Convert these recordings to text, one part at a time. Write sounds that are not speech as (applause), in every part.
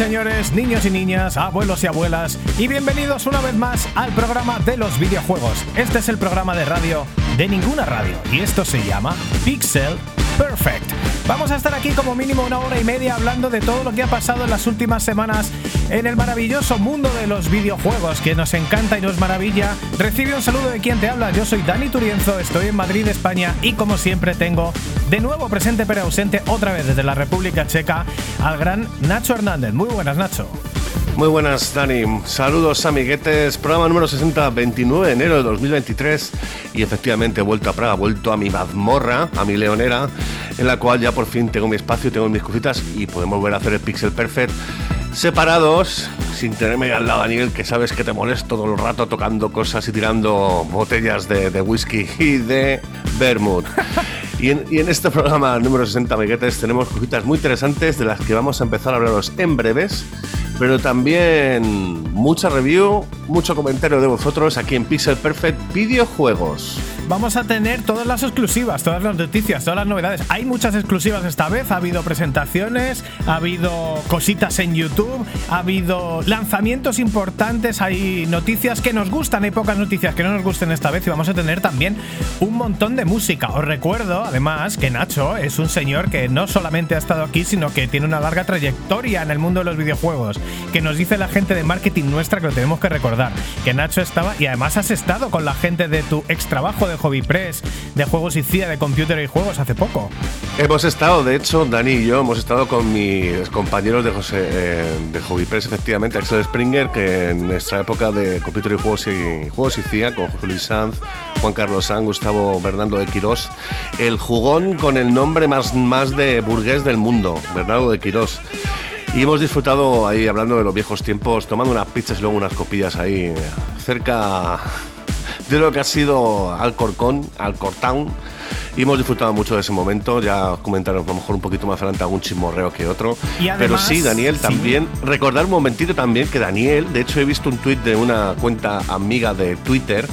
señores, niños y niñas, abuelos y abuelas, y bienvenidos una vez más al programa de los videojuegos. Este es el programa de radio de ninguna radio, y esto se llama Pixel Perfect. Vamos a estar aquí como mínimo una hora y media hablando de todo lo que ha pasado en las últimas semanas en el maravilloso mundo de los videojuegos que nos encanta y nos maravilla. Recibe un saludo de quien te habla, yo soy Dani Turienzo, estoy en Madrid, España y como siempre tengo de nuevo presente pero ausente otra vez desde la República Checa al gran Nacho Hernández. Muy buenas Nacho. Muy buenas, Dani. Saludos, amiguetes. Programa número 60, 29 de enero de 2023. Y efectivamente he vuelto a Praga, he vuelto a mi mazmorra, a mi leonera, en la cual ya por fin tengo mi espacio, tengo mis cositas y podemos volver a hacer el Pixel Perfect separados, sin tenerme al lado, Daniel, que sabes que te molesto todo el rato tocando cosas y tirando botellas de, de whisky y de vermouth. (laughs) Y en, este programa número 60, amiguetes, tenemos cositas muy interesantes de las que vamos a empezar a hablaros en breves pero también mucha review, mucho comentario de vosotros aquí en Pixel Perfect Videojuegos. Vamos a tener todas las exclusivas, todas las noticias, todas las novedades. Hay muchas exclusivas esta vez, ha habido presentaciones, ha habido cositas en YouTube, ha habido lanzamientos importantes, hay noticias que nos gustan, hay pocas noticias que no nos gusten esta vez y vamos a tener también un montón de música. Os recuerdo, además, que Nacho es un señor que no solamente ha estado aquí, sino que tiene una larga trayectoria en el mundo de los videojuegos que nos dice la gente de marketing nuestra que lo tenemos que recordar. Que Nacho estaba y además has estado con la gente de tu ex trabajo de Hobby Press, de juegos y CIA, de computer y juegos hace poco. Hemos estado, de hecho, Dani y yo hemos estado con mis compañeros de, José, eh, de Hobby Press, efectivamente, Axel Springer, que en nuestra época de computer y juegos y, juegos y CIA, con José Sanz, Juan Carlos Sanz, Gustavo Bernardo de Quirós, el jugón con el nombre más, más de burgués del mundo, Bernardo de Quirós. Y hemos disfrutado ahí hablando de los viejos tiempos, tomando unas pizzas y luego unas copillas ahí cerca de lo que ha sido Alcorcón, Alcortown. Y hemos disfrutado mucho de ese momento. Ya comentaron a lo mejor un poquito más adelante algún chismorreo que otro. Además, Pero sí, Daniel, también. Sí. Recordar un momentito también que Daniel, de hecho, he visto un tuit de una cuenta amiga de Twitter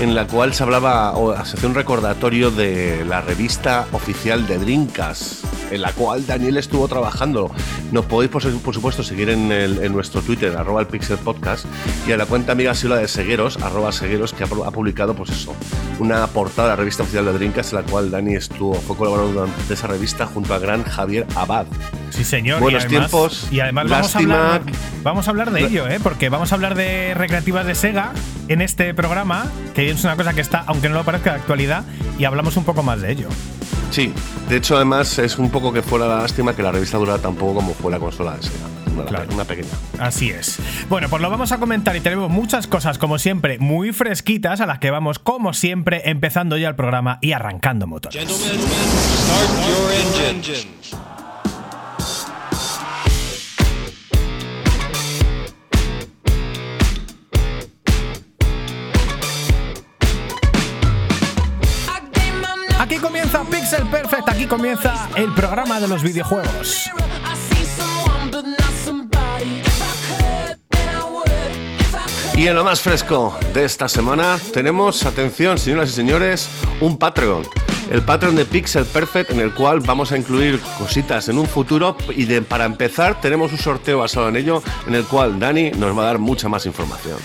en la cual se hablaba o se hacía un recordatorio de la revista oficial de Drinkas, en la cual Daniel estuvo trabajando. Nos podéis, por, supuesto, seguir en, el, en, nuestro Twitter, arroba el Pixel Podcast, y a la cuenta amiga Silva de Segueros, arroba Segueros, que ha, ha, publicado, pues eso, una portada de la revista oficial de Drinkas, en la cual Dani estuvo, fue colaborador de esa revista junto al gran Javier Abad. Sí, señor. Buenos y además, tiempos. Y además vamos a, hablar, vamos a hablar de ello, ¿eh? porque vamos a hablar de recreativas de Sega en este programa, que es una cosa que está, aunque no lo parezca, de actualidad, y hablamos un poco más de ello. Sí, de hecho, además es un poco que fuera la lástima que la revista durara tan poco como fue la consola de Sega. Una, Claro. una pequeña. Así es. Bueno, pues lo vamos a comentar y tenemos muchas cosas, como siempre, muy fresquitas, a las que vamos, como siempre, empezando ya el programa y arrancando motores. Comienza el programa de los videojuegos. Y en lo más fresco de esta semana tenemos, atención, señoras y señores, un Patreon. El Patreon de Pixel Perfect en el cual vamos a incluir cositas en un futuro y para empezar tenemos un sorteo basado en ello en el cual Dani nos va a dar mucha más información.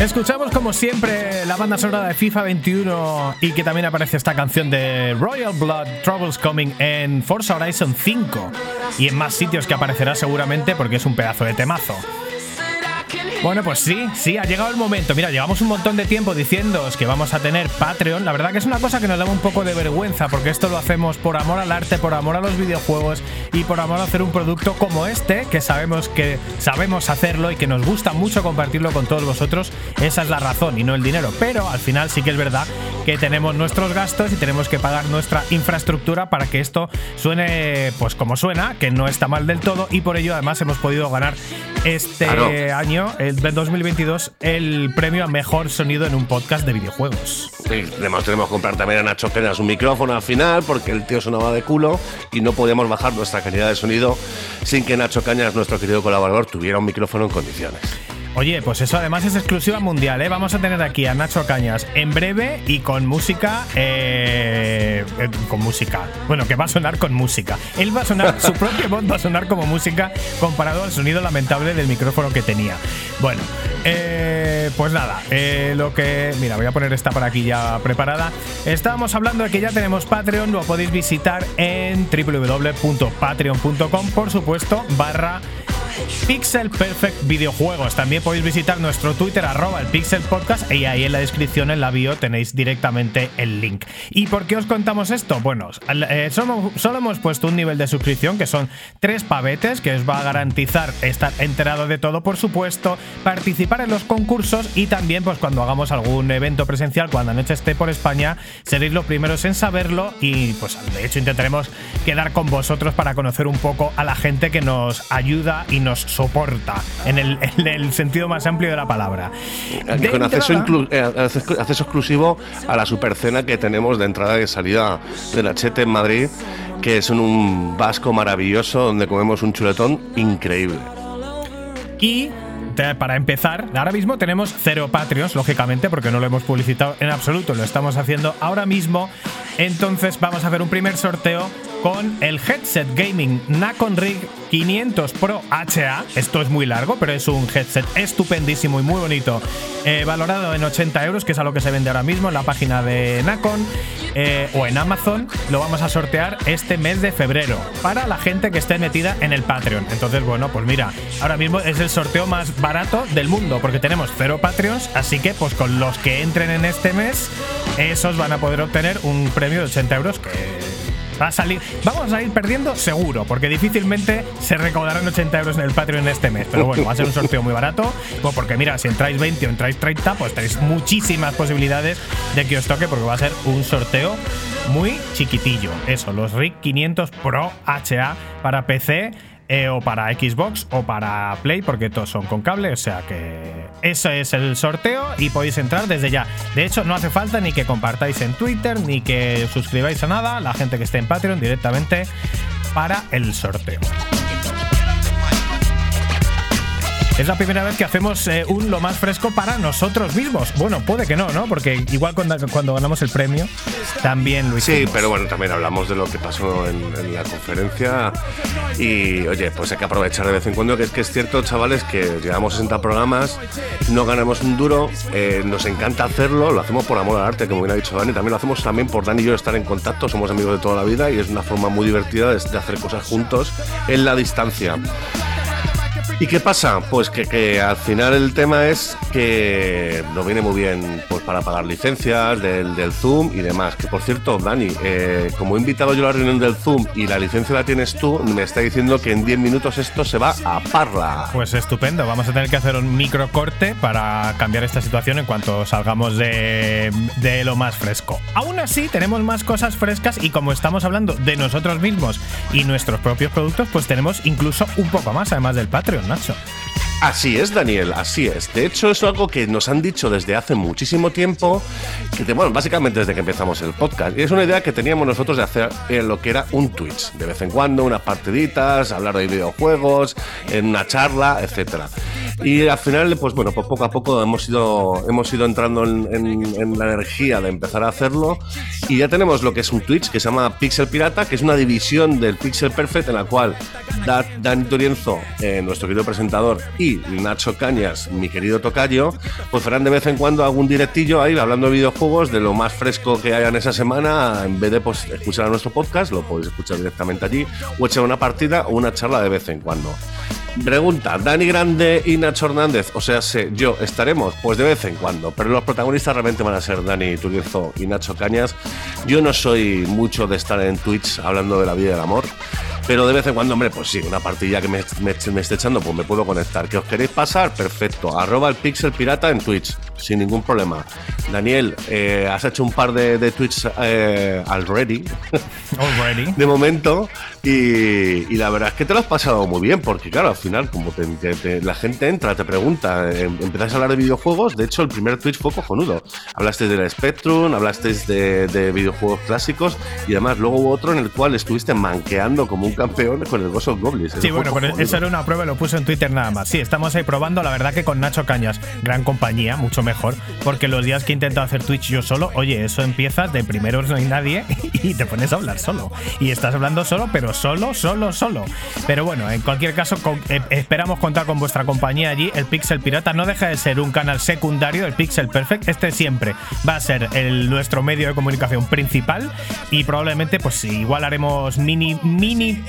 Escuchamos como siempre la banda sonora de FIFA 21 y que también aparece esta canción de Royal Blood Troubles Coming en Forza Horizon 5 y en más sitios que aparecerá seguramente porque es un pedazo de temazo. Bueno, pues sí, sí, ha llegado el momento. Mira, llevamos un montón de tiempo diciéndoos que vamos a tener Patreon. La verdad que es una cosa que nos da un poco de vergüenza porque esto lo hacemos por amor al arte, por amor a los videojuegos y por amor a hacer un producto como este, que sabemos que sabemos hacerlo y que nos gusta mucho compartirlo con todos vosotros. Esa es la razón y no el dinero. Pero al final sí que es verdad que tenemos nuestros gastos y tenemos que pagar nuestra infraestructura para que esto suene pues como suena, que no está mal del todo y por ello además hemos podido ganar este Claro. año, el 2022, el premio a mejor sonido en un podcast de videojuegos. Y además tenemos que comprar también a Nacho Penas un micrófono al final porque el tío sonaba de culo y no podíamos bajar nuestra calidad de sonido sin que Nacho Cañas, nuestro querido colaborador, tuviera un micrófono en condiciones. Oye, pues eso además es exclusiva mundial, ¿eh? Vamos a tener aquí a Nacho Cañas en breve y con música. eh, eh, con música. Bueno, que va a sonar con música. Él va a sonar, su propia voz va a sonar como música comparado al sonido lamentable del micrófono que tenía. Bueno, eh, pues nada, eh, lo que. Mira, voy a poner esta por aquí ya preparada. Estábamos hablando de que ya tenemos Patreon, lo podéis visitar en www.patreon.com, por supuesto, barra Pixel Perfect Videojuegos. También podéis visitar nuestro Twitter, arroba el Pixel Podcast, y ahí en la descripción, en la bio, tenéis directamente el link. ¿Y por qué os contamos esto? Bueno, eh, solo, solo hemos puesto un nivel de suscripción que son tres pavetes, que os va a garantizar estar enterado de todo, por supuesto, participar en los concursos y también, pues cuando hagamos algún evento presencial, cuando Anoche esté por España, seréis los primeros en saberlo y, pues de hecho, intentaremos quedar con vosotros para conocer un poco a la gente que nos ayuda y nos soporta en el, (laughs) en el sentido más amplio de la palabra. Aquí De con acceso, entrada- inclu- eh, acceso- exclusivo a la supercena que tenemos de entrada y de salida de la Chete en Madrid, que es un vasco maravilloso donde comemos un chuletón increíble. Y para empezar, ahora mismo tenemos cero Patreons, lógicamente, porque no lo hemos publicitado en absoluto, lo estamos haciendo ahora mismo. Entonces vamos a hacer un primer sorteo con el headset gaming Nacon Rig 500 Pro HA. Esto es muy largo, pero es un headset estupendísimo y muy bonito, eh, valorado en 80 euros, que es a lo que se vende ahora mismo en la página de Nacon eh, o en Amazon. Lo vamos a sortear este mes de febrero para la gente que esté metida en el Patreon. Entonces, bueno, pues mira, ahora mismo es el sorteo más barato del mundo porque tenemos cero Patreons, así que pues con los que entren en este mes, esos van a poder obtener un premio de 80 euros que Va a salir, vamos a salir perdiendo seguro, porque difícilmente se recaudarán 80 euros en el Patreon este mes. Pero bueno, va a ser un sorteo muy barato, pues porque mira, si entráis 20 o entráis 30, pues tenéis muchísimas posibilidades de que os toque, porque va a ser un sorteo muy chiquitillo. Eso, los RIG 500 Pro HA para PC. Eh, o para Xbox o para Play, porque todos son con cable, o sea que ese es el sorteo y podéis entrar desde ya. De hecho, no hace falta ni que compartáis en Twitter, ni que suscribáis a nada, la gente que esté en Patreon directamente para el sorteo. Es la primera vez que hacemos eh, un lo más fresco para nosotros mismos. Bueno, puede que no, ¿no? Porque igual cuando, cuando ganamos el premio también lo Sí, hicimos. pero bueno, también hablamos de lo que pasó en, en la conferencia y oye, pues hay que aprovechar de vez en cuando, que es que es cierto, chavales, que llevamos 60 programas, no ganamos un duro, eh, nos encanta hacerlo, lo hacemos por amor al arte, como bien ha dicho Dani, también lo hacemos también por Dani y yo estar en contacto, somos amigos de toda la vida y es una forma muy divertida de, de hacer cosas juntos en la distancia. ¿Y qué pasa? Pues que, que al final el tema es que nos viene muy bien pues, para pagar licencias del, del Zoom y demás. Que por cierto, Dani, eh, como he invitado yo a la reunión del Zoom y la licencia la tienes tú, me está diciendo que en 10 minutos esto se va a parla. Pues estupendo, vamos a tener que hacer un micro corte para cambiar esta situación en cuanto salgamos de, de lo más fresco. Aún así, tenemos más cosas frescas y como estamos hablando de nosotros mismos y nuestros propios productos, pues tenemos incluso un poco más, además del Patreon, Nacho. Así es, Daniel, así es. De hecho, es algo que nos han dicho desde hace muchísimo tiempo, que te- bueno, básicamente desde que empezamos el podcast. Y es una idea que teníamos nosotros de hacer en lo que era un Twitch. De vez en cuando, unas partiditas, hablar de videojuegos, en una charla, etcétera. Y al final, pues bueno, pues poco a poco hemos ido, hemos ido entrando en, en- en la energía de empezar a hacerlo. Y ya tenemos lo que es un Twitch que se llama Pixel Pirata, que es una división del Pixel Perfect en la cual Da- Dani Torienzo, eh, nuestro querido presentador, y Nacho Cañas, mi querido tocayo, pues harán de vez en cuando algún directillo ahí hablando de videojuegos, de lo más fresco que haya en esa semana, en vez de pues, escuchar a nuestro podcast, lo podéis escuchar directamente allí, o echar una partida o una charla de vez en cuando. Pregunta, Dani Grande y Nacho Hernández, o sea, sé, yo, ¿estaremos? Pues de vez en cuando, pero los protagonistas realmente van a ser Dani Turienzo y Nacho Cañas. Yo no soy mucho de estar en Twitch hablando de la vida y del amor, pero de vez en cuando, hombre, pues sí, una partida que me, me- me esté echando, pues me puedo conectar. ¿Que os queréis pasar? Perfecto. Arroba el Pixel Pirata en Twitch. sin ningún problema. Daniel, eh, has hecho un par de, de tweets eh, already, Already. (laughs) de momento, y, y la verdad es que te lo has pasado muy bien, porque claro, al final, como te- te- te- la gente entra, te pregunta, eh, empezáis a hablar de videojuegos, de hecho el primer tweet fue cojonudo. Hablasteis del Spectrum, hablasteis de, de videojuegos clásicos, y además luego hubo otro en el cual estuviste manqueando como un campeón con el Ghost of Goblins. Sí, bueno, pero eso era una prueba lo puse en Twitter nada más. Sí, estamos ahí probando. La verdad que con Nacho Cañas, gran compañía, mucho mejor. Porque los días que he intentado hacer Twitch yo solo, oye, eso empiezas de primeros no hay nadie (laughs) y te pones a hablar solo. Y estás hablando solo, pero solo, solo, solo. Pero bueno, en cualquier caso, eh, esperamos contar con vuestra compañía allí. El Pixel Pirata no deja de ser un canal secundario, el Pixel Perfect. Este siempre va a ser nuestro medio de comunicación principal. Y probablemente, pues igual haremos mini, mini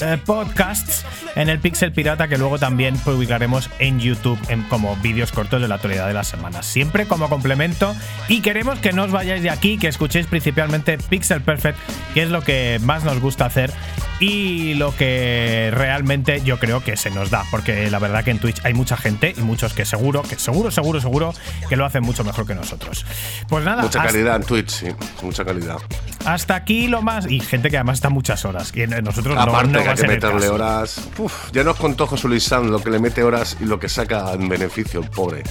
eh, podcasts en el Pixel Pirata que luego también publicaremos en YouTube en, como vídeos cortos de la actualidad de la semana. Siempre como complemento y queremos que no os vayáis de aquí, que escuchéis principalmente Pixel Perfect, que es lo que más nos gusta hacer y lo que realmente yo creo que se nos da, porque la verdad que en Twitch hay mucha gente y muchos que seguro, que seguro, seguro, seguro que lo hacen mucho mejor que nosotros. Pues nada, Mucha calidad en Twitch, sí, mucha calidad. hasta aquí lo más. Y gente que además está muchas horas. Y nosotros no- Aparte no, que va a hay que el meterle caso. horas. Uf, ya nos contó José Luis lo que le mete horas y lo que saca en beneficio, el pobre.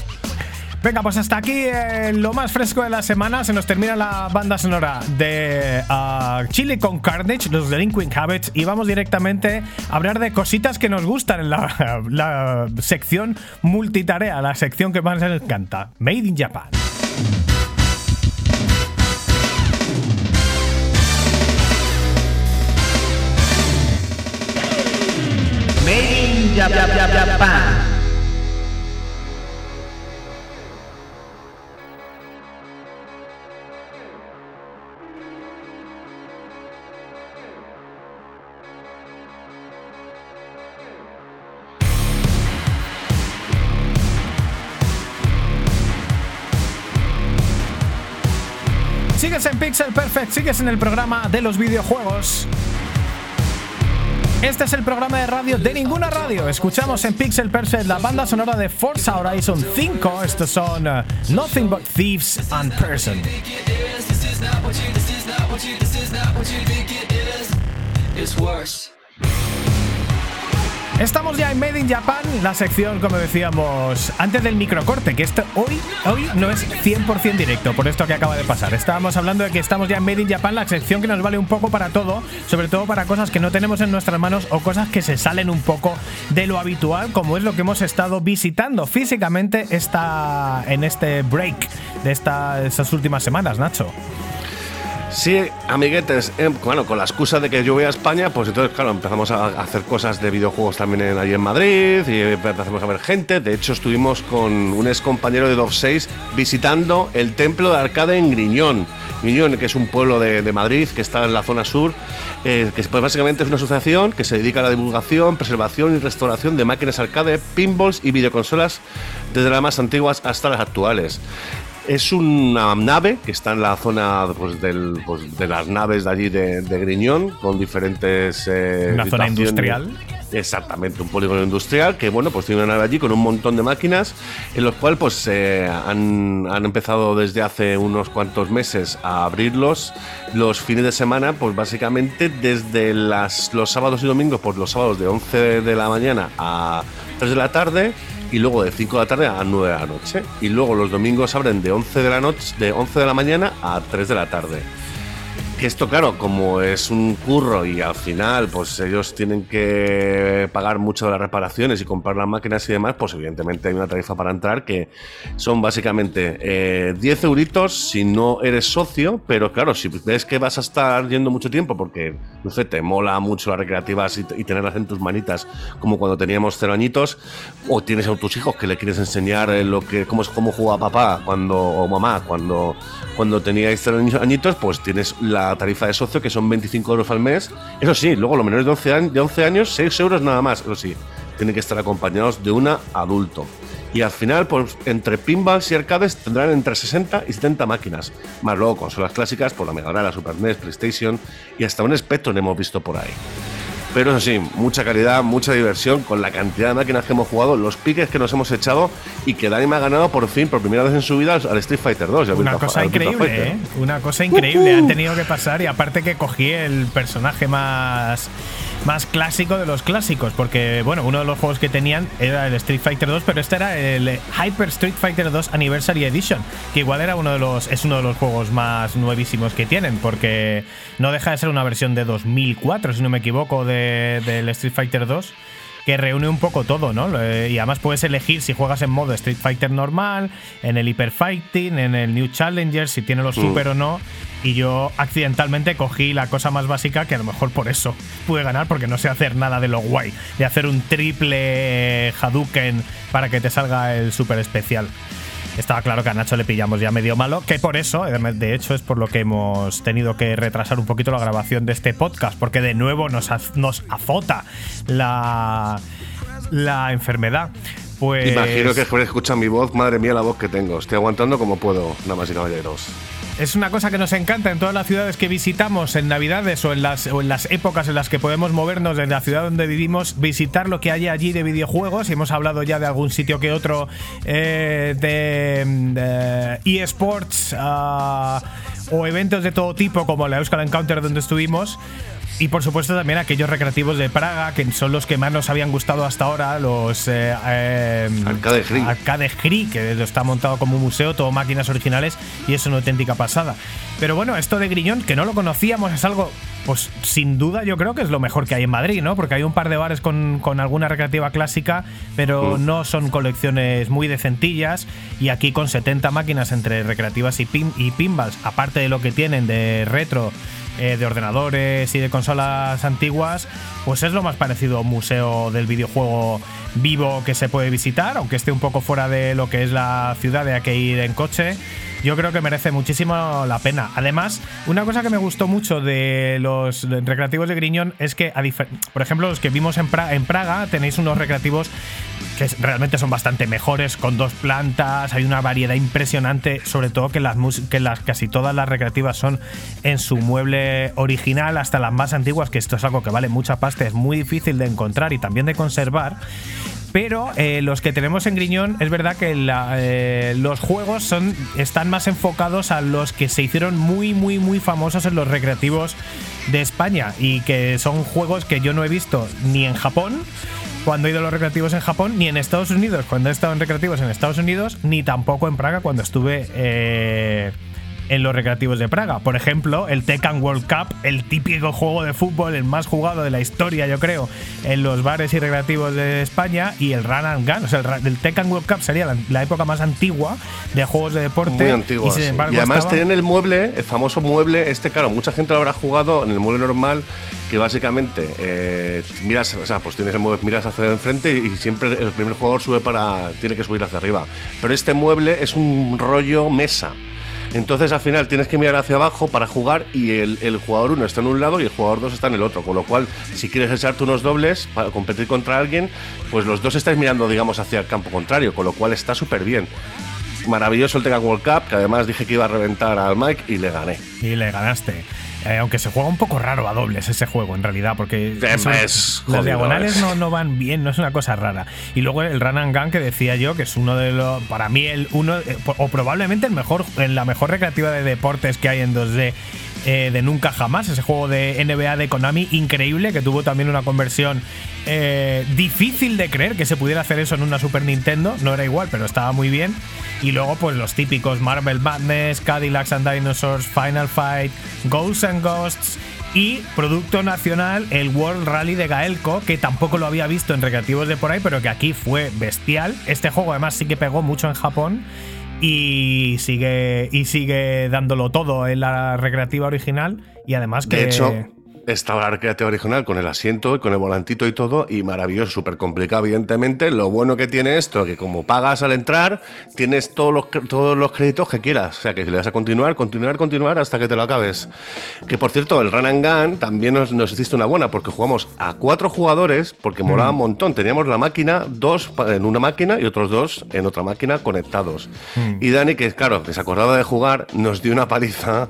Venga, pues hasta aquí eh, lo más fresco de la semana. Se nos termina la banda sonora de ah, Chile con Carnage, los Delinquent Habits, y vamos directamente a hablar de cositas que nos gustan en la, sección multitarea, la sección que más nos encanta, Made in Japan. Made in Jap- Jap- Jap- Japan. Pixel Perfect, sigues en el programa de los videojuegos. Este es el programa de radio de ninguna radio. Escuchamos en Pixel Perfect la banda sonora de Forza Horizon 5. Estos son uh, Nothing But Thieves and Person. Estamos ya en Made in Japan, la sección, como decíamos, antes del microcorte, que esto hoy, hoy no es 100% directo, por esto que acaba de pasar. Estábamos hablando de que estamos ya en Made in Japan, la sección que nos vale un poco para todo, sobre todo para cosas que no tenemos en nuestras manos o cosas que se salen un poco de lo habitual, como es lo que hemos estado visitando físicamente esta, en este break de esta- estas últimas semanas, Nacho. Sí, amiguetes, eh, bueno, con la excusa de que yo voy a España, pues entonces, claro, empezamos a hacer cosas de videojuegos también allí en Madrid y empezamos a ver gente. De hecho, estuvimos con un ex compañero de Dove 6 visitando el templo de arcade en Griñón. Griñón, que es un pueblo de, de Madrid que está en la zona sur, eh, que pues, básicamente es una asociación que se dedica a la divulgación, preservación y restauración de máquinas arcade, pinballs y videoconsolas desde las más antiguas hasta las actuales. Es una nave que está en la zona pues, del- pues, de las naves de allí de, de Griñón, con diferentes. eh, Una zona industrial. Exactamente, un polígono industrial que, bueno, pues tiene una nave allí con un montón de máquinas, en los cuales pues eh, han, han empezado desde hace unos cuantos meses a abrirlos los fines de semana, pues básicamente desde las, los sábados y domingos, pues los sábados de 11 de la mañana a 3 de la tarde y luego de 5 de la tarde a 9 de la noche. Y luego los domingos abren de 11 de la noche, de 11 de la mañana a 3 de la tarde. Que esto, claro, como es un curro y al final, pues ellos tienen que pagar mucho de las reparaciones y comprar las máquinas y demás, pues evidentemente hay una tarifa para entrar que son básicamente eh, 10 euritos si no eres socio, pero claro, si ves que vas a estar yendo mucho tiempo porque, no sé, te mola mucho las recreativas y, y tenerlas en tus manitas, como cuando teníamos cero añitos, o tienes a tus hijos que le quieres enseñar eh, lo que, cómo, cómo jugaba papá cuando, o mamá cuando, cuando teníais cero añi- añitos, pues tienes la tarifa de socio que son 25 euros al mes. Eso sí, luego los menores de 11 años, de 11 años 6 euros nada más. Eso sí, tienen que estar acompañados de un adulto. Y al final, pues entre pinballs y arcades tendrán entre 60 y 70 máquinas. Más luego consolas clásicas, por la Mega la Super NES, PlayStation y hasta un Spectrum hemos visto por ahí. Pero eso sí, mucha calidad, mucha diversión con la cantidad de máquinas que hemos jugado, los piques que nos hemos echado y que Dani me ha ganado por fin, por primera vez en su vida, al Street Fighter 2. Una cosa increíble, ¿eh? Una cosa increíble. Han tenido que pasar y aparte que cogí el personaje más más clásico de los clásicos, porque bueno, uno de los juegos que tenían era el Street Fighter 2, pero este era el Hyper Street Fighter 2 Anniversary Edition, que igual era uno de los es uno de los juegos más nuevísimos que tienen, porque no deja de ser una versión de 2004, si no me equivoco, de, del Street Fighter 2 que reúne un poco todo, ¿no? Y además puedes elegir si juegas en modo Street Fighter normal, en el Hyper Fighting, en el New Challenger, si tiene los mm. super o no. Y yo accidentalmente cogí la cosa más básica que a lo mejor por eso pude ganar, porque no sé hacer nada de lo guay, de hacer un triple Hadouken para que te salga el super especial estaba claro que a Nacho le pillamos ya medio malo, que por eso, de hecho, es por lo que hemos tenido que retrasar un poquito la grabación de este podcast, porque de nuevo nos, nos azota la, la enfermedad. Pues... Imagino que después escuchan mi voz, madre mía la voz que tengo. Estoy aguantando como puedo, nada más y caballeros. Es una cosa que nos encanta en todas las ciudades que visitamos en Navidades o en las, en las épocas en las que podemos movernos desde la ciudad donde vivimos, visitar lo que hay allí de videojuegos. Y hemos hablado ya de algún sitio que otro eh, de, eSports ah, o eventos de todo tipo, como la Euskal Encounter donde estuvimos. Y por supuesto también aquellos recreativos de Praga, que son los que más nos habían gustado hasta ahora, los eh, eh, Arcade Gri. Arcade que está montado como un museo, todo máquinas originales y es una auténtica pasada. Pero bueno, esto de Griñón, que no lo conocíamos, es algo, pues sin duda yo creo que es lo mejor que hay en Madrid, ¿no? Porque hay un par de bares con, alguna recreativa clásica, pero mm. no son colecciones muy decentillas. Y aquí con 70 máquinas entre recreativas y, pin y pinballs, aparte de lo que tienen de retro eh, de ordenadores y de consolas antiguas, pues es lo más parecido a un museo del videojuego vivo que se puede visitar, aunque esté un poco fuera de lo que es la ciudad, hay que ir en coche yo creo que merece muchísimo la pena. Además, una cosa que me gustó mucho de los recreativos de Griñón es que, por ejemplo, los que vimos en Praga, tenéis unos recreativos que realmente son bastante mejores, con dos plantas, hay una variedad impresionante, sobre todo que las, que las casi todas las recreativas son en su mueble original, hasta las más antiguas, que esto es algo que vale mucha pasta, es muy difícil de encontrar y también de conservar. Pero eh, los que tenemos en Griñón es verdad que eh, los juegos son, están más enfocados a los que se hicieron muy, muy, muy famosos en los recreativos de España y que son juegos que yo no he visto ni en Japón cuando he ido a los recreativos en Japón, ni en Estados Unidos. Cuando he estado en recreativos en Estados Unidos, ni tampoco en Praga cuando estuve eh, en los recreativos de Praga. Por ejemplo, el Tekken World Cup, el típico juego de fútbol, el más jugado de la historia, yo creo, en los bares y recreativos de España, y el Run and Gun. O sea, el, Tekken World Cup sería la, época más antigua de juegos de deporte. Muy antigua. Y, además tienen el mueble, el famoso mueble, este, claro, mucha gente lo habrá jugado en el mueble normal, que básicamente eh, miras, o sea, pues tienes el mueble, miras hacia enfrente y siempre el primer jugador sube para. tiene que subir hacia arriba. Pero este mueble es un rollo mesa. Entonces al final tienes que mirar hacia abajo para jugar y el, jugador 1 está en un lado y el jugador 2 está en el otro. Con lo cual, si quieres echarte unos dobles para competir contra alguien, pues los dos estáis mirando, digamos, hacia el campo contrario, con lo cual está súper bien. Maravilloso el Tekken World Cup, que además dije que iba a reventar al Mike y le gané. Y le ganaste. Eh, aunque se juega un poco raro a dobles ese juego, en realidad, porque las diagonales no, no, van bien, no es una cosa rara. Y luego el Run and Gun que decía yo, que es uno de los. Para mí, el uno. Eh, o probablemente el mejor, en la mejor recreativa de deportes que hay en 2D eh, de Nunca Jamás, ese juego de NBA de Konami increíble que tuvo también una conversión eh, difícil de creer que se pudiera hacer eso en una Super Nintendo, no era igual, pero estaba muy bien. Y luego pues los típicos Marvel Madness, Cadillacs and Dinosaurs, Final Fight, Ghosts and Ghosts y producto nacional el World Rally de Gaelco, que tampoco lo había visto en recreativos de por ahí, pero que aquí fue bestial. Este juego además sí que pegó mucho en Japón y sigue y sigue dándolo todo en la recreativa original y además que de hecho estaba la recreativa original con el asiento y con el volantito y todo, y maravilloso, súper complicado, evidentemente. Lo bueno que tiene esto, que como pagas al entrar, tienes todos los, todos los créditos que quieras. O sea, que si le das a continuar, continuar, continuar hasta que te lo acabes. Que por cierto, el Run and Gun también nos, nos hiciste una buena, porque jugamos a cuatro jugadores, porque molaba un mm. montón. Teníamos la máquina, dos en una máquina y otros dos en otra máquina conectados. Mm. Y Dani, que claro, que se acordaba de jugar, nos dio una paliza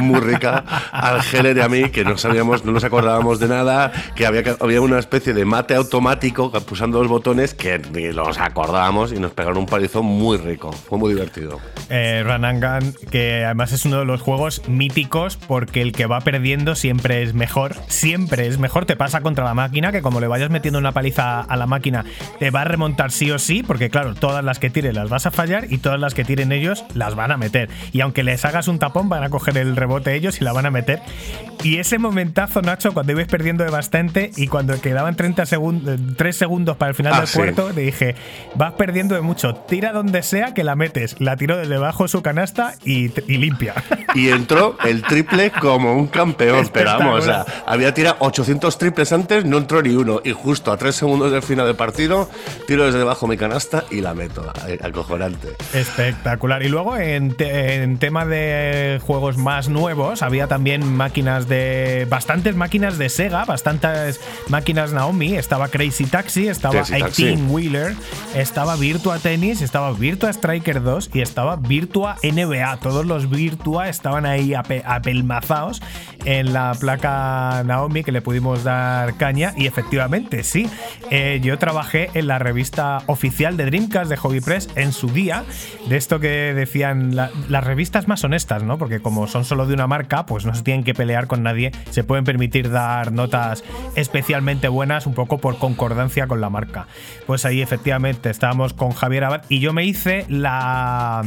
muy rica al Geller y a mí, que no sabíamos no nos acordábamos de nada, que había, había una especie de mate automático pulsando los botones que ni los acordábamos y nos pegaron un palizón muy rico. Fue muy divertido. Eh, Gun, que además es uno de los juegos míticos porque el que va perdiendo siempre es mejor. Siempre es mejor. Te pasa contra la máquina, que como le vayas metiendo una paliza a la máquina, te va a remontar sí o sí, porque claro, todas las que tires las vas a fallar y todas las que tiren ellos las van a meter. Y aunque les hagas un tapón, van a coger el rebote ellos y la van a meter. Y ese momentazo, Nacho, cuando ibas perdiendo de bastante y cuando quedaban 30 segundos, 3 segundos para el final Ah, del sí. cuarto, te dije, vas perdiendo de mucho, tira donde sea que la metes. La tiró desde debajo de su canasta y, y limpia. Y entró el triple como un campeón. Pero vamos, o sea, había tirado 800 triples antes, no entró ni uno. Y justo a 3 segundos del final del partido, tiro desde debajo mi canasta y la meto. Acojonante. Espectacular. Y luego en, te- en tema de juegos más nuevos, había también máquinas de. Bastantes máquinas de Sega, bastantes máquinas Naomi. Estaba Crazy Taxi, estaba Crazy Taxi. 18 Wheeler, estaba Virtua Tennis, estaba Virtua Striker 2 y estaba Virtua NBA. Todos los Virtua estaban ahí ape- apelmazados en la placa Naomi que le pudimos dar caña. Y efectivamente, sí, eh, yo trabajé en la revista oficial de Dreamcast de Hobby Press en su día. De esto que decían la- las revistas más honestas, ¿no? Porque como son solo de una marca, pues no se tienen que pelear con nadie. Se permitir dar notas especialmente buenas, un poco por concordancia con la marca. Pues ahí efectivamente estábamos con Javier Abad y yo me hice la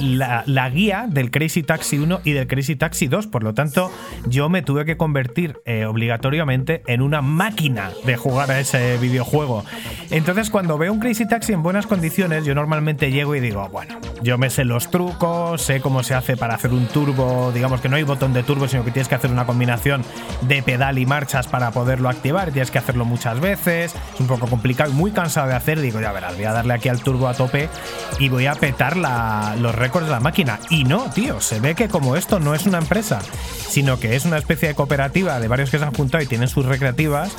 la, guía del Crazy Taxi 1 y del Crazy Taxi 2. Por lo tanto, yo me tuve que convertir eh, obligatoriamente en una máquina de jugar a ese videojuego. Entonces, cuando veo un Crazy Taxi en buenas condiciones, yo normalmente llego y digo, bueno, yo me sé los trucos, sé cómo se hace para hacer un turbo. Digamos que no hay botón de turbo, sino que tienes que hacer una combinación de pedal y marchas para poderlo activar. Tienes que hacerlo muchas veces. Es un poco complicado y muy cansado de hacer. Digo, ya verás, voy a darle aquí al turbo a tope y voy a petar la- los récords de la máquina. Y no, tío, se ve que como esto no es una empresa, sino que es una especie de cooperativa de varios que se han juntado y tienen sus recreativas.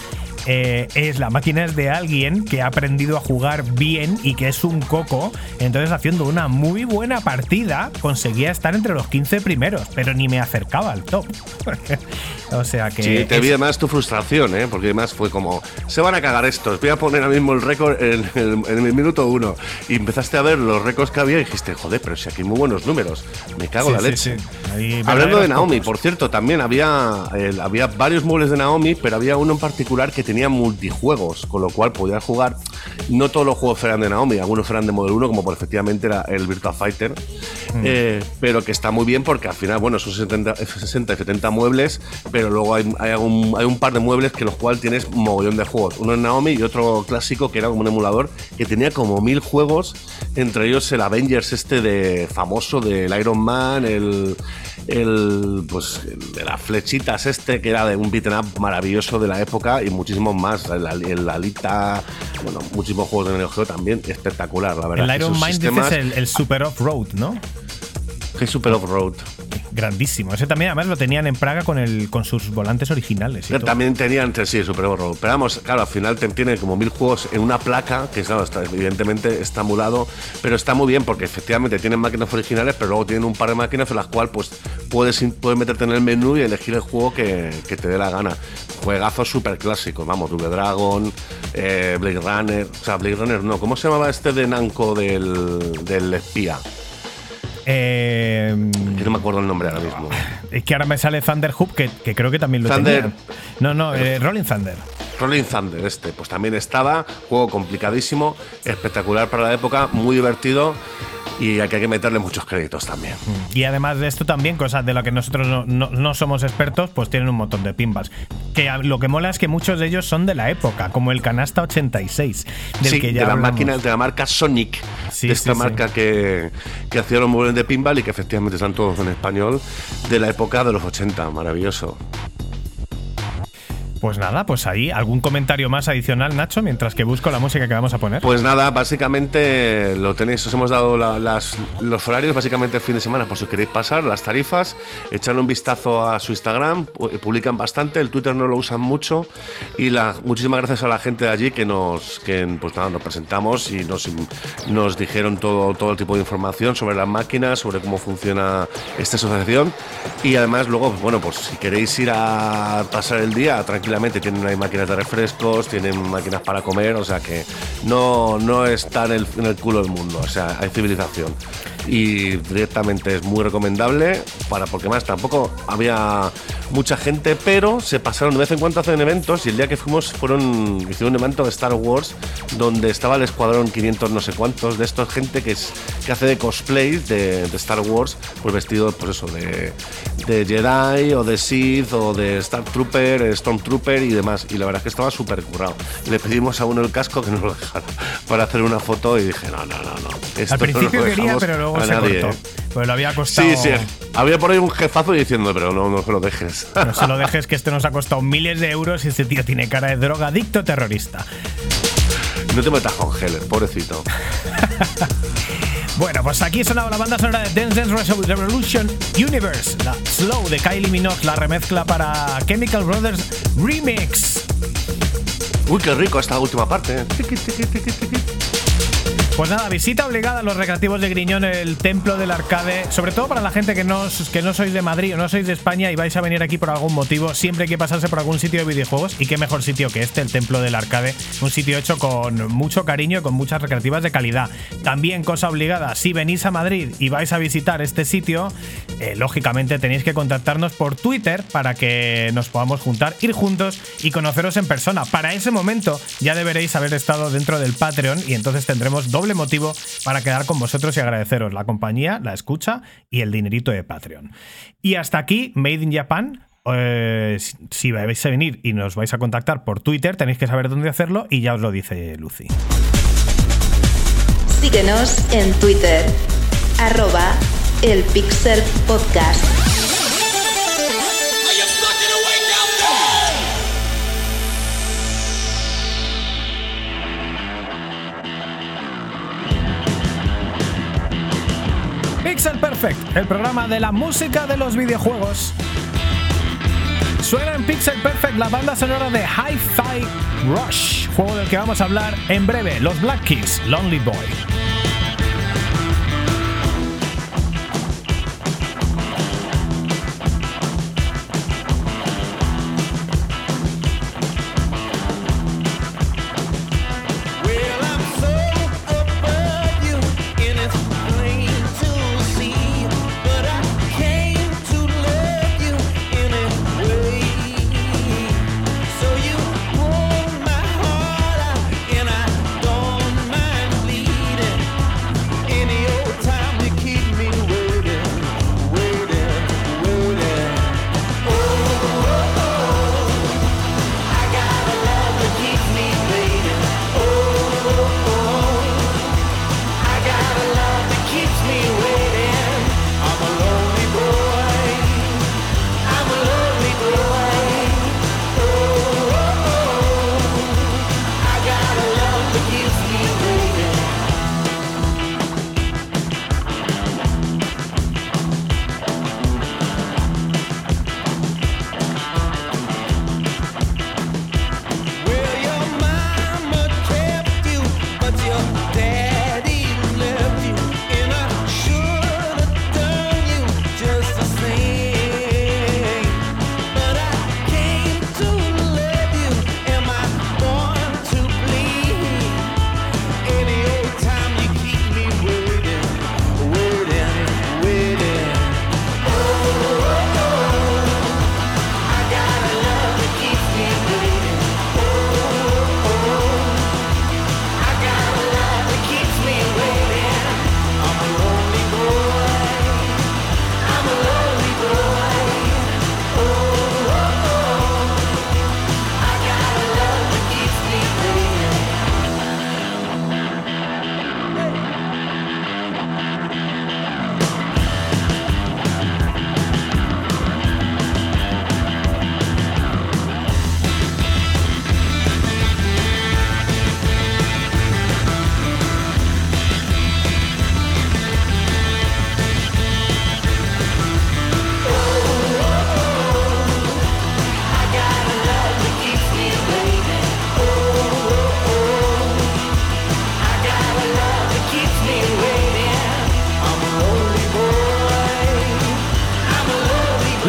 eh, es la máquina es de alguien que ha aprendido a jugar bien y que es un coco. Entonces, haciendo una muy buena partida, conseguía estar entre los 15 primeros, pero ni me acercaba al top. (laughs) o sea que. Sí, te es- vi además tu frustración, ¿eh? porque además fue como, se van a cagar estos, voy a poner ahora mismo el récord en, el- en el minuto uno. Y empezaste a ver los récords que había y dijiste, joder, pero si aquí hay muy buenos números, me cago la Sí, leche. sí, Hablando de Naomi, por cierto, también había, eh, había varios muebles de Naomi, pero había uno en particular que tenía multijuegos, con lo cual podías jugar, no todos los juegos eran de Naomi, algunos eran de Model 1, como por efectivamente era el Virtua Fighter, Mm. eh, pero que está muy bien porque al final, bueno, son 70, 60 y 70 muebles, pero luego hay, hay, algún- hay un par de muebles que los cuales tienes mogollón de juegos. Uno en Naomi y otro clásico que era como un emulador que tenía como mil juegos, entre ellos el Avengers este de famoso del Iron Man, el, el pues el de las flechitas este que era de un beat'em up maravilloso de la época y muchísimos más, el, el Alita, bueno, muchísimos juegos de Neo Geo también, espectacular, la verdad. El Iron sistemas- dices el, el Super Off-Road, ¿no? Super Off-Road. Grandísimo. Ese también, además, lo tenían en Praga con, el, con sus volantes originales. y Pero todo. También tenían entre sí Super Off-Road. Pero vamos, claro, al final te tiene como mil juegos en una placa, que claro, está, evidentemente está emulado, pero está muy bien porque efectivamente tienen máquinas originales, pero luego tienen un par de máquinas en las cuales pues puedes, puedes meterte en el menú y elegir el juego que, que te dé la gana. Juegazos súper clásicos, vamos, Double Dragon, eh, Blade Runner, o sea, Blade Runner no, ¿cómo se llamaba este de Namco del, del espía? Eh, Que no me acuerdo el nombre ahora mismo. es que ahora me sale Thunder Hoop, que, que creo que también lo Thunder. tenía. No, no, eh, Rolling Thunder. Rolling Thunder, este, pues también estaba, juego complicadísimo, espectacular para la época, muy divertido y aquí hay que meterle muchos créditos también. Y además de esto también, cosas de las que nosotros no, no- no somos expertos, pues tienen un montón de pinballs. Que lo que mola es que muchos de ellos son de la época, como el Canasta 86, del sí, que ya de la hablamos. máquina, de la marca Sonic, Sí, de esta sí. marca que, que hacía los muebles de pinball y que efectivamente están todos en español, de la época de los 80, maravilloso. Pues nada, pues ahí, ¿algún comentario más adicional, Nacho, mientras que busco la música que vamos a poner? Pues nada, básicamente lo tenéis, os hemos dado la- las, los horarios básicamente el fin de semana, por si queréis pasar, las tarifas, echarle un vistazo a su Instagram, pu- publican bastante, el Twitter no lo usan mucho y la, muchísimas gracias a la gente de allí que nos, que, pues nada, nos presentamos y nos, nos dijeron todo, todo el tipo de información sobre las máquinas, sobre cómo funciona esta asociación y además luego, bueno, pues si queréis ir a pasar el día tranquilamente, tienen ahí máquinas de refrescos, tienen máquinas para comer, o sea que no, no está en el, en el culo del mundo, o sea, hay civilización. Y directamente es muy recomendable, para porque más tampoco había mucha gente, pero se pasaron de vez en cuando hacen eventos y el día que fuimos fueron hicieron un evento de Star Wars donde estaba el escuadrón 500 no sé cuántos de estos gente que es que hace de cosplay de, de Star Wars, pues vestido pues eso de, de Jedi o de Sith o de Star Trooper, Stormtrooper y demás. Y la verdad es que estaba súper currado. Le pedimos a uno el casco que nos lo dejara (laughs) para hacer una foto y dije, no, no, no, no. esto Al no principio lo quería, pero luego a se nadie, cortó. Pues lo había costado. Sí, sí. Había por ahí un jefazo diciendo, pero no, no se lo dejes. No se lo dejes que esto nos ha costado miles de euros y este tío tiene cara de drogadicto terrorista. no te metas con Heller, pobrecito. (laughs) Bueno, pues aquí sonaba la banda sonora de Dance Dance Revolution Universe, la Slow de Kylie Minogue, la remezcla para Chemical Brothers Remix. Uy, qué rico esta última parte. ¿eh? Tiqui, tiqui, tiqui. Pues nada, visita obligada a los recreativos de Griñón, el templo del arcade, sobre todo para la gente que no, que no sois de Madrid o no sois de España y vais a venir aquí por algún motivo, siempre hay que pasarse por algún sitio de videojuegos y qué mejor sitio que este, el templo del arcade, un sitio hecho con mucho cariño y con muchas recreativas de calidad. También cosa obligada, si venís a Madrid y vais a visitar este sitio, eh, lógicamente tenéis que contactarnos por Twitter para que nos podamos juntar, ir juntos y conoceros en persona. Para ese momento ya deberéis haber estado dentro del Patreon y entonces tendremos doble motivo para quedar con vosotros y agradeceros la compañía, la escucha y el dinerito de Patreon. Y hasta aquí, Made in Japan. Eh, si vais a venir y nos vais a contactar por Twitter, tenéis que saber dónde hacerlo y ya os lo dice Lucy. Síguenos en Twitter, arroba el Pixel Podcast. El programa de la música de los videojuegos. Suena en Pixel Perfect la banda sonora de Hi-Fi Rush, juego del que vamos a hablar en breve, los Black Keys, Lonely Boy.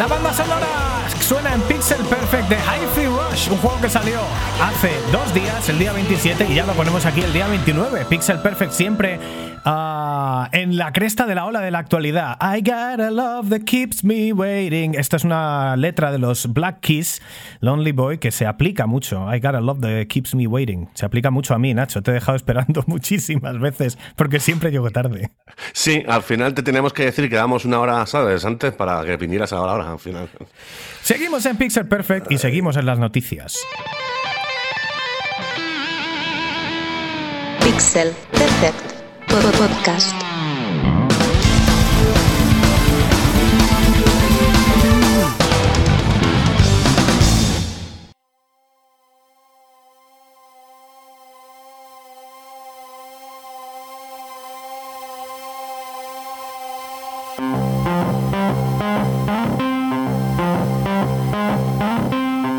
La banda sonora suena en Pixel Perfect de High Free Rush, un juego que salió hace dos días, el día 27, y ya lo ponemos aquí el día 29. Pixel Perfect siempre ah, en la cresta de la ola de la actualidad. I got a love that keeps me waiting. Esta es una letra de los Black Keys, Lonely Boy, que se aplica mucho. I got a love that keeps me waiting. Se aplica mucho a mí, Nacho. Te he dejado esperando (laughs) muchísimas veces porque siempre llego tarde. Sí, al final te teníamos que decir que damos una hora, ¿sabes? Antes para que vinieras ahora, ahora al final. Seguimos en Pixel Perfect y seguimos en las noticias. Pixel Perfect Podcast.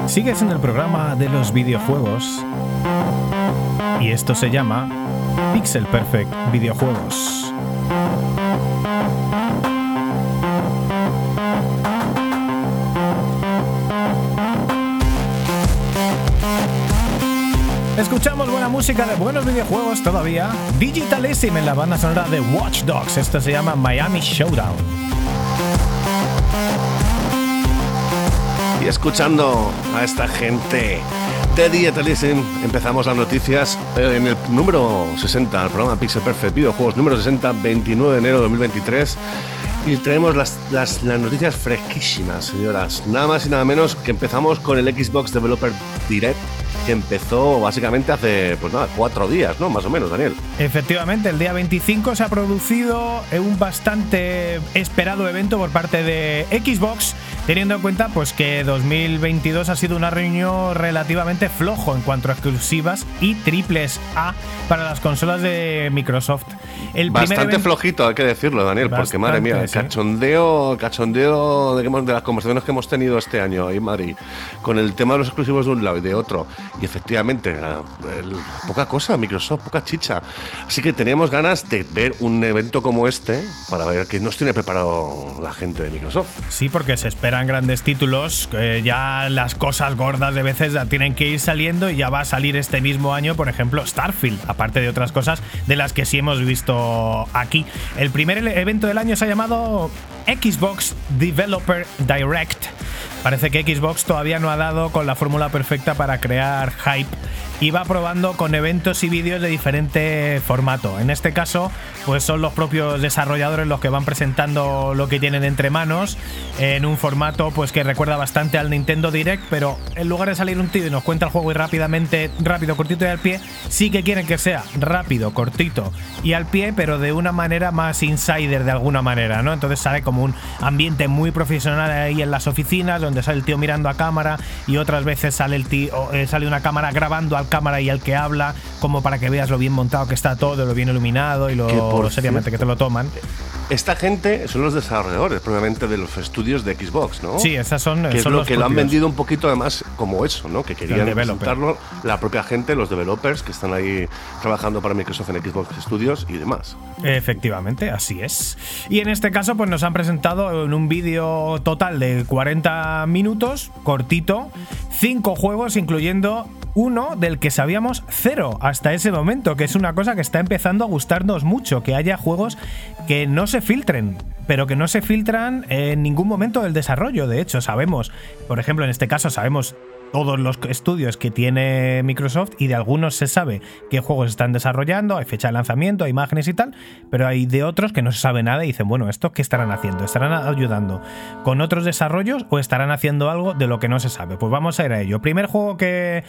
Sigues en el programa de los videojuegos y esto se llama Pixel Perfect Videojuegos. Escuchamos buena música de buenos videojuegos todavía. Digitalism en la banda sonora de Watch Dogs. Esto se llama Miami Showdown. Y escuchando a esta gente de Dietalism, empezamos las noticias eh, en el número 60, el programa Pixel Perfect Videojuegos número 60, 29 de enero de 2023. Y traemos las, las, las noticias fresquísimas, señoras. Nada más y nada menos que empezamos con el Xbox Developer Direct, que empezó básicamente hace, pues nada, cuatro días, ¿no? Más o menos, Daniel. Efectivamente, el día 25 se ha producido un bastante esperado evento por parte de Xbox, teniendo en cuenta pues que 2022 ha sido un año relativamente flojo en cuanto a exclusivas y triples A para las consolas de Microsoft. El Bastante evento- flojito, hay que decirlo, Daniel, porque madre mía, el cachondeo, cachondeo de, de las conversaciones que hemos tenido este año ahí en Madrid, con el tema de los exclusivos de un lado y de otro, y efectivamente, la- el- poca cosa, Microsoft, poca chicha. Así que teníamos ganas de ver un evento como este para ver qué nos tiene preparado la gente de Microsoft. Sí, porque se esperan grandes títulos. eh, ya las cosas gordas de veces ya tienen que ir saliendo y ya va a salir este mismo año, por ejemplo, Starfield, aparte de otras cosas de las que sí hemos visto aquí. El primer evento del año se ha llamado Xbox Developer Direct. Parece que Xbox todavía no ha dado con la fórmula perfecta para crear hype y va probando con eventos y vídeos de diferente formato. En este caso, pues son los propios desarrolladores los que van presentando lo que tienen entre manos en un formato pues que recuerda bastante al Nintendo Direct, pero en lugar de salir un tío y nos cuenta el juego y rápidamente, rápido, cortito y al pie, sí que quieren que sea rápido, cortito y al pie, pero de una manera más insider de alguna manera, ¿no? Entonces sale como un ambiente muy profesional ahí en las oficinas, donde sale el tío mirando a cámara y otras veces sale el tío, eh, sale una cámara grabando al cámara y al que habla, como para que veas lo bien montado que está todo, lo bien iluminado y lo Que por seriamente que te lo toman. Esta gente son los desarrolladores, probablemente de los estudios de Xbox, ¿no? Sí, esas son, que es son lo los que lo han vendido un poquito además como eso, ¿no? Que querían presentarlo la propia gente, los developers que están ahí trabajando para Microsoft en Xbox Studios y demás. Efectivamente, así es. Y en este caso, pues nos han presentado en un vídeo total de 40 minutos, cortito, cinco juegos, incluyendo uno del que sabíamos cero hasta ese momento, que es una cosa que está empezando a gustarnos mucho, que haya juegos que no se filtren, pero que no se filtran en ningún momento del desarrollo. De hecho, sabemos, por ejemplo, en este caso sabemos todos los estudios que tiene Microsoft y de algunos se sabe qué juegos están desarrollando, hay fecha de lanzamiento, hay imágenes y tal, pero hay de otros que no se sabe nada y dicen, bueno, ¿esto qué estarán haciendo? ¿Estarán ayudando con otros desarrollos o estarán haciendo algo de lo que no se sabe? Pues vamos a ir a ello. Primer juego que,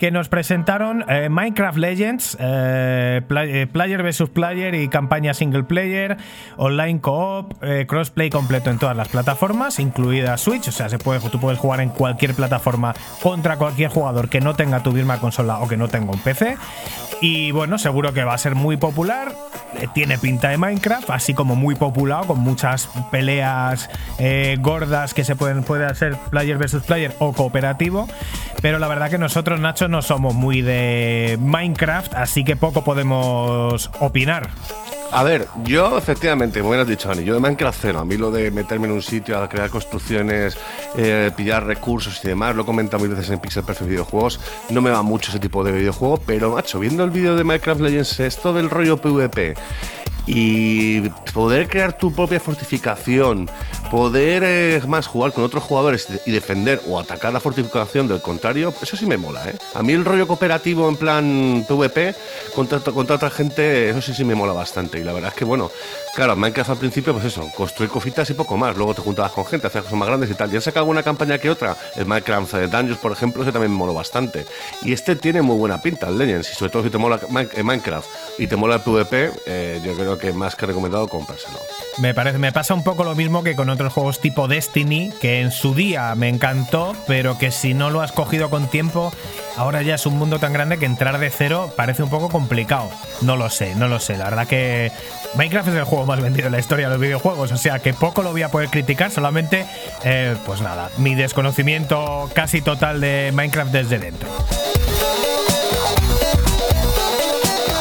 que nos presentaron, eh, Minecraft Legends, eh, eh, player versus player y campaña single player, online co-op, crossplay completo en todas las plataformas, incluida Switch, o sea, se puede, tú puedes jugar en cualquier plataforma contra cualquier jugador que no tenga tu misma consola o que no tenga un PC. Y bueno, seguro que va a ser muy popular. Tiene pinta de Minecraft, así como muy popular, con muchas peleas gordas que se pueden puede hacer player versus player o cooperativo. Pero la verdad que nosotros, Nacho, no somos muy de Minecraft, así que poco podemos opinar. A ver, yo efectivamente, como has dicho, Dani, yo de Minecraft cero. A mí lo de meterme en un sitio a crear construcciones, eh, pillar recursos y demás, lo he comentado mil veces en Pixel Perfect Videojuegos, no me va mucho ese tipo de videojuego, pero macho, viendo el vídeo de Minecraft Legends, esto del rollo PvP y poder crear tu propia fortificación, poder eh, más jugar con otros jugadores y defender o atacar la fortificación del contrario, eso sí me mola, ¿eh? A mí el rollo cooperativo en plan PvP contra, contra otra gente, eso sí sí me mola bastante. Y la verdad es que, bueno, claro, Minecraft al principio, pues eso, construir cositas y poco más. Luego te juntabas con gente, hacías cosas más grandes y tal. Ya han sacado una campaña que otra. El Minecraft eh, Dungeons, por ejemplo, ese también me moló bastante. Y este tiene muy buena pinta, el Legends. Y sobre todo si te mola eh, Minecraft y te mola el PvP, eh, yo creo que más que recomendado comprárselo. Me parece, me pasa un poco lo mismo que con otros juegos tipo Destiny, que en su día me encantó, pero que si no lo has cogido con tiempo, ahora ya es un mundo tan grande que entrar de cero parece un poco complicado. No lo sé, no lo sé. La verdad que Minecraft es el juego más vendido en la historia de los videojuegos, o sea que poco lo voy a poder criticar, solamente, eh, pues nada, mi desconocimiento casi total de Minecraft desde dentro.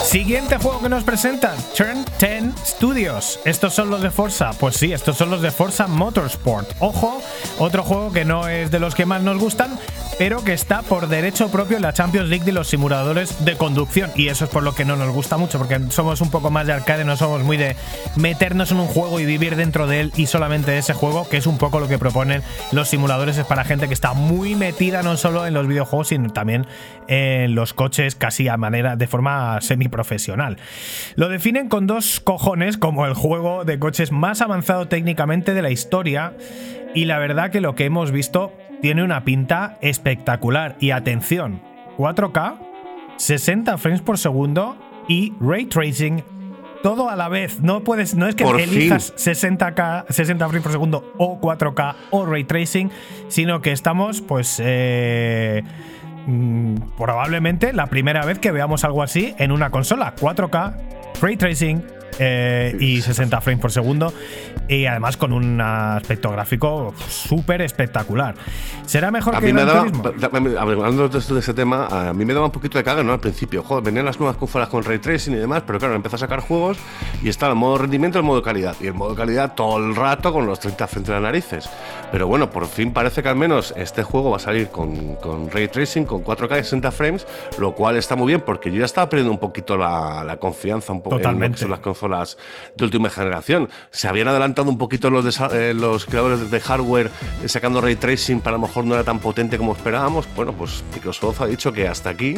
Siguiente juego que nos presentan, Turn 10 Studios. ¿Estos son los de Forza? Pues sí, estos son los de Forza Motorsport. Ojo, otro juego que no es de los que más nos gustan, pero que está por derecho propio en la Champions League de los simuladores de conducción. Y eso es por lo que no nos gusta mucho, porque somos un poco más de arcade, no somos muy de meternos en un juego y vivir dentro de él y solamente ese juego, que es un poco lo que proponen los simuladores. Es para gente que está muy metida no solo en los videojuegos, sino también en los coches casi a manera, de forma Lo definen con dos cojones como el juego de coches más avanzado técnicamente de la historia. Y la verdad que lo que hemos visto tiene una pinta espectacular. Y atención, 4K, 60 frames por segundo y ray tracing. Todo a la vez. No puedes, no es que Por elijas 60K, 60 frames por segundo o 4K o ray tracing, sino que estamos, pues, eh, mm, probablemente la primera vez que veamos algo así en una consola. 4K, ray tracing eh, y 60 frames por segundo. Y además con un aspecto gráfico súper espectacular. ¿Será mejor A que mí me daba, hablando de, de ese tema, a mí me daba un poquito de caga, ¿no? Al principio, joder, venían las nuevas consolas con ray tracing y demás, pero claro, empezó a sacar juegos y estaba el modo rendimiento y el modo calidad. Y el modo calidad todo el rato con los 30 frente a las narices. Pero bueno, por fin parece que al menos este juego va a salir con, con ray tracing, con 4K y 60 frames, lo cual está muy bien porque yo ya estaba perdiendo un poquito la, la confianza un poco en Totalmente. son las consolas de última generación. Se habían adelantado un poquito los, eh, los creadores de hardware eh, sacando ray tracing, para lo mejor no era tan potente como esperábamos. Bueno, pues Microsoft ha dicho que hasta aquí.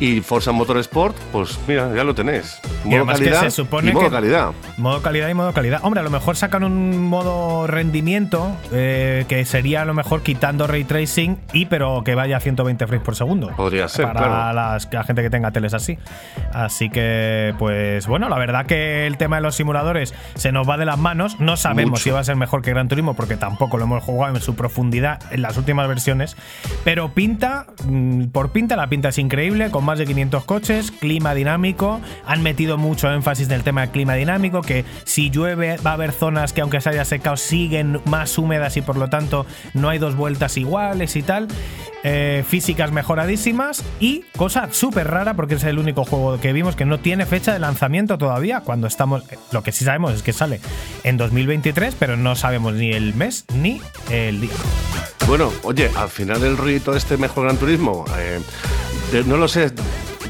Y Forza Motorsport, pues mira, ya lo tenéis. Y Modo que calidad se supone y modo que- calidad. Modo calidad y modo calidad. Hombre, a lo mejor sacan un modo rendimiento eh, que sería a lo mejor quitando ray tracing y pero que vaya a 120 frames por segundo. Podría ser, Para claro. las- la gente que tenga teles así. Así que, pues bueno, la verdad que el tema de los simuladores se nos va de las manos. No sabemos Mucho. si va a ser mejor que Gran Turismo porque tampoco lo hemos jugado en su profundidad en las últimas versiones. Pero pinta, mm, por pinta, la pinta es increíble, más de 500 coches, clima dinámico. Han metido mucho énfasis en el tema del clima dinámico, que si llueve va a haber zonas que aunque se haya secado siguen más húmedas y por lo tanto no hay dos vueltas iguales y tal. Eh, físicas mejoradísimas y cosa súper rara porque es el único juego que vimos que no tiene fecha de lanzamiento todavía cuando estamos lo que sí sabemos es que sale en 2023 pero no sabemos ni el mes ni el día Bueno, oye, al final del rollito este mejor Gran Turismo, eh, de- no lo sé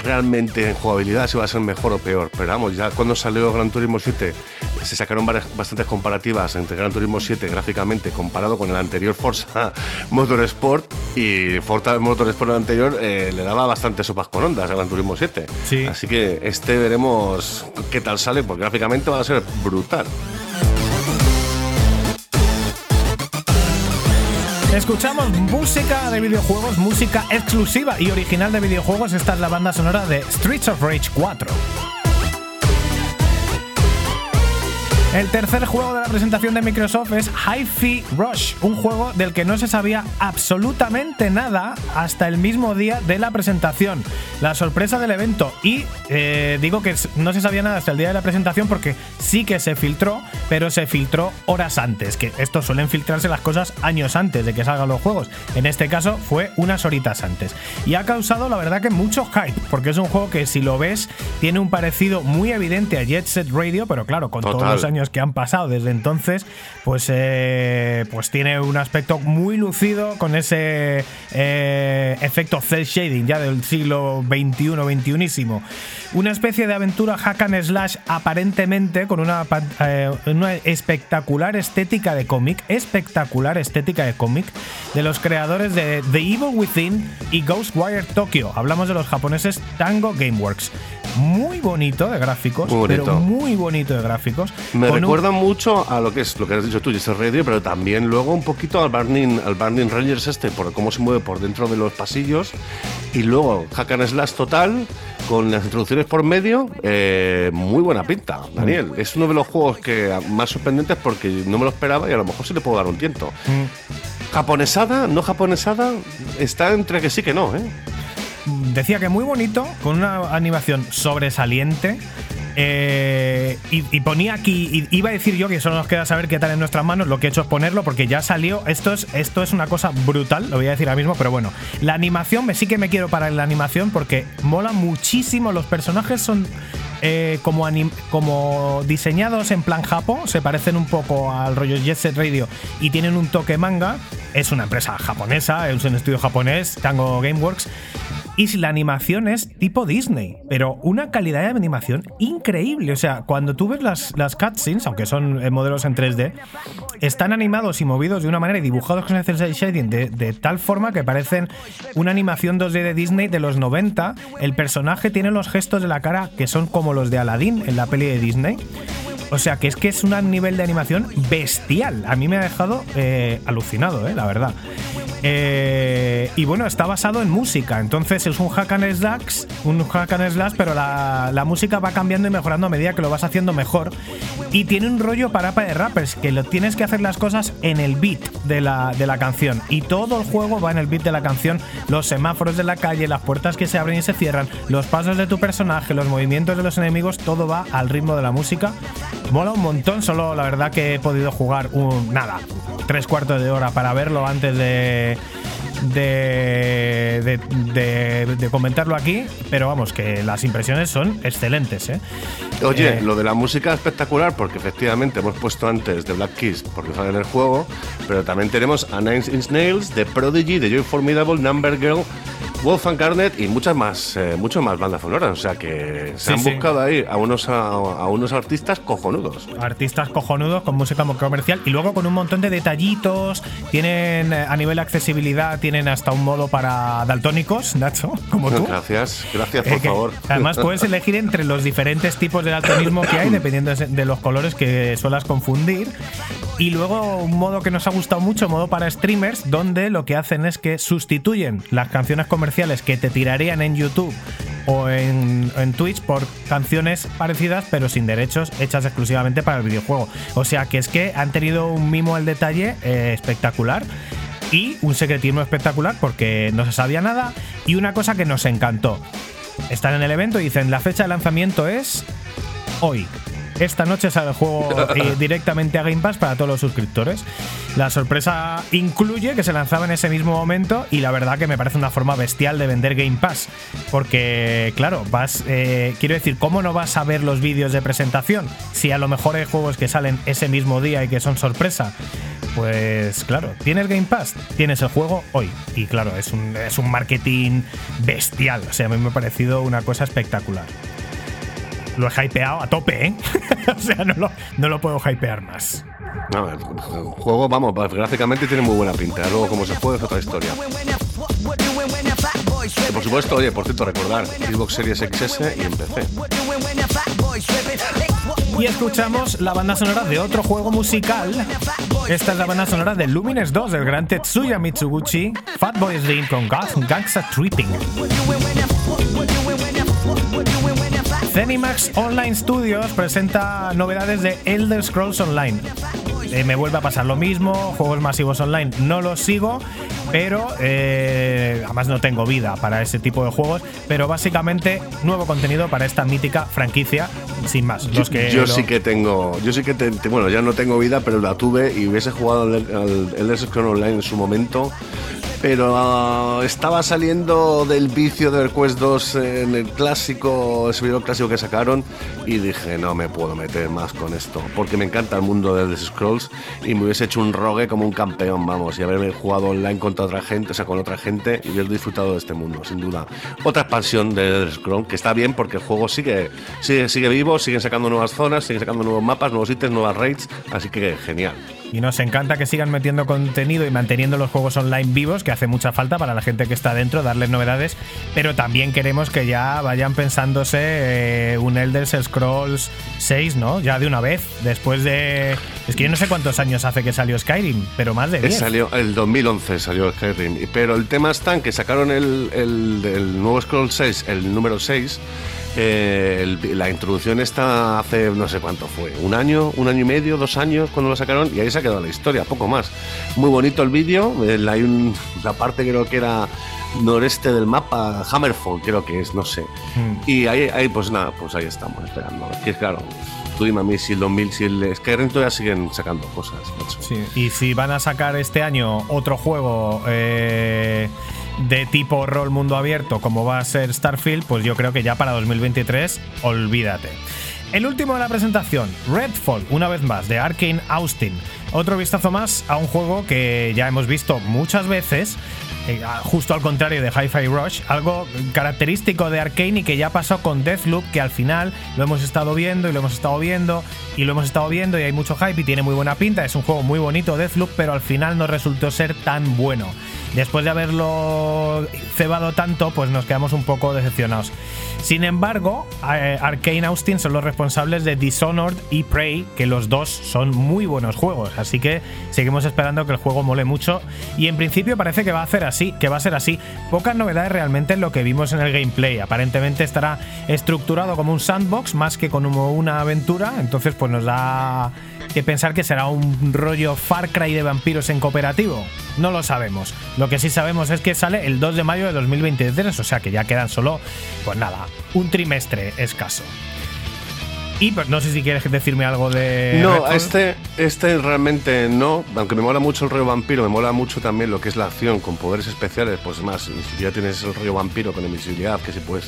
realmente en jugabilidad si va a ser mejor o peor, pero vamos, ya cuando salió Gran Turismo 7 se sacaron varias- bastantes comparativas entre Gran Turismo 7 gráficamente comparado con el anterior Forza (laughs) Motorsport y Forza Motorsport anterior eh, le daba bastante sopas con ondas a Gran Turismo 7. Sí. Así que este veremos qué tal sale, porque gráficamente va a ser brutal. Escuchamos música de videojuegos, música exclusiva y original de videojuegos. Esta es la banda sonora de Streets of Rage 4. El tercer juego de la presentación de Microsoft es Hi-Fi Rush, un juego del que no se sabía absolutamente nada hasta el mismo día de la presentación. La sorpresa del evento. Y eh, digo que no se sabía nada hasta el día de la presentación porque sí que se filtró, pero se filtró horas antes. Que esto suelen filtrarse las cosas años antes de que salgan los juegos. En este caso fue unas horitas antes. Y ha causado, la verdad, que mucho hype, porque es un juego que si lo ves tiene un parecido muy evidente a Jet Set Radio, pero claro, con todos los años que han pasado desde entonces, pues, eh, pues tiene un aspecto muy lucido con ese eh, efecto cel shading ya del siglo XXI, XXIísimo. Una especie de aventura hack and slash aparentemente con una, eh, una espectacular estética de cómic, espectacular estética de cómic de los creadores de The Evil Within y Ghostwire Tokyo. Hablamos de los japoneses Tango Gameworks. Muy bonito de gráficos, Muy bonito. pero muy bonito de gráficos. Me con un- recuerda mucho a lo que es lo que has dicho tú, Jet Set Radio, pero también luego un poquito al Burning, al Burning Rangers este, por cómo se mueve por dentro de los pasillos. Y luego Hack and Slash total, con las introducciones por medio, eh, muy buena pinta, Daniel. Mm. Es uno de los juegos que más sorprendentes porque no me lo esperaba y a lo mejor sí le puedo dar un tiento. Mm. Japonesada, no japonesada, está entre que sí que no, ¿eh? Decía que muy bonito, con una animación sobresaliente. eh, y, ponía aquí, iba a decir yo que solo nos queda saber qué tal en nuestras manos, lo que he hecho es ponerlo porque ya salió, esto es, esto es una cosa brutal, lo voy a decir ahora mismo, pero bueno, la animación, me sí que me quiero parar en la animación porque mola muchísimo, los personajes son eh, como, como diseñados en plan Japo, se parecen un poco al rollo Jet Set Radio y tienen un toque manga, es una empresa japonesa, es un estudio japonés, Tango Gameworks, y si la animación es tipo Disney, pero una calidad de animación increíble. O sea, cuando tú ves las, las cutscenes, aunque son eh, modelos en 3D, están animados y movidos de una manera y dibujados con el cel shading de, de tal forma que parecen una animación 2D de Disney de los 90. El personaje tiene los gestos de la cara que son como los de Aladdin en la peli de Disney. O sea, que es que es un nivel de animación bestial. A mí me ha dejado eh, alucinado, eh, la verdad. Eh, y bueno, está basado en música. Entonces es un hack and slash, un hack and slash, pero la, la música va cambiando y mejorando a medida que lo vas haciendo mejor. Y tiene un rollo parapa de rappers, que lo tienes que hacer las cosas en el beat de la, de la canción. Y todo el juego va en el beat de la canción. Los semáforos de la calle, las puertas que se abren y se cierran, los pasos de tu personaje, los movimientos de los enemigos, todo va al ritmo de la música. Mola un montón, solo la verdad que he podido jugar un, nada, tres cuartos de hora para verlo antes de, de, de, de- de comentarlo aquí, pero vamos, que las impresiones son excelentes. ¿eh? Oye, Eh, lo de la música es espectacular porque efectivamente hemos puesto antes de Black Keys porque sale en el juego, pero también tenemos a Nine Inch Nails, The Prodigy, The Joy Formidable, Number Girl, Wolfgang Garnet y muchas más, eh, muchas más bandas sonoras. O sea que se Sí, han sí. buscado ahí a unos, a, a unos artistas cojonudos. artistas cojonudos con música comercial y luego con un montón de detallitos. Tienen eh, a nivel de accesibilidad, tienen hasta un modo para daltónicos, Nacho, como tú. Gracias, gracias Eh, por que favor. Además, puedes (laughs) elegir entre los diferentes tipos de daltonismo que hay, dependiendo de de los colores que suelas confundir. Y luego un modo que nos ha gustado mucho, modo para streamers, donde lo que hacen es que sustituyen las canciones comerciales que te tirarían en YouTube o en, en Twitch por canciones parecidas pero sin derechos hechas exclusivamente para el videojuego. O sea que es que han tenido un mimo al detalle eh, espectacular y un secretismo espectacular porque no se sabía nada y una cosa que nos encantó. Están en el evento y dicen la fecha de lanzamiento es hoy. Esta noche sale el juego eh, (laughs) directamente a Game Pass para todos los suscriptores. La sorpresa incluye que se lanzaba en ese mismo momento y la verdad que me parece una forma bestial de vender Game Pass. Porque, claro, vas. eh, quiero decir, ¿cómo no vas a ver los vídeos de presentación? Si a lo mejor hay juegos que salen ese mismo día y que son sorpresa. Pues claro, tienes Game Pass, tienes el juego hoy. Y claro, es un, es un marketing bestial. O sea, a mí me ha parecido una cosa espectacular. Lo he hypeado a tope, ¿eh? (laughs) o sea, no lo, no lo puedo hypear más. No, el juego, vamos, gráficamente tiene muy buena pinta. Luego, cómo se juega es otra historia. Y por supuesto, oye, por cierto, recordar Xbox Series XS y en PC. Y escuchamos la banda sonora de otro juego musical. Esta es la banda sonora de Lumines 2 del gran Tetsuya Mitsuguchi, Fatboy Slim con Gas- Gangsta Tripping. Zenimax Online Studios presenta novedades de Elder Scrolls Online. Eh, me vuelve a pasar lo mismo, juegos masivos online no los sigo, pero eh, además no tengo vida para ese tipo de juegos, pero básicamente nuevo contenido para esta mítica franquicia, sin más. Los que yo lo- sí que tengo, yo sí que te- te- bueno, ya no tengo vida, pero la tuve y hubiese jugado al, Elder Scrolls Online en su momento. Pero ah, estaba saliendo del vicio de Quest 2 en el clásico, el servidor clásico que sacaron y dije, no me puedo meter más con esto, porque me encanta el mundo de Elder Scrolls y me hubiese hecho un rogue como un campeón, vamos, y haberme jugado online contra otra gente, o sea, con otra gente y haber disfrutado de este mundo, sin duda. Otra expansión de Elder Scrolls que está bien porque el juego sigue, sigue, sigue vivo, siguen sacando nuevas zonas, siguen sacando nuevos mapas, nuevos ítems, nuevas raids, así que genial. Y nos encanta que sigan metiendo contenido y manteniendo los juegos online vivos, que hace mucha falta para la gente que está dentro, darles novedades, pero también queremos que ya vayan pensándose eh, un Elder Scrolls 6, ¿no? Ya de una vez, después de... Es que yo no sé cuántos años hace que salió Skyrim, pero más de Eh, 10. Salió, el 2011 salió Skyrim, pero el tema está en que sacaron el, el, el nuevo Scroll 6, el número 6. Eh, el- la introducción está hace no sé cuánto fue, un año, un año y medio, dos años cuando lo sacaron y ahí se ha quedado la historia, poco más. Muy bonito el vídeo, eh, hay un, la parte creo que era noreste del mapa, Hammerfall creo que es, no sé. Mm. Y ahí, ahí pues nada, pues ahí estamos esperando. Que claro, tú dime a mí si el 2000, si el Skyrim todavía siguen sacando cosas. Sí, Y si van a sacar este año otro juego eh, de tipo rol mundo abierto como va a ser Starfield, pues yo creo que ya para 2023, olvídate. El último de la presentación, Redfall, una vez más, de Arkane Austin. Otro vistazo más a un juego que ya hemos visto muchas veces, eh, justo al contrario de Hi-Fi Rush, algo característico de Arkane y que ya pasó con Deathloop, que al final lo hemos estado viendo y lo hemos estado viendo y lo hemos estado viendo y hay mucho hype y tiene muy buena pinta. Es un juego muy bonito, Deathloop, pero al final no resultó ser tan bueno. Después de haberlo cebado tanto, pues nos quedamos un poco decepcionados. Sin embargo, eh, Arkane Austin son los responsables de Dishonored y Prey, que los dos son muy buenos juegos. Así que seguimos esperando que el juego mole mucho. Y en principio parece que va a hacer así, que va a ser así. Pocas novedades realmente en lo que vimos en el gameplay. Aparentemente estará estructurado como un sandbox más que como una aventura. Entonces, pues nos da que pensar que será un rollo Far Cry de vampiros en cooperativo. No lo sabemos. Lo que sí sabemos es que sale el 2 de mayo de 2023, o sea que ya quedan solo, pues nada, un trimestre escaso. Y no sé si quieres decirme algo de. No, este, este realmente no. Aunque me mola mucho el rollo vampiro, me mola mucho también lo que es la acción con poderes especiales. Pues más, si ya tienes el rollo vampiro con invisibilidad, que si puedes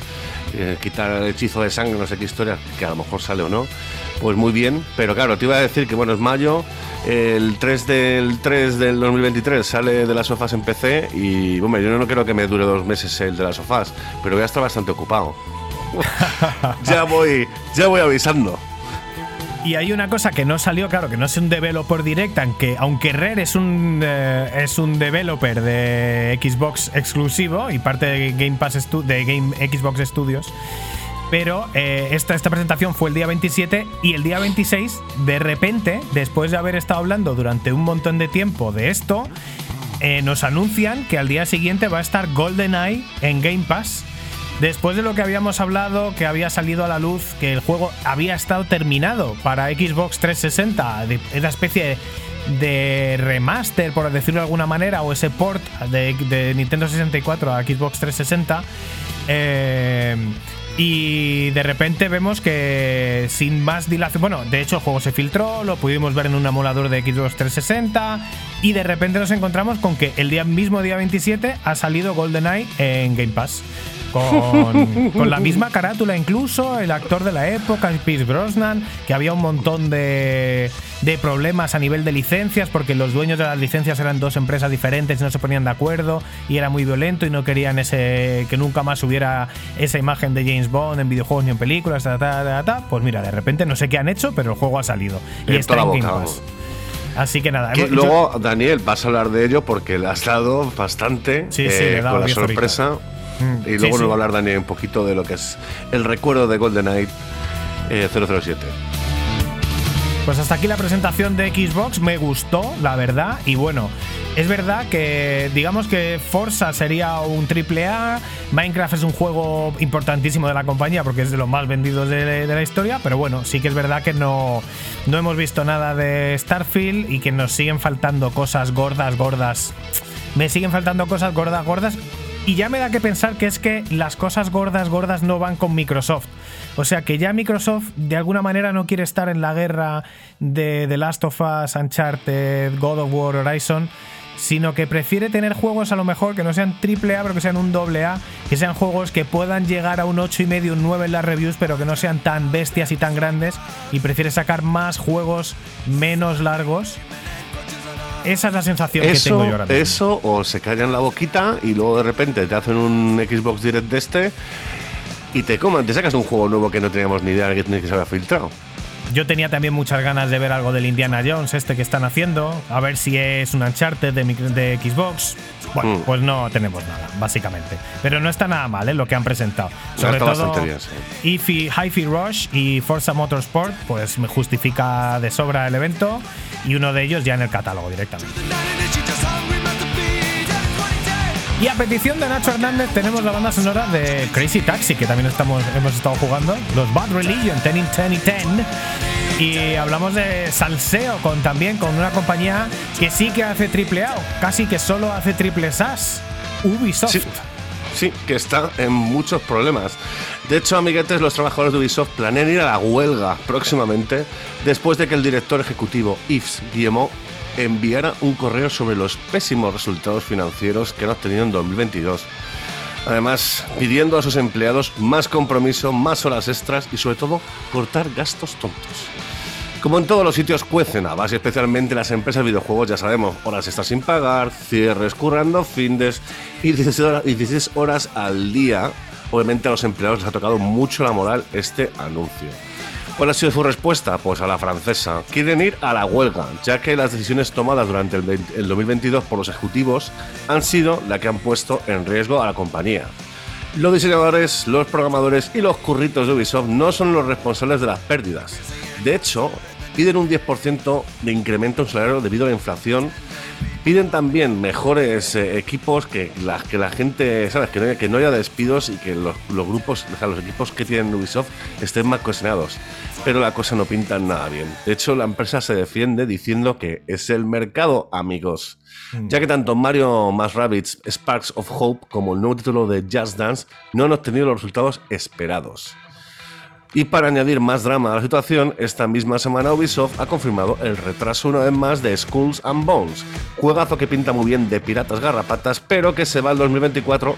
eh, quitar el hechizo de sangre, no sé qué historia, que a lo mejor sale o no, pues muy bien. Pero claro, te iba a decir que bueno, es mayo, el 3 del 3 del 2023 sale de las sofás en PC y, hombre, yo no creo que me dure dos meses el de las sofás, pero voy a estar bastante ocupado. Ya voy, ya voy avisando. Y hay una cosa que no salió, claro, que no es un developer direct, aunque, aunque Rare es un, eh, es un developer de Xbox exclusivo y parte de Game Pass de Game Xbox Studios. Pero eh, esta, esta presentación fue el día 27 y el día 26, de repente, después de haber estado hablando durante un montón de tiempo de esto, eh, nos anuncian que al día siguiente va a estar GoldenEye en Game Pass. Después de lo que habíamos hablado, que había salido a la luz que el juego había estado terminado para Xbox 360, de, esa especie de remaster, por decirlo de alguna manera, o ese port de, de Nintendo 64 a Xbox 360. eh, y de repente vemos que sin más dilación, bueno, de hecho el juego se filtró, lo pudimos ver en un emulador de Xbox 360 y de repente nos encontramos con que el día mismo día 27 ha salido GoldenEye en Game Pass. Con, (laughs) con la misma carátula incluso, el actor de la época, Pierce Brosnan, que había un montón de, de problemas a nivel de licencias, porque los dueños de las licencias eran dos empresas diferentes y no se ponían de acuerdo, y era muy violento y no querían ese que nunca más hubiera esa imagen de James Bond en videojuegos ni en películas, ta, ta, ta, ta. pues mira, de repente no sé qué han hecho, pero el juego ha salido. Y está en. Así que nada, Que hemos- yo- luego, Daniel, vas a hablar de ello porque le has dado bastante Sí, sí, eh, le he dado con la 10 sorpresa. Mm, Y luego sí. nos va a hablar Daniel un poquito de lo que es el recuerdo de GoldenEye eh, 007. Pues hasta aquí la presentación de Xbox, me gustó, la verdad, y bueno, Es verdad que, digamos que Forza sería un triple A, Minecraft es un juego importantísimo de la compañía porque es de los más vendidos de, de la historia, pero bueno, sí que es verdad que no, no hemos visto nada de Starfield y que nos siguen faltando cosas gordas, gordas. Me siguen faltando cosas gordas, gordas. Y ya me da que pensar que es que las cosas gordas, gordas no van con Microsoft. O sea que ya Microsoft de alguna manera no quiere estar en la guerra de The Last of Us, Uncharted, God of War, Horizon, sino que prefiere tener juegos a lo mejor que no sean triple A, pero que sean un doble A, que sean juegos que puedan llegar a un 8 y medio, un 9 en las reviews, pero que no sean tan bestias y tan grandes, y prefiere sacar más juegos menos largos. Esa es la sensación que tengo yo Eso, ahora mismo. eso, o se callan la boquita y luego de repente te hacen un Xbox Direct de este y te coman, te sacas un juego nuevo que no teníamos ni idea de que, que se había filtrado. Yo tenía también muchas ganas de ver algo del Indiana Jones, este que están haciendo, a ver si es un Uncharted de, de Xbox. Bueno, Mm. pues no tenemos nada, básicamente. Pero no está nada mal ¿eh? lo que han presentado. Sobre todo, bien, sí. Hi-Fi, Hi-Fi Rush y Forza Motorsport, pues me justifica de sobra el evento y uno de ellos ya en el catálogo directamente. Y a petición de Nacho Hernández tenemos la banda sonora de Crazy Taxi, que también estamos, hemos estado jugando. Los Bad Religion, 10 in 10 y 10. Y hablamos de salseo con también con una compañía que sí que hace triple A, casi que solo hace triple SAS. Ubisoft. Sí, sí, que está en muchos problemas. De hecho, amiguetes, los trabajadores de Ubisoft planean ir a la huelga próximamente después de que el director ejecutivo Yves Guillemot enviara un correo sobre los pésimos resultados financieros que han obtenido en 2022. Además, pidiendo a sus empleados más compromiso, más horas extras y sobre todo cortar gastos tontos. Como en todos los sitios cuecen habas y especialmente las empresas de videojuegos, ya sabemos, horas extras sin pagar, cierres currando, findes y 16 horas, y 16 horas al día. Obviamente a los empleados les ha tocado mucho la moral este anuncio. ¿Cuál ha sido su respuesta? Pues a la francesa. Quieren ir a la huelga, ya que las decisiones tomadas durante el, 20 el 2022 por los ejecutivos han sido la que han puesto en riesgo a la compañía. Los diseñadores, los programadores y los curritos de Ubisoft no son los responsables de las pérdidas. De hecho, piden un 10% de incremento en salario debido a la inflación. Piden también mejores eh, equipos, que la, que la gente, ¿sabes? Que no, haya, que no haya despidos y que los, los grupos, o sea, los equipos que tienen Ubisoft estén más cohesionados. Pero la cosa no pinta nada bien. De hecho, la empresa se defiende diciendo que es el mercado, amigos. Ya que tanto Mario más Rabbids, Sparks of Hope como el nuevo título de Just Dance no han obtenido los resultados esperados. Y para añadir más drama a la situación, esta misma semana Ubisoft ha confirmado el retraso una vez más de Skulls and Bones, juegazo que pinta muy bien de piratas garrapatas, pero que se va al 2024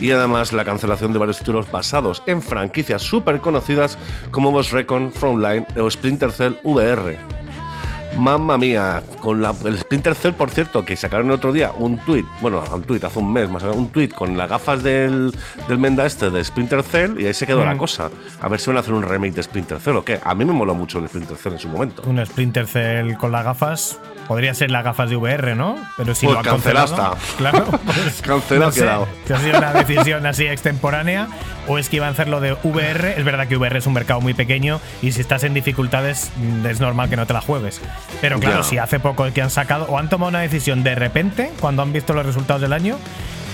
y además la cancelación de varios títulos basados en franquicias súper conocidas como Ghost Recon, Frontline o Splinter Cell VR. Mamma mía, con la, el Splinter Cell, por cierto, que sacaron el otro día un tweet, bueno, un tweet hace un mes más, o menos, un tweet con las gafas del, del Menda este de Splinter Cell y ahí se quedó la cosa. A ver si van a hacer un remake de Splinter Cell o qué. A mí me moló mucho el Splinter Cell en su momento. Un Splinter Cell con las gafas. Podría ser las gafas de VR, ¿no? Pero si Pues lo está. Claro, (laughs) pues, Cancelado no sé, quedado. Si ha sido una decisión así extemporánea o es que iban a hacerlo de VR. Es verdad que VR es un mercado muy pequeño y si estás en dificultades mm, es normal que no te la juegues. Pero claro, si hace poco que han sacado o han tomado una decisión de repente cuando han visto los resultados del año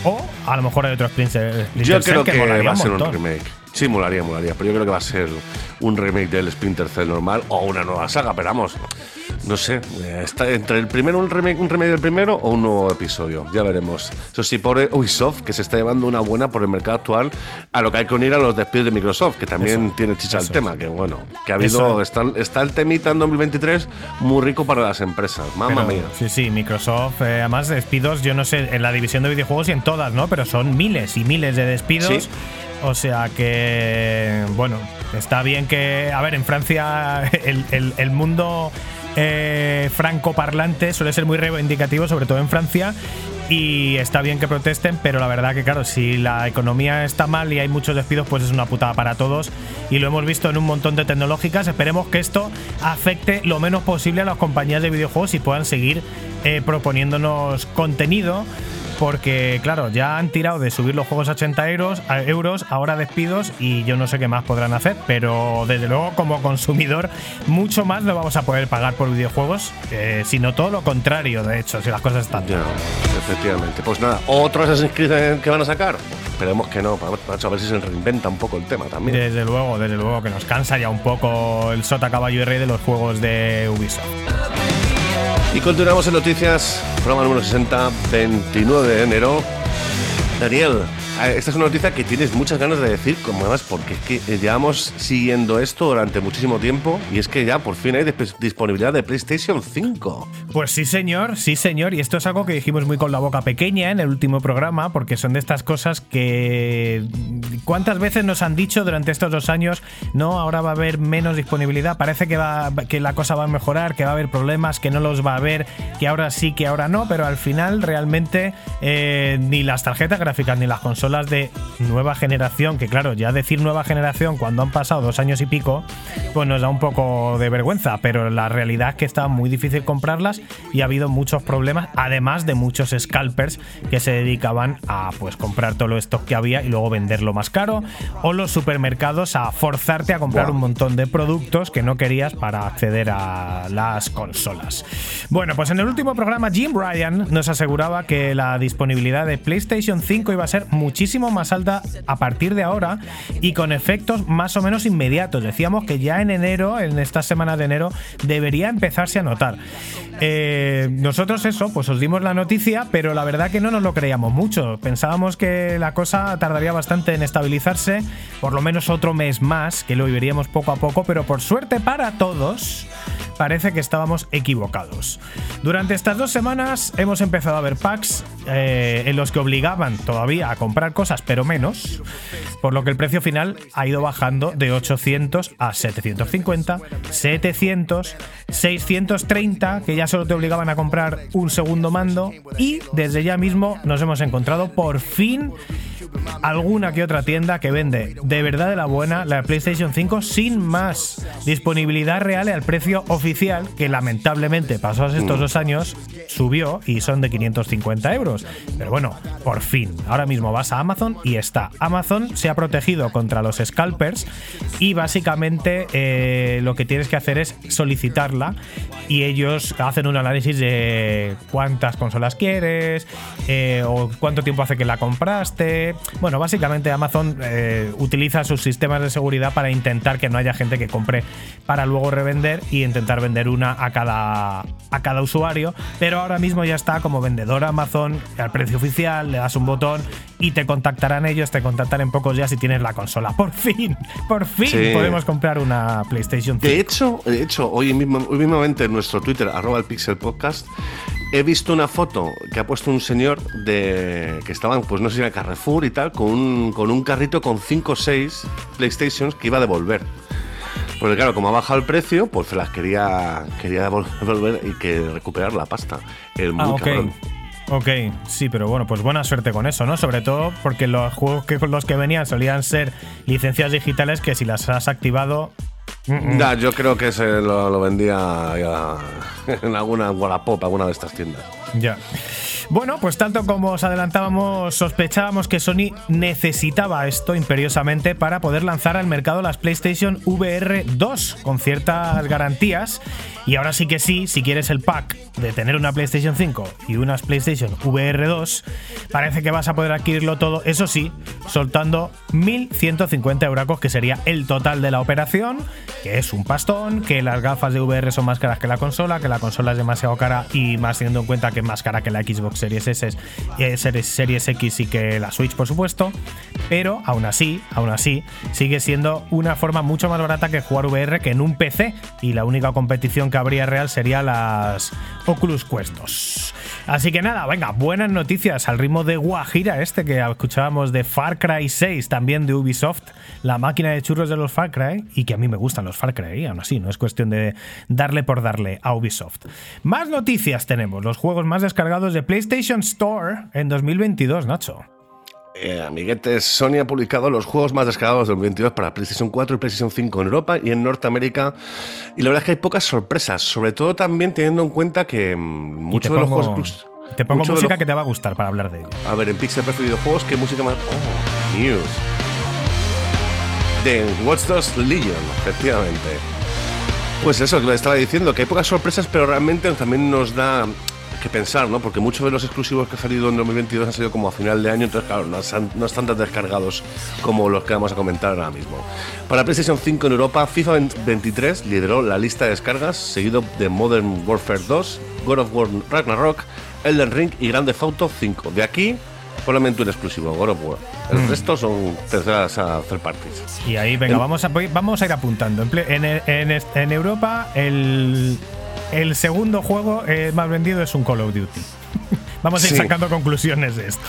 o a lo mejor hay otro Splinter, Splinter Yo creo que, va a ser un remake. Sí, molaría, molaría, pero yo creo que va a ser un remake del Splinter Cell normal o una nueva saga, pero vamos, no sé, eh, está entre el primero un remake, un del primero o un nuevo episodio, ya veremos. Eso sí, por Ubisoft, que se está llevando una buena por el mercado actual, a lo que hay que unir a los despidos de Microsoft, que también tiene chicha el tema, que bueno, que ha habido, está, está el temita en 2023 muy rico para las empresas, mamma mía. Sí, sí, Microsoft, eh, además despidos, yo no sé, en la división de videojuegos y en todas, ¿no? Pero son miles y miles de despidos. Sí. O sea que, bueno, está bien que, a ver, en Francia (laughs) el, el- el mundo eh, francoparlante suele ser muy reivindicativo, sobre todo en Francia. Y está bien que protesten, pero la verdad que, claro, si la economía está mal y hay muchos despidos, pues es una putada para todos. Y lo hemos visto en un montón de tecnológicas. Esperemos que esto afecte lo menos posible a las compañías de videojuegos y puedan seguir eh, proponiéndonos contenido porque claro, ya han tirado de subir los juegos a 80 euros, a euros, ahora despidos y yo no sé qué más podrán hacer, pero desde luego como consumidor mucho más no vamos a poder pagar por videojuegos, eh, sino todo lo contrario, de hecho, si las cosas están Ya, efectivamente. Pues nada, otro Assassin's Creed que van a sacar. Esperemos que no, macho, a ver si se reinventa un poco el tema también. Desde luego, desde luego que nos cansa ya un poco el sota caballo y rey de los juegos de Ubisoft. Y continuamos en noticias, programa número 60, 29 de enero. Daniel, esta es una noticia que tienes muchas ganas de decir, como además, porque es que eh, llevamos siguiendo esto durante muchísimo tiempo y es que ya por fin hay disp- disponibilidad de PlayStation 5. Pues sí, señor, sí, señor. Y esto es algo que dijimos muy con la boca pequeña en el último programa, porque son de estas cosas que. ¿Cuántas veces nos han dicho durante estos dos años, no, ahora va a haber menos disponibilidad? Parece que, va, que la cosa va a mejorar, que va a haber problemas, que no los va a haber, que ahora sí, que ahora no, pero al final realmente eh, ni las tarjetas gráficas ni las consolas de nueva generación, que claro, ya decir nueva generación cuando han pasado dos años y pico, pues nos da un poco de vergüenza, pero la realidad es que está muy difícil comprarlas y ha habido muchos problemas, además de muchos scalpers que se dedicaban a pues comprar todo lo stock que había y luego venderlo más caro, o los supermercados a forzarte a comprar un montón de productos que no querías para acceder a las consolas. Bueno, pues en el último programa Jim Ryan nos aseguraba que la disponibilidad de PlayStation 5 iba a ser muchísimo más alta a partir de ahora y con efectos más o menos inmediatos. Decíamos que ya en enero, en estas semanas de enero, debería empezarse a notar. Eh, nosotros eso, pues os dimos la noticia, pero la verdad que no nos lo creíamos mucho. Pensábamos que la cosa tardaría bastante en estabilizarse, por lo menos otro mes más, que lo veríamos poco a poco, pero por suerte para todos, parece que estábamos equivocados. Durante estas dos semanas hemos empezado a ver packs eh, en los que obligaban todavía a comprar cosas, pero menos, por lo que el precio final ha ido bajando de 800 a 750, 700, 630, que ya solo te obligaban a comprar un segundo mando, y desde ya mismo nos hemos encontrado por fin alguna que otra tienda que vende de verdad de la buena la PlayStation 5 sin más disponibilidad real al precio oficial que lamentablemente pasados estos dos años subió y son de 550 euros. Pero bueno, por fin, ahora mismo vas a Amazon y está. Amazon se ha protegido contra los scalpers y básicamente eh, lo que tienes que hacer es solicitarla y ellos hacen un análisis de cuántas consolas quieres eh, o cuánto tiempo hace que la compraste. Bueno, básicamente Amazon eh, utiliza sus sistemas de seguridad para intentar que no haya gente que compre para luego revender y intentar vender una a cada, a cada usuario. Pero ahora mismo ya está como vendedor Amazon al precio oficial, le das un botón y te contactarán ellos, te contactarán en pocos días si tienes la consola. Por fin, por fin Sí. podemos comprar una PlayStation 5. De hecho, de hecho hoy, mismo, hoy mismamente en nuestro Twitter, arroba el Pixel Podcast, he visto una foto que ha puesto un señor de que estaban, pues no sé si era Carrefour y tal, con un, con un carrito con 5 o 6 PlayStations que iba a devolver. Porque claro, como ha bajado el precio, pues se las quería, quería vol- (laughs) devolver y que recuperar la pasta. El muy Ah, cabrón. Ok, sí, pero bueno, pues buena suerte con eso, ¿no? Sobre todo porque los juegos que con los que venían solían ser licencias digitales que si las has activado. mm, mm. Ya, yo creo que se lo, lo vendía ya (laughs) en alguna Wallapop, alguna de estas tiendas. Ya. Bueno, pues tanto como os adelantábamos, sospechábamos que Sony necesitaba esto imperiosamente para poder lanzar al mercado las PlayStation VR 2 con ciertas garantías. Y ahora sí que sí, si quieres el pack de tener una PlayStation 5 y unas PlayStation VR 2, parece que vas a poder adquirirlo todo, eso sí, soltando 1.150 euracos, que sería el total de la operación, que es un pastón, que las gafas de VR son más caras que la consola, que la consola es demasiado cara y más teniendo en cuenta que es más cara que la Xbox Series S, eh, Series, Series X y que la Switch, por supuesto. Pero aún así, aún así, sigue siendo una forma mucho más barata que jugar VR que en un PC. Y la única competición que habría real sería las Oculus Quest 2. Así que nada, venga, buenas noticias al ritmo de Guajira este que escuchábamos de Far Cry 6, también de Ubisoft, la máquina de churros de los Far Cry, y que a mí me gustan los Far Cry, aún así, no es cuestión de darle por darle a Ubisoft. Más noticias tenemos, los juegos más descargados de PlayStation Store en 2022, Nacho. Eh, amiguetes, Sony ha publicado los juegos más descargados del 2022 para PlayStation 4 y PlayStation 5 en Europa y en Norteamérica. Y la verdad es que hay pocas sorpresas, sobre todo también teniendo en cuenta que mm, muchos de los juegos. Te pongo música lo- que te va a gustar para hablar de ello. A ver, en Pixel Perfect Videojuegos, ¿qué música más? Oh, News. De Watch Dogs Legion, efectivamente. Pues eso, que le estaba diciendo, que hay pocas sorpresas, pero realmente también nos da que pensar, ¿no? Porque muchos de los exclusivos que han salido en 2022 han salido como a final de año, entonces, claro, no están, no están tan descargados como los que vamos a comentar ahora mismo. Para PlayStation 5 en Europa, FIFA 23 lideró la lista de descargas, seguido de Modern Warfare 2, God of War Ragnarok, Elden Ring y Grand Theft Auto 5. De aquí, solamente un exclusivo, God of War. El resto son terceras a third parties. Y ahí, venga, El- vamos a, vamos a ir apuntando. En, en, en en Europa, el, el segundo juego eh, más vendido es un Call of Duty. (laughs) vamos a ir Sí. sacando conclusiones de esto.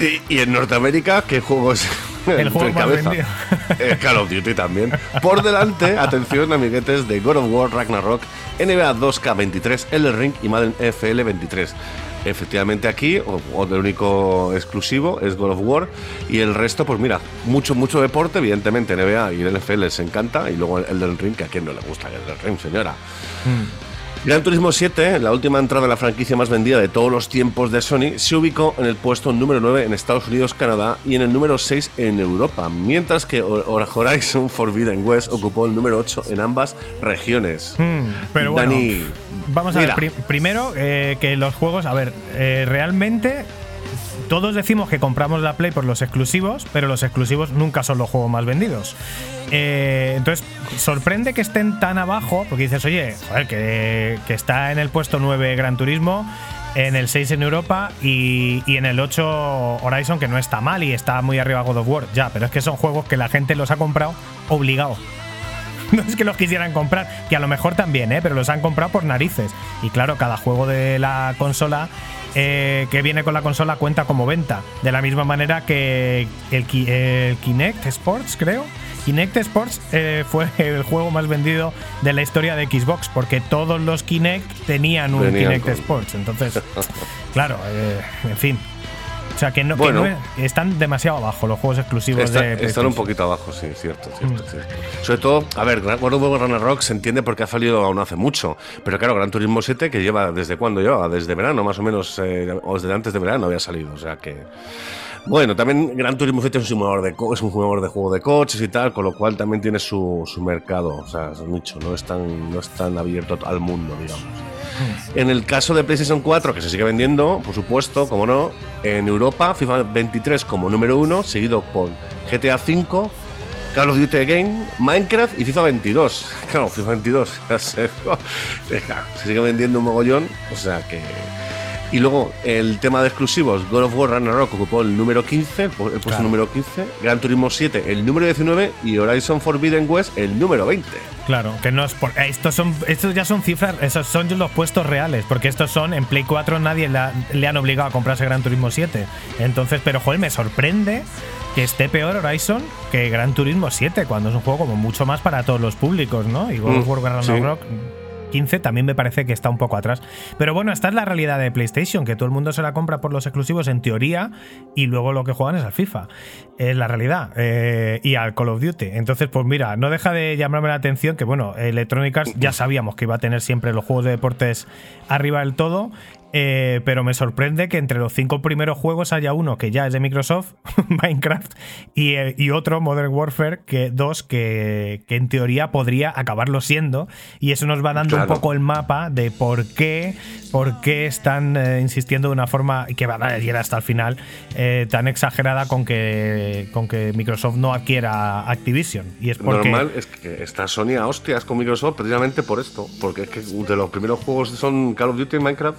Y, y en Norteamérica, ¿qué juegos El juego (laughs) más vendido. (laughs) Eh, Call of Duty también. Por delante, atención, amiguetes, de God of War Ragnarok, NBA 2K23, Elden Ring y Madden FL 23. Efectivamente aquí, o, o el único exclusivo es God of War y el resto, pues mira, mucho, mucho deporte, evidentemente NBA y el NFL les encanta y luego el Elden Ring, que a quien no le gusta el Elden Ring, señora. Gran Turismo 7, la última entrada en la franquicia más vendida de todos los tiempos de Sony, se ubicó en el puesto número 9 en Estados Unidos, Canadá y en el número 6 en Europa, mientras que Horizon Forbidden West ocupó el número 8 en ambas regiones. Mm, pero bueno, Dani, vamos a mira. ver. pri- primero, eh, que los juegos, a ver, eh, realmente todos decimos que compramos la Play por los exclusivos, pero los exclusivos nunca son los juegos más vendidos. Eh, entonces, sorprende que estén tan abajo, porque dices, oye, joder, que, está en el puesto 9 Gran Turismo, en el 6 en Europa y, y en el 8 Horizon, que no está mal y está muy arriba God of War. Ya, pero es que son juegos que la gente los ha comprado obligado. (laughs) No es que los quisieran comprar, que a lo mejor también, ¿eh? pero los han comprado por narices. Y claro, cada juego de la consola eh, que viene con la consola cuenta como venta. De la misma manera que el, Ki- el Kinect Sports, creo. Kinect Sports eh, fue (laughs) el juego más vendido de la historia de Xbox, porque todos los Kinect tenían un Venían Kinect con- Sports. Entonces, (laughs) claro, eh, en fin. O sea, que, no, que Bueno. no es- están demasiado abajo los juegos exclusivos Está- de están un poquito abajo, sí, cierto, Mm. cierto, cierto. Sobre todo, a ver, Gran- of War Ragnarok se entiende porque ha salido aún hace mucho, pero claro, Gran Turismo 7 que lleva, ¿desde cuándo lleva? Desde verano, más o menos, eh, o desde antes de verano había salido, o sea que... Bueno, también Gran Turismo 7 es un simulador de, es un simulador de juego de coches y tal, con lo cual también tiene su, su mercado, o sea, nicho, no es tan, no es tan abierto al mundo, digamos. En el caso de PlayStation 4, que se sigue vendiendo, por supuesto, como no, en Europa, FIFA 23 como número uno, seguido por GTA 5, Call of Duty Game, Minecraft y FIFA 22. (laughs) Claro, FIFA 22. (laughs) ya sé, (laughs) claro, se sigue vendiendo un mogollón, o sea que. Y luego el tema de exclusivos, God of War Ragnarok ocupó el número 15, el puesto Claro. número 15, Gran Turismo 7 el número 19 y Horizon Forbidden West el número 20. Claro, que no es por. eh, Estos, son, estos ya son cifras, esos son los puestos reales, porque estos son en Play 4 nadie la- le han obligado a comprarse Gran Turismo 7. Entonces, pero joder, me sorprende que esté peor Horizon que Gran Turismo 7, cuando es un juego como mucho más para todos los públicos, ¿no? Y God of Mm, War sí. Ragnarok 15 también me parece que está un poco atrás. Pero bueno, esta es la realidad de PlayStation, que todo el mundo se la compra por los exclusivos en teoría y luego lo que juegan es al FIFA. Es la realidad. Eh, y al Call of Duty. Entonces, pues mira, no deja de llamarme la atención que, bueno, Electronic ya sabíamos que iba a tener siempre los juegos de deportes arriba del todo. Eh, pero me sorprende que entre los cinco primeros juegos haya uno que ya es de Microsoft, (laughs) Minecraft, y, eh, y otro, Modern Warfare, que dos que, que en teoría podría acabarlo siendo. Y eso nos va dando Claro. un poco el mapa de por qué, por qué están eh, insistiendo de una forma que va a llegar hasta el final eh, tan exagerada con que, con que Microsoft no adquiera Activision. Y es porque. Normal es que está Sony a hostias con Microsoft precisamente por esto, porque es que de los primeros juegos son Call of Duty y Minecraft.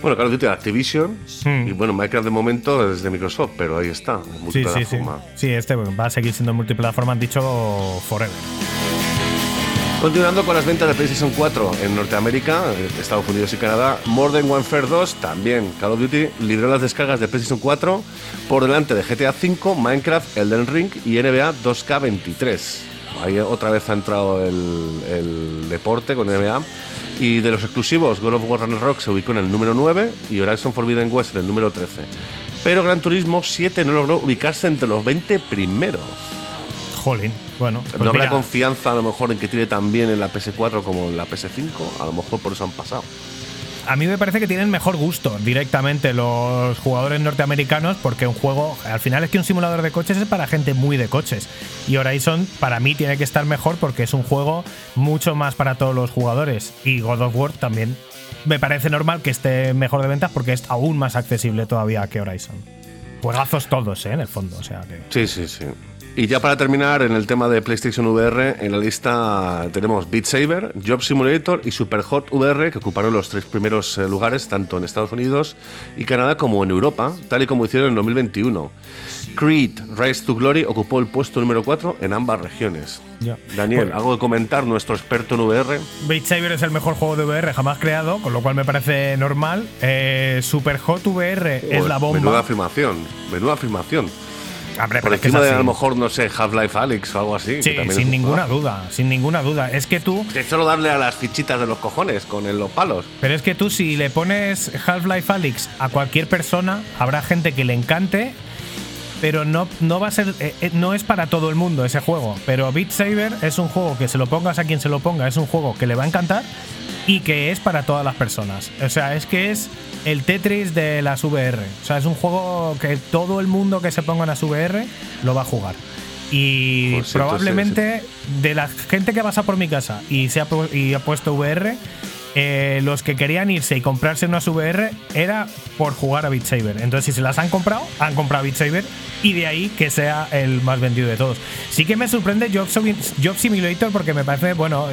Bueno, Call of Duty Activision Hmm. y bueno, Minecraft de momento es de Microsoft, pero ahí está, Sí, sí, sí. multiplataforma. Sí, este va a seguir siendo multiplataforma, han dicho forever. Continuando con las ventas de PlayStation 4 en Norteamérica, eh, Estados Unidos y Canadá, Modern Warfare 2 también. Call of Duty lideró las descargas de PlayStation 4 por delante de GTA 5, Minecraft, Elden Ring y NBA 2K23. Ahí otra vez ha entrado el, el deporte con NBA. Y de los exclusivos, God of War Ragnarok se ubicó en el número 9 y Horizon Forbidden West en el número 13. Pero Gran Turismo 7 no logró ubicarse entre los 20 primeros. Jolín. Bueno, pues no habrá mira, confianza a lo mejor en que tire tan bien en la PS4 como en la PS5. A lo mejor por eso han pasado. A mí me parece que tienen mejor gusto directamente los jugadores norteamericanos porque un juego, al final es que un simulador de coches es para gente muy de coches. Y Horizon para mí tiene que estar mejor porque es un juego mucho más para todos los jugadores. Y God of War también me parece normal que esté mejor de ventas porque es aún más accesible todavía que Horizon. Juegazos todos, ¿eh? En el fondo, o sea que... Sí, sí, sí. Y ya para terminar, en el tema de PlayStation VR, en la lista tenemos Beat Saber, Job Simulator y Super Hot VR, que ocuparon los tres primeros eh, lugares, tanto en Estados Unidos y Canadá como en Europa, tal y como hicieron en 2021. Creed Rise to Glory ocupó el puesto número 4 en ambas regiones. Ya. Daniel, Bueno. ¿algo de comentar, nuestro experto en VR? Beat Saber es el mejor juego de VR jamás creado, con lo cual me parece normal. Eh, Super Hot VR es la Menuda bomba. afirmación, menuda afirmación. Hombre, Por pero es que es encima de a lo mejor, no sé, Half-Life Alyx o algo así. Sí, sin ninguna duda, sin ninguna duda. Es que tú, es solo darle a las fichitas de los cojones con el- los palos. pero es que tú si le pones Half-Life Alyx a cualquier persona, habrá gente que le encante, pero no, no va a ser, eh, eh, no es para todo el mundo ese juego. Pero Beat Saber es un juego que se lo pongas a quien se lo ponga, es un juego que le va a encantar y que es para todas las personas. O sea, es que es el Tetris de las VR. O sea, es un juego que todo el mundo que se ponga en las VR lo va a jugar. Y Pues sí, probablemente de la gente que pasa por mi casa y, se ha, y ha puesto VR, eh, los que querían irse y comprarse unas VR era por jugar a Beat Saber. Entonces, si se las han comprado, han comprado Beat Saber y de ahí que sea el más vendido de todos. Sí que me sorprende Job, Job Simulator porque me parece, bueno,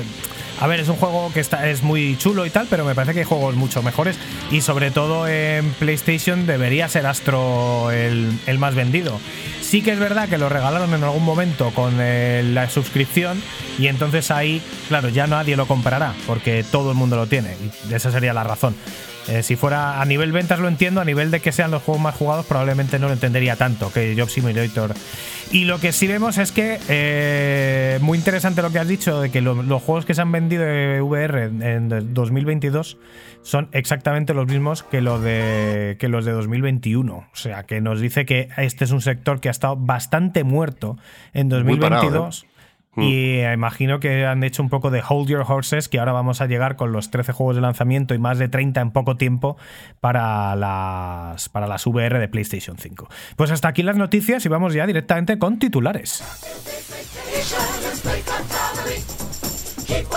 a ver, es un juego que está, es muy chulo y tal, pero me parece que hay juegos mucho mejores y sobre todo en PlayStation debería ser Astro el, el más vendido. Sí que es verdad que lo regalaron en algún momento con eh, la suscripción y entonces ahí, claro, ya nadie lo comprará porque todo el mundo lo tiene y esa sería la razón. Eh, si fuera a nivel ventas lo entiendo, a nivel de que sean los juegos más jugados probablemente no lo entendería tanto que Job Simulator. Y lo que sí vemos es que, eh, muy interesante lo que has dicho, de que los juegos que se han vendido de VR en, en, 2022 son exactamente los mismos que, lo de, que los de 2021. O sea, que nos dice que este es un sector que ha estado bastante muerto en 2022. Mm. Y eh, imagino que han hecho un poco de hold your horses, que ahora vamos a llegar con los 13 juegos de lanzamiento y más de 30 en poco tiempo para las, para las VR de PlayStation 5. Pues hasta aquí las noticias y vamos ya directamente con titulares. Keep.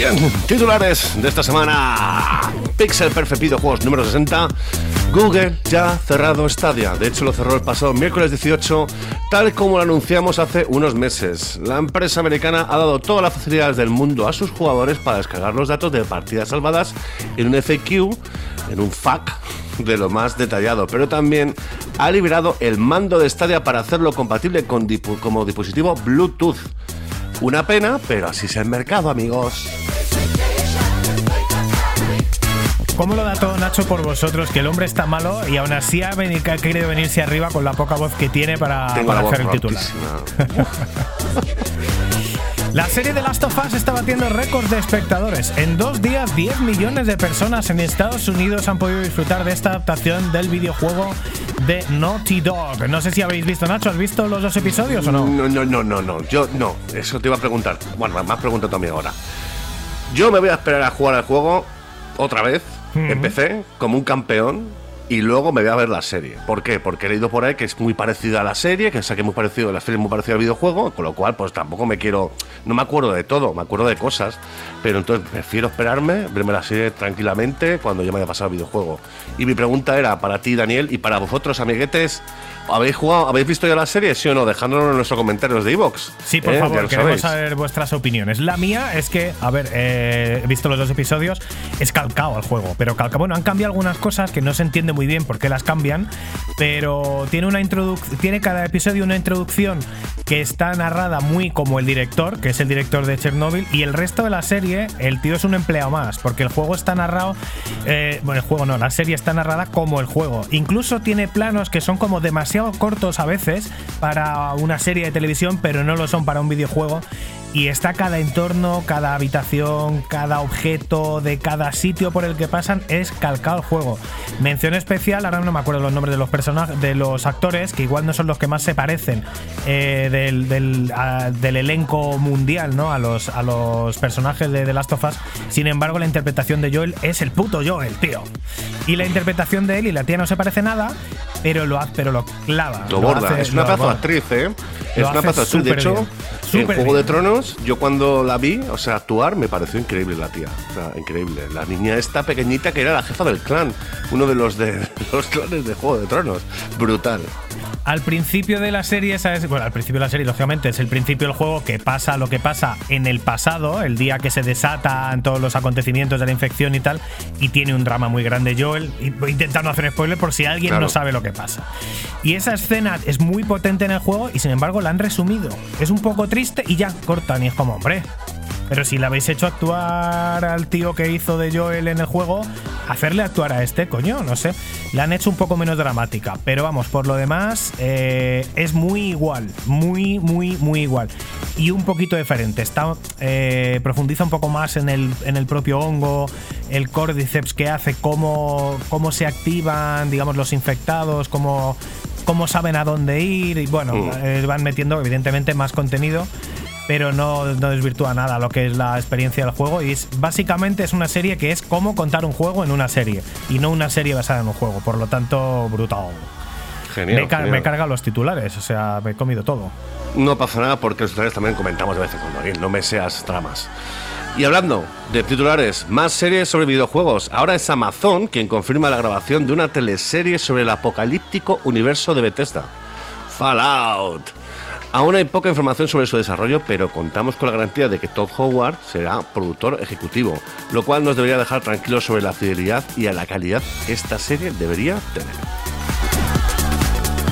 Bien, titulares de esta semana. Pixel Perfect Videojuegos número 60. Google ya ha cerrado Stadia. De hecho, lo cerró el pasado miércoles 18, tal como lo anunciamos hace unos meses. La empresa americana ha dado todas las facilidades del mundo a sus jugadores para descargar los datos de partidas salvadas en un FAQ, en un FAQ de lo más detallado, pero también ha liberado el mando de Stadia para hacerlo compatible con como dispositivo Bluetooth. Una pena, pero así es el mercado, amigos. ¿Cómo lo da todo Nacho por vosotros? Que el hombre está malo y aún así ha, veni- que ha querido venirse arriba con la poca voz que tiene para, Tengo para la voz hacer el titular. (laughs) La serie de Last of Us está batiendo récords de espectadores. En dos días, 10 millones de personas en Estados Unidos han podido disfrutar de esta adaptación del videojuego de Naughty Dog. No sé si habéis visto, Nacho, ¿has visto los dos episodios o no? No, no, no, no, no. Yo no. Eso te iba a preguntar. Bueno, me has preguntado también ahora. Yo me voy a esperar a jugar al juego otra vez. Empecé como un campeón. Y luego me voy a ver la serie. ¿Por qué? Porque he leído por ahí que es muy parecida a la serie, que es muy parecido, la serie es muy parecida al videojuego, con lo cual pues tampoco me quiero, no me acuerdo de todo, me acuerdo de cosas, pero entonces prefiero esperarme, verme la serie tranquilamente cuando ya me haya pasado el videojuego. Y mi pregunta era para ti, Daniel, y para vosotros, amiguetes, ¿habéis jugado, habéis visto ya la serie, sí o no? Dejádnoslo en nuestros comentarios de iVoox. Sí, por Eh, favor, queremos saber vuestras opiniones. La mía es que, a ver, eh, he visto los dos episodios, es calcado al juego, pero calcado, bueno, han cambiado algunas cosas que no se entiende muy muy bien por qué las cambian, pero tiene una introducción, tiene cada episodio una introducción que está narrada muy como el director, que es el director de Chernobyl, y el resto de la serie, el tío es un empleado más, porque el juego está narrado, eh, bueno, el juego no, la serie está narrada como el juego. Incluso tiene planos que son como demasiado cortos a veces para una serie de televisión, pero no lo son para un videojuego. Y está cada entorno, cada habitación, cada objeto de cada sitio por el que pasan es calcado al juego. Mención especial, ahora no me acuerdo los nombres de los personajes, de los actores, que igual no son los que más se parecen eh, del, del, a- del elenco mundial, ¿no? A los, a los personajes de The Last of Us. Sin embargo, la interpretación de Joel es el puto Joel, tío. Y la interpretación de él y la tía no se parece nada, pero lo, pero lo clava. Lo borda. hace- es una pedazo actriz, ¿eh? Es una pedazo actriz. De hecho, en Juego bien. de Tronos, yo cuando la vi, o sea, actuar, me pareció increíble la tía. O sea, increíble. La niña esta pequeñita que era la jefa del clan. Uno de los de (laughs) los clanes de Juego de Tronos. Brutal. Al principio de la serie, ¿sabes? Bueno, al principio de la serie, lógicamente, es el principio del juego que pasa lo que pasa en el pasado, el día que se desatan todos los acontecimientos de la infección y tal, y tiene un drama muy grande Joel. Y voy intentando hacer spoiler por si alguien Claro. no sabe lo que pasa. Y esa escena es muy potente en el juego y sin embargo la han resumido. Es un poco triste y ya cortan y es como, hombre. Pero si le habéis hecho actuar al tío que hizo de Joel en el juego, hacerle actuar a este, coño, no sé. La han hecho un poco menos dramática. Pero vamos, por lo demás, eh, es muy igual. Muy, muy, muy igual. Y un poquito diferente. Está, eh, profundiza un poco más en el, en el propio hongo, el cordyceps que hace, cómo, cómo se activan, digamos, los infectados, cómo, cómo saben a dónde ir. Y bueno, Mm. eh, van metiendo, evidentemente, más contenido pero no, no desvirtúa nada lo que es la experiencia del juego. Y es, básicamente es una serie que es cómo contar un juego en una serie y no una serie basada en un juego. Por lo tanto, brutal. Genial. me, ca- genial. me carga los titulares, o sea, me he comido todo. No pasa nada porque los titulares también comentamos de vez en cuando. No me seas tramas. Y hablando de titulares, más series sobre videojuegos. Ahora es Amazon quien confirma la grabación de una teleserie sobre el apocalíptico universo de Bethesda. Fallout. Aún hay poca información sobre su desarrollo, pero contamos con la garantía de que Todd Howard será productor ejecutivo, lo cual nos debería dejar tranquilos sobre la fidelidad y a la calidad que esta serie debería tener.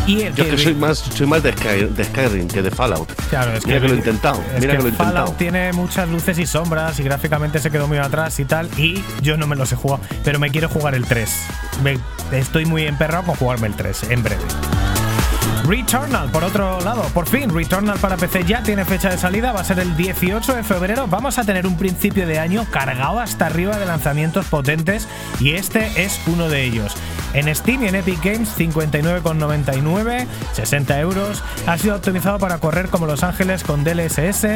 Y Yo que soy más, soy más de, Sky- de Skyrim que de Fallout. Claro, es Mira que, que, lo he intentado. es Mira que, lo he Fallout intentado. tiene muchas luces y sombras y gráficamente se quedó muy atrás y tal. Y yo no me los he jugado, pero me quiero jugar el 3. Me- estoy muy emperrado con jugarme el 3 en breve. Returnal, por otro lado, por fin, Returnal para PC ya tiene fecha de salida, va a ser el 18 de febrero. Vamos a tener un principio de año cargado hasta arriba de lanzamientos potentes y este es uno de ellos. En Steam y en Epic Games, 59,99, 60 euros. Ha sido optimizado para correr como Los Ángeles con DLSS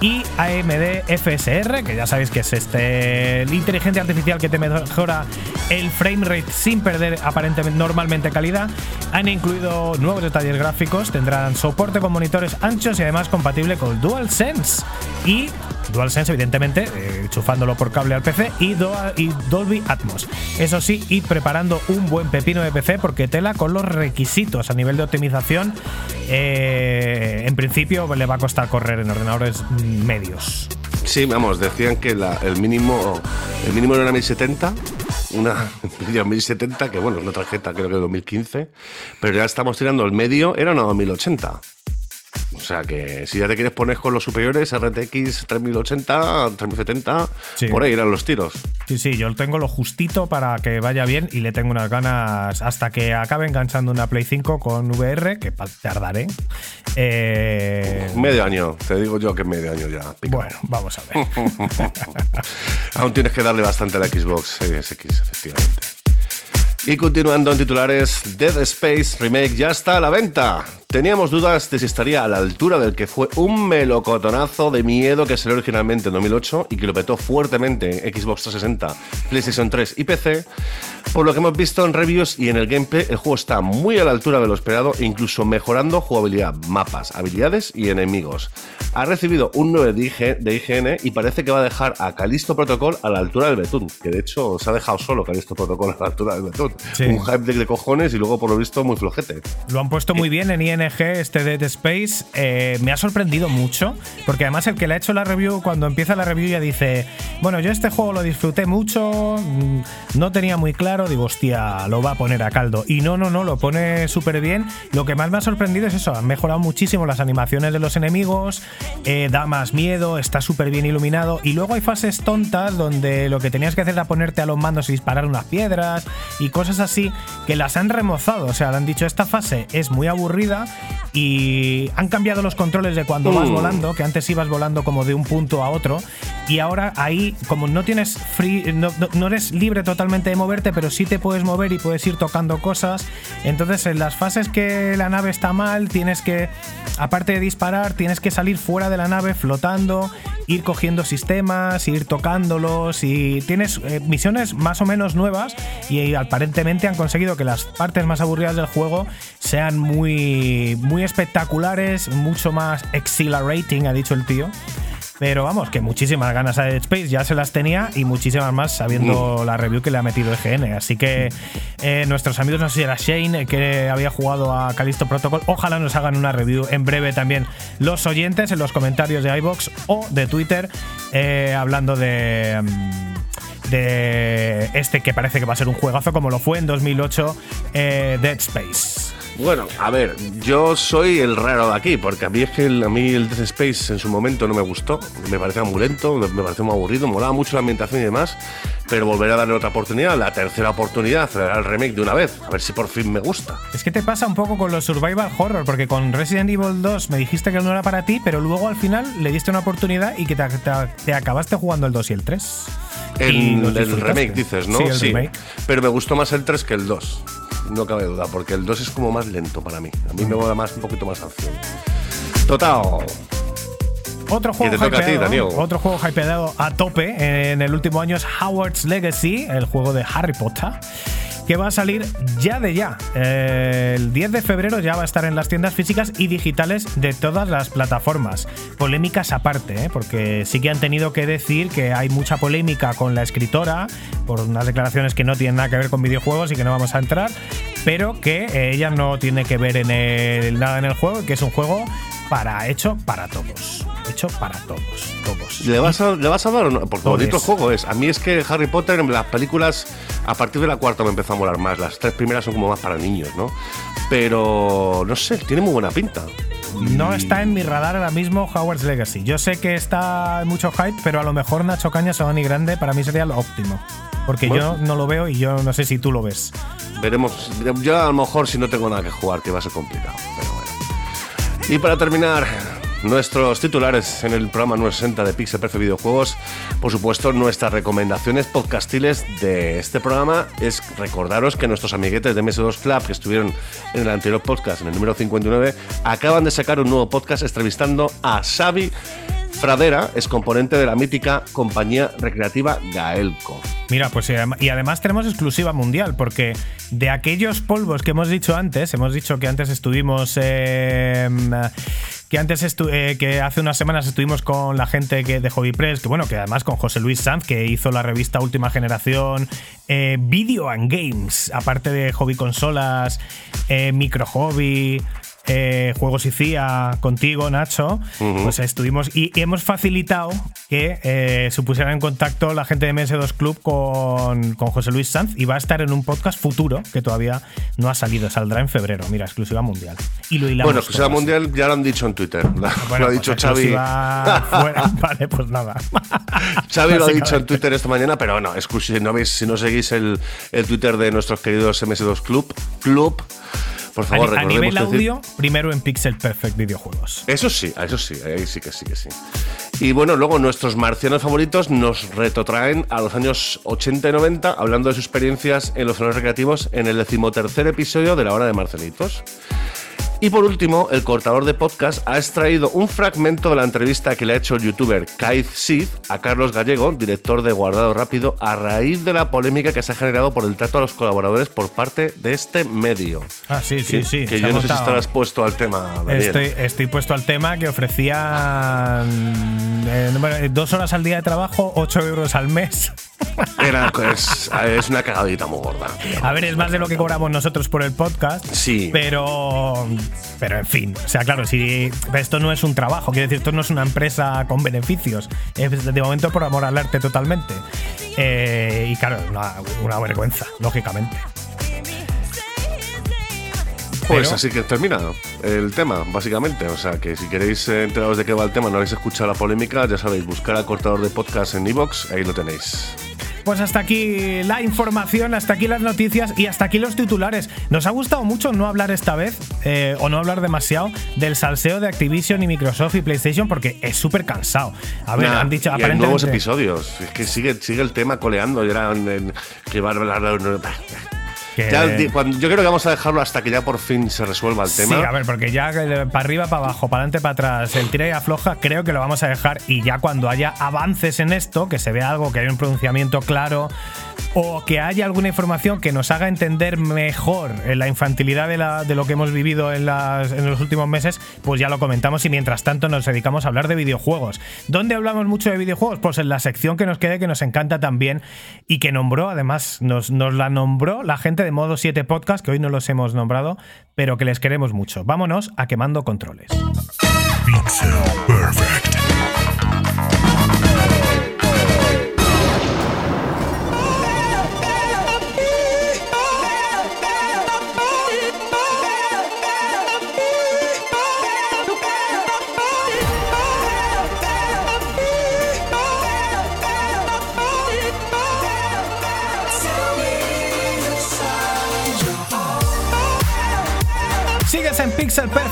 y AMD FSR, que ya sabéis que es este inteligencia artificial que te mejora el frame rate sin perder aparentemente normalmente calidad. Han incluido nuevos detalles gráficos, tendrán soporte con monitores anchos y además compatible con DualSense. Y DualSense, evidentemente, eh, enchufándolo por cable al PC y, y Dolby Atmos. Eso sí, id preparando un buen pepino de PC porque tela con los requisitos a nivel de optimización. eh, en principio le va a costar correr en ordenadores medios. Sí, vamos, decían que el mínimo el mínimo era una 1070, una (laughs) Nvidia 1070, que bueno, es una tarjeta creo que de 2015, pero ya estamos tirando el medio, era una 2080. O sea que si ya te quieres poner con los superiores, RTX 3080, 3070, Sí. por ahí eran los tiros. Sí, sí, yo tengo lo justito para que vaya bien y le tengo unas ganas hasta que acabe enganchando una Play 5 con VR, que tardaré. Eh, Medio año, te digo yo que medio año ya. pica. bueno, vamos a ver. (laughs) Aún tienes que darle bastante a la Xbox Series X, efectivamente. Y continuando en titulares, Dead Space Remake ya está a la venta. Teníamos dudas de si estaría a la altura del que fue un melocotonazo de miedo que salió originalmente en 2008 y que lo petó fuertemente en Xbox 360, PlayStation 3 y PC. Por lo que hemos visto en reviews y en el gameplay, el juego está muy a la altura de lo esperado, incluso mejorando jugabilidad, mapas, habilidades y enemigos. Ha recibido un 9 de IG de IGN y parece que va a dejar a Calisto Protocol a la altura del Betún, que de hecho se ha dejado solo Calisto Protocol a la altura del Betún. Sí. Un hype de, cojones y luego por lo visto muy flojete. Lo han puesto muy bien en IND Este Dead Space, eh, me ha sorprendido mucho, porque además el que le ha hecho la review, cuando empieza la review ya dice, bueno, yo este juego lo disfruté mucho, mm, no tenía muy claro, digo, hostia, lo va a poner a caldo. Y no, no, no, lo pone súper bien. Lo que más me ha sorprendido es eso, han mejorado muchísimo las animaciones de los enemigos, eh, da más miedo, está súper bien iluminado, y luego hay fases tontas donde lo que tenías que hacer era ponerte a los mandos y disparar unas piedras y cosas así que las han remozado, o sea, le han dicho esta fase es muy aburrida y han cambiado los controles de cuando vas Mm. volando, que antes ibas volando como de un punto a otro y ahora ahí como no tienes free no, no- no eres libre totalmente de moverte, pero sí te puedes mover y puedes ir tocando cosas. Entonces, en las fases que la nave está mal, tienes que aparte de disparar, tienes que salir fuera de la nave flotando, ir cogiendo sistemas, ir tocándolos y tienes eh, misiones más o menos nuevas y aparentemente han conseguido que las partes más aburridas del juego sean muy muy espectaculares, mucho más exhilarating, ha dicho el tío. Pero vamos, que muchísimas ganas a Dead Space, ya se las tenía y muchísimas más sabiendo la review que le ha metido EGN. Así que eh, nuestros amigos, no sé si era Shane, que había jugado a Callisto Protocol, ojalá nos hagan una review en breve también los oyentes en los comentarios de iBox o de Twitter, eh, hablando de. mm, de este que parece que va a ser un juegazo como lo fue en 2008 eh, Dead Space. Bueno, a ver, yo soy el raro de aquí, porque a mí es que el, a mí el Dead Space en su momento no me gustó, me parecía muy lento, me pareció muy aburrido, molaba mucho la ambientación y demás, pero volveré a darle otra oportunidad, la tercera oportunidad, el remake de una vez, a ver si por fin me gusta. Es que te pasa un poco con los survival horror, porque con Resident Evil 2 me dijiste que no era para ti, pero luego al final le diste una oportunidad y que te, te- te acabaste jugando el 2 y el 3. Y El, el remake dices, ¿no? Sí, el remake. Pero me gustó más el 3 que el 2. No cabe duda, porque el 2 es como más lento para mí. A mí me mola más un poquito más acción. Total. Otro juego, ti, hypeado, Daniel. otro juego hypeado a tope en el último año es Howard's Legacy, el juego de Harry Potter, que va a salir ya de ya. Eh, el 10 de febrero ya va a estar en las tiendas físicas y digitales de todas las plataformas. Polémicas aparte, ¿eh? porque sí que han tenido que decir que hay mucha polémica con la escritora por unas declaraciones que no tienen nada que ver con videojuegos y que no vamos a entrar, pero que ella no tiene que ver en el- nada en el juego, que es un juego para hecho para todos. Hecho para todos, todos. ¿Le vas, a, ¿Le vas a dar o no? Porque Todos. bonito juego es. A mí es que Harry Potter en las películas, a partir de la cuarta me empezó a molar más. Las tres primeras son como más para niños, ¿no? Pero no sé, tiene muy buena pinta. No está en mi radar ahora mismo Howard's Legacy. Yo sé que está mucho hype, pero a lo mejor Nacho Cañas o Dani Grande para mí sería lo óptimo. Porque Bueno. yo no lo veo y yo no sé si tú lo ves. Veremos. Yo a lo mejor si no tengo nada que jugar, que va a ser complicado. Pero bueno. Y para terminar, nuestros titulares en el programa 960 de Pixel Perfect Videojuegos. Por supuesto, nuestras recomendaciones podcastiles de este programa es recordaros que nuestros amiguetes de MS2 Club, que estuvieron en el anterior podcast, en el número 59, acaban de sacar un nuevo podcast entrevistando a Xavi Fradera, es componente de la mítica compañía recreativa Gaelco. Mira, pues eh, y además tenemos exclusiva mundial, porque de aquellos polvos que hemos dicho antes, hemos dicho que antes estuvimos. eh, que antes estu- eh, que hace unas semanas estuvimos con la gente que de Hobby Press, que bueno, que además con José Luis Sanz, que hizo la revista Última Generación, Video and Games, aparte de hobby consolas, micro hobby. Eh, Juegos y CIA contigo, Nacho, pues estuvimos y hemos facilitado que eh, se pusiera en contacto la gente de MS2 Club con, con José Luis Sanz y va a estar en un podcast futuro que todavía no ha salido, saldrá en febrero, mira, exclusiva mundial. Y lo Bueno, exclusiva mundial ya lo han dicho en Twitter. Bueno, (laughs) lo ha pues dicho Xavi. (laughs) fuera. Vale, pues nada. (laughs) Xavi lo ha dicho en. Twitter esta mañana, pero no, si no, veis, si no seguís el, el Twitter de nuestros queridos MS2 Club, Club, por A, favor, a recordemos nivel decir- audio, primero en Pixel Perfect Videojuegos. Eso sí, eso sí, ahí sí que sí que sí. Y bueno, luego nuestros marcianos favoritos nos retrotraen a los años 80 y 90, hablando de sus experiencias en los salones recreativos en el decimotercer episodio de La Hora de Marcelitos. Y por último, el cortador de podcast ha extraído un fragmento de la entrevista que le ha hecho el youtuber Kaiz Sid a Carlos Gallego, director de Guardado Rápido, a raíz de la polémica que se ha generado por el trato a los colaboradores por parte de este medio. Ah, sí, sí, sí. Que yo no sé si estarás puesto al tema, Daniel. Estoy, estoy puesto al tema que ofrecían eh, dos horas al día de trabajo, 8 euros al mes. Era, es, es una cagadita muy gorda. A ver, es más de lo que cobramos nosotros por el podcast. Sí. Pero. Pero en fin. O sea, claro, si esto no es un trabajo, quiero decir, esto no es una empresa con beneficios. Es de momento por amor al arte totalmente. Eh, y claro, una, una vergüenza, lógicamente. Pues así que termina el tema, básicamente. O sea que si queréis eh, enteraros de qué va el tema, no habéis escuchado la polémica, ya sabéis, buscar al cortador de podcast en iVoox, ahí lo tenéis. Pues hasta aquí la información, hasta aquí las noticias y hasta aquí los titulares. Nos ha gustado mucho no hablar esta vez, eh, o no hablar demasiado, del salseo de Activision y Microsoft y PlayStation porque es súper cansado. A ver, Nah, han dicho y hay nuevos episodios. Es que sigue, sigue el tema coleando. y era en- en- que va a hablar. Que- Ya, di- cuando- yo creo que vamos a dejarlo hasta que ya por fin se resuelva el Sí, tema. a ver, porque ya eh, para arriba, para abajo, para adelante, para atrás, el tira y afloja, creo que lo vamos a dejar. Y ya cuando haya avances en esto, que se vea algo, que haya un pronunciamiento claro, o que haya alguna información que nos haga entender mejor en la infantilidad de, la- de lo que hemos vivido en, las- en los últimos meses, pues ya lo comentamos y mientras tanto nos dedicamos a hablar de videojuegos. ¿Dónde hablamos mucho de videojuegos? Pues en la sección que nos quede, que nos encanta también y que nombró, además, nos, nos la nombró la gente de Modo 7 Podcast, que hoy no los hemos nombrado, pero que les queremos mucho. Vámonos a quemando controles. Pixel Perfect.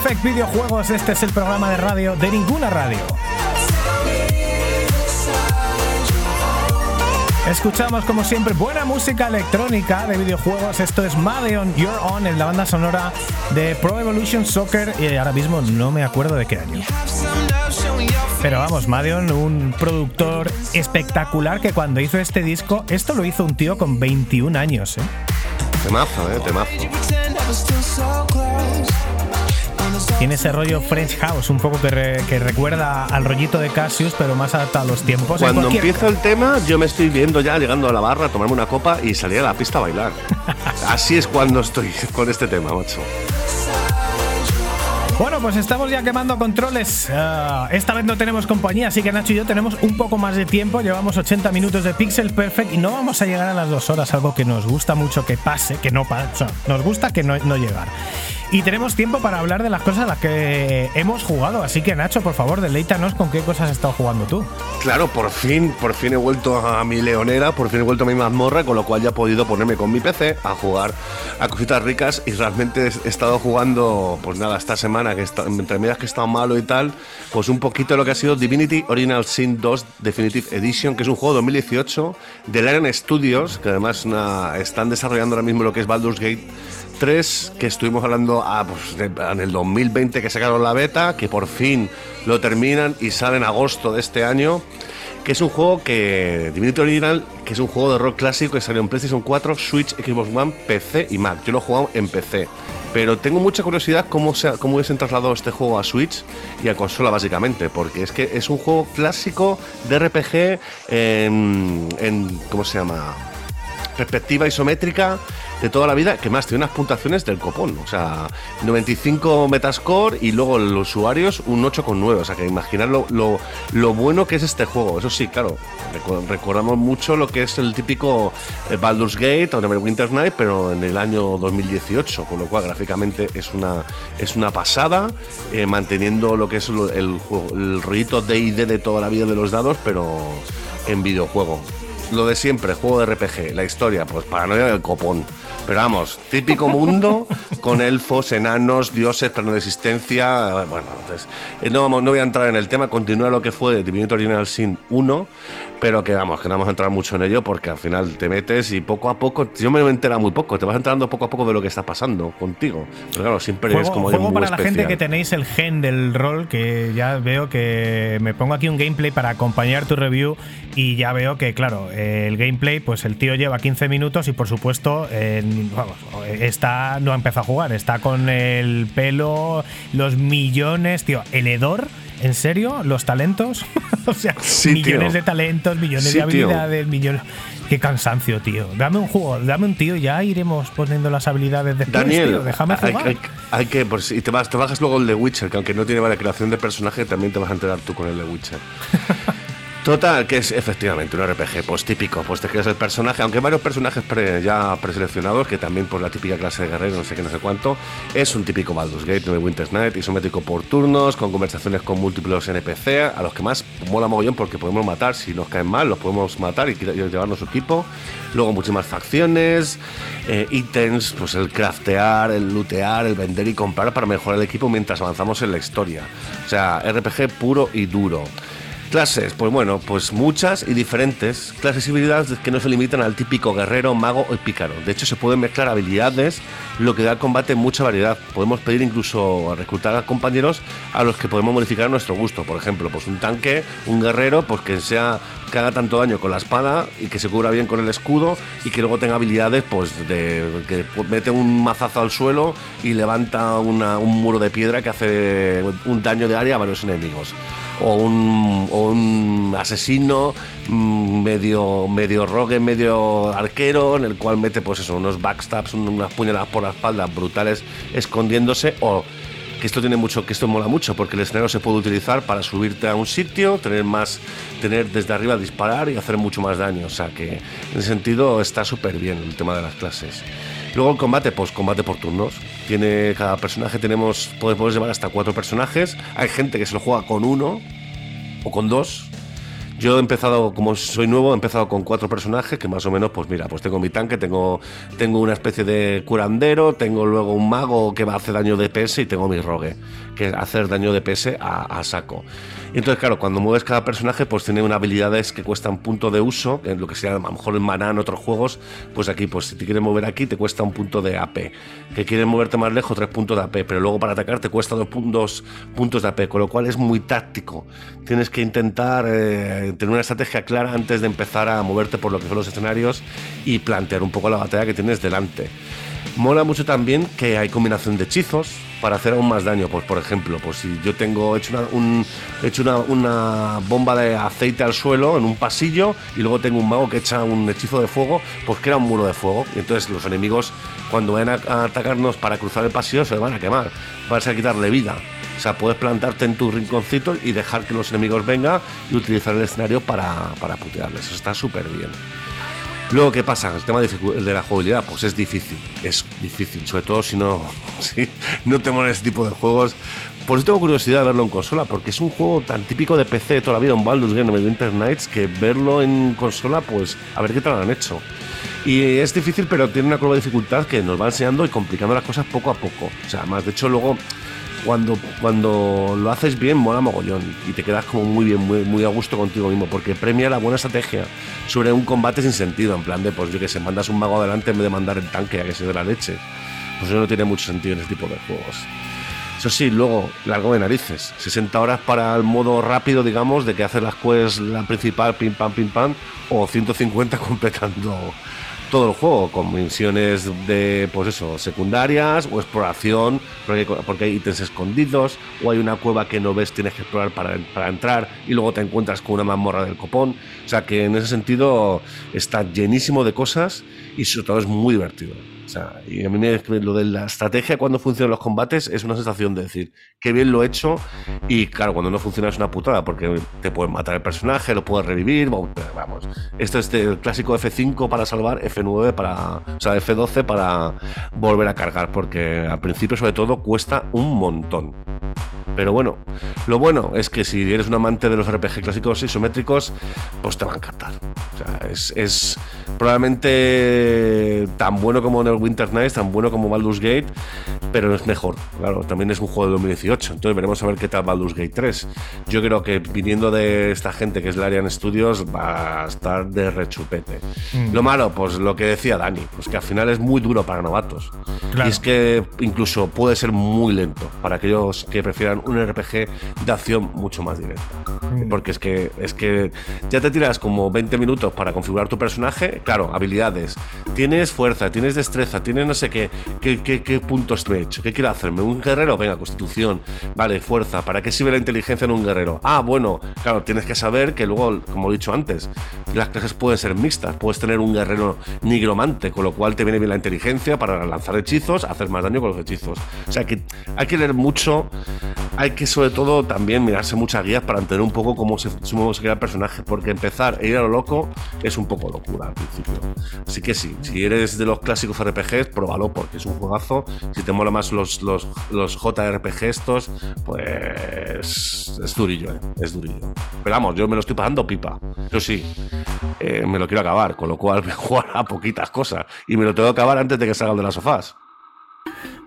Perfect Videojuegos. Este es el programa de radio de ninguna radio. Escuchamos como siempre buena música electrónica de videojuegos. Esto es Madeon You're On en la banda sonora de Pro Evolution Soccer y ahora mismo no me acuerdo de qué año. Pero vamos, Madeon, un productor espectacular que cuando hizo este disco, esto lo hizo un tío con 21 años, ¿eh? Temazo, eh, temazo. Tiene ese rollo French House, un poco que, re- que recuerda al rollito de Cassius, pero más adaptado a los tiempos. Cuando cualquier- empieza el tema, yo me estoy viendo ya llegando a la barra a tomarme una copa y salir a la pista a bailar. (laughs) Así es cuando estoy con este tema, macho. Bueno, pues estamos ya quemando controles. Ah, esta vez no tenemos compañía, así que Nacho y yo tenemos un poco más de tiempo. Llevamos 80 minutos de Pixel Perfect y no vamos a llegar a las dos horas, algo que nos gusta mucho que pase, que no pasa. Nos gusta que no, no llegar. Y tenemos tiempo para hablar de las cosas a las que hemos jugado. Así que Nacho, por favor, deleítanos con qué cosas has estado jugando tú. Claro, por fin, por fin he vuelto a mi leonera, por fin he vuelto a mi mazmorra, con lo cual ya he podido ponerme con mi PC a jugar a cositas ricas y realmente he estado jugando, pues nada, esta semana, que está, entre medias que estado malo y tal, pues un poquito lo que ha sido Divinity Original Sin 2 Definitive Edition, que es un juego 2018 de Larian Studios, que además están desarrollando ahora mismo lo que es Baldur's Gate 3, que estuvimos hablando ah, pues, en el 2020 que sacaron la beta, que por fin lo terminan y sale en agosto de este año, que es un juego que, Divinity Original, que es un juego de rock clásico que salió en PlayStation 4, Switch, Xbox One, PC y Mac. Yo lo he jugado en PC. Pero tengo mucha curiosidad cómo, se, cómo hubiesen trasladado este juego a Switch y a consola básicamente, porque es que es un juego clásico de RPG en ¿cómo se llama? perspectiva isométrica de toda la vida, que más tiene unas puntuaciones del copón. O sea, 95 Metascore y luego los usuarios un 8,9. O sea, que imaginar lo, lo, bueno que es este juego. Eso sí, claro, recordamos mucho lo que es el típico eh, Baldur's Gate o Neverwinter Night, pero en el año 2018, con lo cual gráficamente es una, es una pasada, eh, manteniendo lo que es el, juego, el rollito de toda la vida de los dados, pero en videojuego lo de siempre, juego de RPG, la historia, pues paranoia del copón. Pero vamos, típico mundo con elfos, enanos, dioses, plano de existencia. eh, Bueno, entonces, eh, no, vamos, no voy a entrar en el tema, continúa lo que fue Divinity Original Sin 1, pero que vamos, que no vamos a entrar mucho en ello porque al final te metes y poco a poco, yo me he enterado muy poco, te vas enterando poco a poco de lo que está pasando contigo. Pero claro, siempre es como juego muy para la gente que tenéis el gen del rol, que ya veo que me pongo aquí un gameplay para acompañar tu review y ya veo que, claro, el gameplay, pues el tío lleva 15 minutos y por supuesto en vamos, está, no ha empezado a jugar, está con el pelo, los millones, tío, el hedor. ¿En serio? ¿Los talentos? (laughs) o sea, Sí, millones tío. de talentos, millones Sí, de tío. habilidades, millones. Qué cansancio, tío. Dame un juego, dame un tío, ya iremos poniendo las habilidades después. Daniel, tío. déjame hay, jugar. hay- hay que. Pues, y te, vas, te bajas luego el de Witcher, que aunque no tiene vale creación de personaje, también te vas a enterar tú con el de Witcher. (laughs) Total, que es efectivamente un RPG, pues típico, pues te creas el personaje, aunque varios personajes pre- ya preseleccionados, que también por la típica clase de guerrero, no sé qué, no sé cuánto, es un típico Baldur's Gate, no Winter's Night, isométrico por turnos, con conversaciones con múltiples NPC, a los que más mola mogollón porque podemos matar, si nos caen mal, los podemos matar y, y llevarnos su equipo. Luego muchísimas facciones, eh, ítems, pues el craftear, el lootear, el vender y comprar para mejorar el equipo mientras avanzamos en la historia. O sea, RPG puro y duro. Clases, pues bueno, pues muchas y diferentes. Clases y habilidades que no se limitan al típico guerrero, mago o pícaro. De hecho, se pueden mezclar habilidades, lo que da al combate mucha variedad. Podemos pedir incluso a reclutar a compañeros a los que podemos modificar a nuestro gusto. Por ejemplo, pues un tanque, un guerrero, pues que sea que haga tanto daño con la espada y que se cubra bien con el escudo y que luego tenga habilidades, pues de que mete un mazazo al suelo y levanta un muro de piedra que hace un daño de área a varios enemigos. O un, asesino mm, medio medio rogue, medio arquero, en el cual mete pues eso, unos backstabs, un- unas puñaladas por la espalda brutales escondiéndose. O que esto tiene mucho, que esto mola mucho, porque el escenario se puede utilizar para subirte a un sitio, tener más, tener desde arriba disparar y hacer mucho más daño. O sea que en ese sentido está súper bien el tema de las clases. Luego el combate, pues combate por turnos. Tiene cada personaje tenemos, puedes llevar hasta cuatro personajes. Hay gente que se lo juega con uno o con dos. Yo he empezado, como soy nuevo, he empezado con cuatro personajes que más o menos, pues mira, pues tengo mi tanque, tengo, tengo una especie de curandero, tengo luego un mago que va a hacer daño de PS y tengo mi rogue, que hacer daño de PS a, a saco. Entonces, claro, cuando mueves cada personaje, pues tiene unas habilidades que cuestan punto de uso, en lo que sea a lo mejor en maná en otros juegos, pues aquí, pues si te quieres mover aquí, te cuesta un punto de AP. Que quieres moverte más lejos, tres puntos de AP, pero luego para atacar te cuesta dos puntos, puntos de AP, con lo cual es muy táctico. Tienes que intentar eh, tener una estrategia clara antes de empezar a moverte por lo que son los escenarios y plantear un poco la batalla que tienes delante. Mola mucho también que hay combinación de hechizos para hacer aún más daño. Pues por ejemplo, pues si yo tengo hecho una, un- hecho una, bomba de aceite al suelo en un pasillo y luego tengo un mago que echa un hechizo de fuego, pues crea un muro de fuego. Entonces los enemigos cuando vayan a, atacarnos para cruzar el pasillo se van a quemar, vas a quitarle vida. O sea, puedes plantarte en tu rinconcito y dejar que los enemigos vengan y utilizar el escenario para, para putearles. Eso está súper bien. Luego, ¿qué pasa? El tema de, la jugabilidad, pues es difícil. Es difícil, sobre todo si no, (laughs) si no te mola ese tipo de juegos. Por eso tengo curiosidad de verlo en consola, porque es un juego tan típico de PC de toda la vida, un Baldur's Gate, un Winter Nights, que verlo en consola, pues a ver qué tal lo han hecho. Y es difícil, pero tiene una curva de dificultad que nos va enseñando y complicando las cosas poco a poco. O sea, más de hecho, luego cuando, cuando lo haces bien, mola mogollón y te quedas como muy bien, muy, muy a gusto contigo mismo, porque premia la buena estrategia sobre un combate sin sentido, en plan de, pues yo que sé, mandas un mago adelante en vez de mandar el tanque a que se dé la leche. Pues eso no tiene mucho sentido en ese tipo de juegos. Eso sí, luego, largo de narices. 60 horas para el modo rápido, digamos, de que haces las quests, la principal, pim pam, pim pam, o 150 (laughs) completando todo el juego, con misiones de, pues eso, secundarias o exploración, porque, porque hay ítems escondidos, o hay una cueva que no ves, tienes que explorar para, para entrar, y luego te encuentras con una mazmorra del copón. O sea que en ese sentido está llenísimo de cosas y sobre todo es muy divertido. Sea, y a mí lo de la estrategia cuando funcionan los combates es una sensación de decir, qué bien lo he hecho, y claro, cuando no funciona es una putada, porque te pueden matar el personaje, lo puedes revivir, vamos. Esto es el clásico F5 para salvar, F9 para, o sea, F12 para volver a cargar, porque al principio sobre todo cuesta un montón. Pero bueno, lo bueno es que si eres un amante de los RPG clásicos isométricos, pues te va a encantar. O sea, es probablemente tan bueno como en el Winter Nights, tan bueno como Baldur's Gate, pero es mejor. Claro, también es un juego de 2018, entonces veremos a ver qué tal Baldur's Gate 3. Yo creo que viniendo de esta gente que es la Arian Studios va a estar de rechupete. Mm. Lo malo, pues lo que decía Dani, pues que al final es muy duro para novatos. Claro. Y es que incluso puede ser muy lento para aquellos que prefieran un RPG de acción mucho más directa. Mm. Porque es que, es que ya te tiras como 20 minutos para configurar tu personaje. Claro, habilidades. Tienes fuerza, tienes destreza, tienes no sé qué. ¿Qué, qué, qué puntos? ¿Qué quiero hacerme? ¿Un guerrero? Venga, constitución. Vale, fuerza. ¿Para qué sirve la inteligencia en un guerrero? Ah, bueno, claro, tienes que saber que luego, como he dicho antes, las clases pueden ser mixtas. Puedes tener un guerrero nigromante, con lo cual te viene bien la inteligencia para lanzar hechizos, hacer más daño con los hechizos. O sea que hay que leer mucho. Hay que, sobre todo, también mirarse muchas guías para entender un poco cómo se, cómo se crea el personaje. Porque empezar e ir a lo loco es un poco locura Así que sí, si eres de los clásicos RPGs, pruébalo porque es un juegazo. Si te mola más los, los, los JRPG estos, pues es durillo, ¿eh? es durillo. Pero vamos, yo me lo estoy pasando pipa. Yo sí, eh, me lo quiero acabar, con lo cual voy a jugar a poquitas cosas. Y me lo tengo que acabar antes de que salgan de las sofás.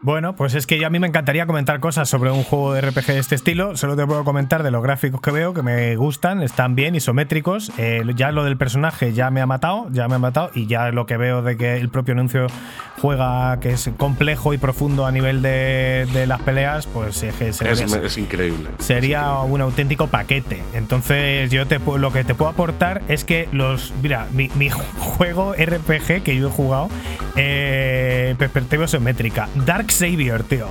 Bueno, pues es que yo a mí me encantaría comentar cosas sobre un juego de RPG de este estilo. Solo te puedo comentar de los gráficos que veo, que me gustan, están bien, isométricos. Eh, ya lo del personaje ya me ha matado, ya me ha matado. Y ya lo que veo de que el propio anuncio juega, que es complejo y profundo a nivel de, de las peleas, pues es que se Es, ve- es increíble. sería un auténtico paquete. Entonces, yo te lo que te puedo aportar es que los. Mira, mi, mi (laughs) juego RPG que yo he jugado, eh, perspectiva isométrica, Dark Savior, tío.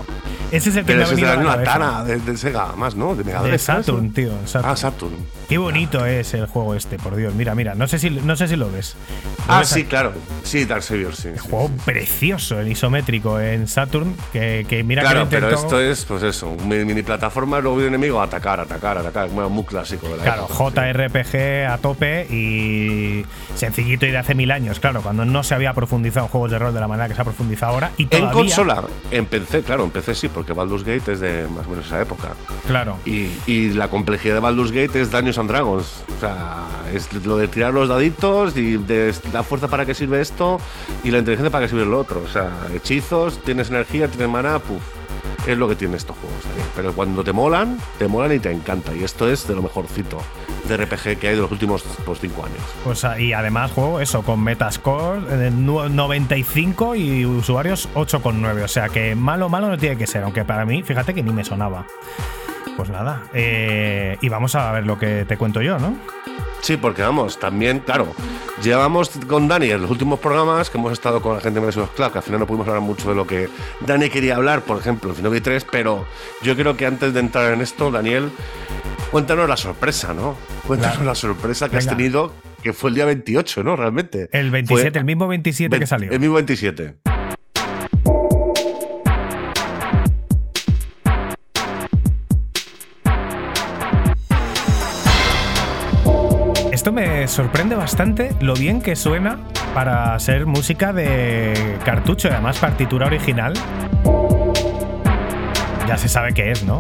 Ese es el que Pero me ha ese es de venido la de, de Sega, más, ¿no? De Mega De. Saturn, tío. Saturn. Ah, Saturn. Qué bonito es el juego este, por Dios. Mira, mira, no sé si, no sé si lo ves. ¿Lo Ah, ves sí, claro. Sí, Dark Savior, sí. sí, Juego sí. precioso en isométrico en Saturn, que, que mira Claro, que pero esto es, pues eso, un mini, mini plataforma, luego un enemigo, atacar, atacar, atacar. Bueno, muy clásico de la Claro, época, sí. JRPG a tope y sencillito y de hace mil años, claro, cuando no se había profundizado en juegos de rol de la manera que se ha profundizado ahora. Y En consola, en PC, claro, en PC sí, porque Baldur's Gate es de más o menos esa época. Claro. Y, y la complejidad de Baldur's Gate es Dungeons and Dragons. O sea, es lo de tirar los daditos y de la fuerza para qué sirve esto y la inteligencia para qué sirve lo otro. O sea, hechizos, tienes energía, tienes mana, puf. Es lo que tienen estos juegos. Pero cuando te molan, te molan y te encanta. Y esto es de lo mejorcito de RPG que hay de los últimos pues, cinco años. Pues, ah, y además juego eso, con Metascore de nu- 95 y usuarios 8,9. O sea que malo, malo no tiene que ser, aunque para mí, fíjate que ni me sonaba. Pues nada, eh, y vamos a ver lo que te cuento yo, ¿no? Sí, porque vamos, también, claro, llevamos con Dani en los últimos programas que hemos estado con la gente de Microsoft Cloud, que al final no pudimos hablar mucho de lo que Dani quería hablar, por ejemplo, en Finobi 3, pero yo creo que antes de entrar en esto, Daniel, cuéntanos la sorpresa, ¿no? Cuéntanos la sorpresa que has tenido, que fue el día 28, ¿no? Realmente. El 27, Fue- el mismo 27 que Ve- salió. El mismo 27. Esto me sorprende bastante lo bien que suena para ser música de cartucho y además partitura original. Ya se sabe qué es, ¿no?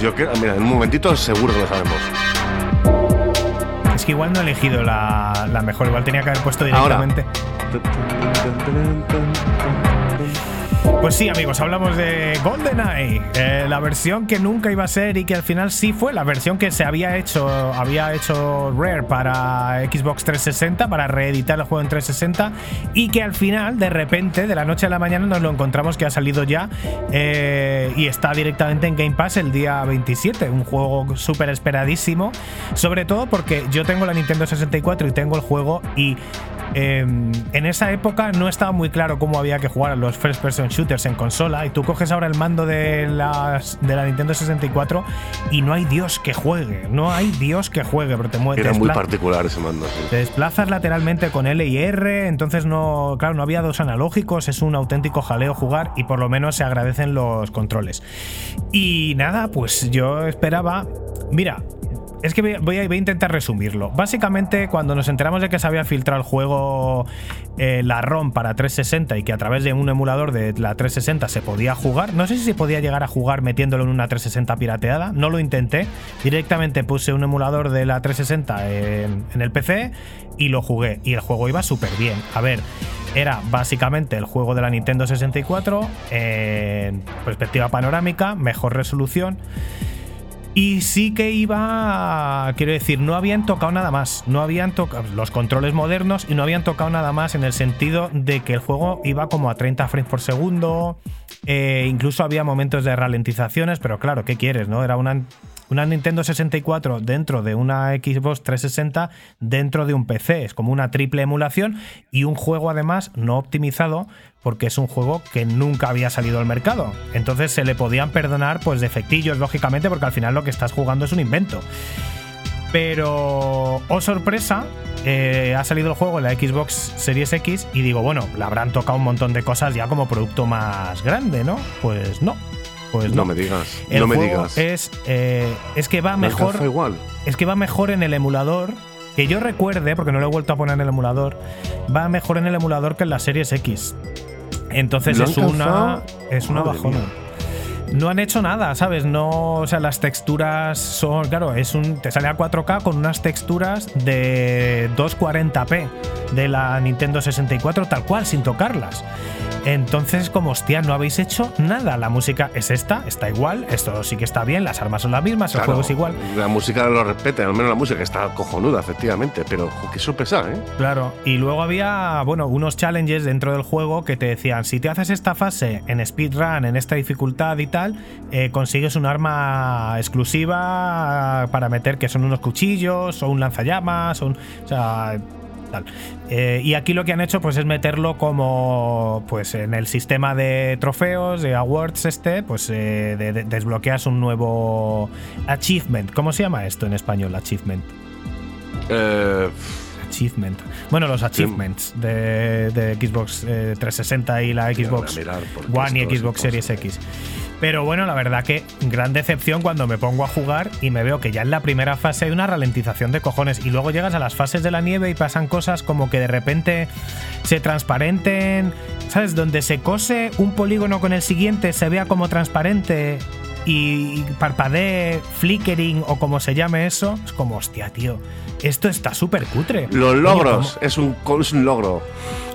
Yo creo, mira, en un momentito seguro que lo sabemos. Es que igual no he elegido la, la mejor, igual tenía que haber puesto Ahora. Pues sí, amigos, hablamos de GoldenEye, eh, la versión que nunca iba a ser y que al final sí fue la versión que se había hecho, había hecho Rare para Xbox 360 para reeditar el juego en 360 y que al final, de repente, de la noche a la mañana, nos lo encontramos que ha salido ya eh, y está directamente en Game Pass el día 27, un juego súper esperadísimo, sobre todo porque yo tengo la Nintendo 64 y tengo el juego y eh, en esa época no estaba muy claro cómo había que jugar a los first person shooters en consola y tú coges ahora el mando de, las, de la Nintendo 64 y no hay Dios que juegue, no hay Dios que juegue, pero te mueves. Era muy particular ese mando. sí. Te desplazas lateralmente con L y R, entonces no, claro, no había dos analógicos, es un auténtico jaleo jugar y por lo menos se agradecen los controles. Y nada, pues yo esperaba, mira, es que voy a, intentar resumirlo. Básicamente, cuando nos enteramos de que se había filtrado el juego, eh, la ROM para 360 y que a través de un emulador de la 360 se podía jugar, no sé si se podía llegar a jugar metiéndolo en una 360 pirateada, no lo intenté. Directamente puse un emulador de la 360 en, en el PC y lo jugué. Y el juego iba súper bien. A ver, era básicamente el juego de la Nintendo 64 en perspectiva panorámica, mejor resolución. Y sí que iba, quiero decir, no habían tocado nada más, no habían tocado los controles modernos y no habían tocado nada más en el sentido de que el juego iba como a 30 frames por segundo, eh, incluso había momentos de ralentizaciones, pero claro, ¿qué quieres? no Era una, una Nintendo 64 dentro de una Xbox 360 dentro de un PC, es como una triple emulación y un juego además no optimizado porque es un juego que nunca había salido al mercado. Entonces se le podían perdonar pues defectillos, lógicamente, porque al final lo que estás jugando es un invento. Pero, oh sorpresa, eh, ha salido el juego en la Xbox Series X y digo, bueno, le habrán tocado un montón de cosas ya como producto más grande, ¿no? Pues no. Pues no, No me digas, El no me juego digas. Es, eh, es que va mejor. igual. Es que va mejor en el emulador. Que yo recuerde, porque no lo he vuelto a poner en el emulador, va mejor en el emulador que en la Series X. Entonces ¿Lo han es una, es una bajona. mía. No han hecho nada, ¿sabes? No, o sea, las texturas son, claro, es un te sale a 4K con unas texturas de 240p de la Nintendo 64 tal cual sin tocarlas. Entonces, como hostia, no habéis hecho nada. La música es esta, está igual, esto sí que está bien, las armas son las mismas, el juego es igual. La música lo respete, al menos la música está cojonuda, efectivamente, pero qué sorpresa, ¿eh? Claro, y luego había, bueno, unos challenges dentro del juego que te decían, si te haces esta fase en speedrun, en esta dificultad y tal, eh, consigues un arma exclusiva para meter que son unos cuchillos o un lanzallamas, o, un- o sea, tal. Eh, y aquí lo que han hecho pues es meterlo como pues en el sistema de trofeos, de awards este, pues eh, de- de- desbloqueas un nuevo achievement. ¿Cómo se llama esto en español, achievement? Eh, Achievement. Bueno, los achievements de, de Xbox eh, 360 y la Xbox One y Xbox Series. X. Pero bueno, la verdad que gran decepción cuando me pongo a jugar y me veo que ya en la primera fase hay una ralentización de cojones y luego llegas a las fases de la nieve y pasan cosas como que de repente se transparenten, ¿sabes? Donde se cose un polígono con el siguiente se vea como transparente y parpadee, flickering o como se llame eso, es como, hostia, tío, esto está súper cutre. los logros, es un, es un logro.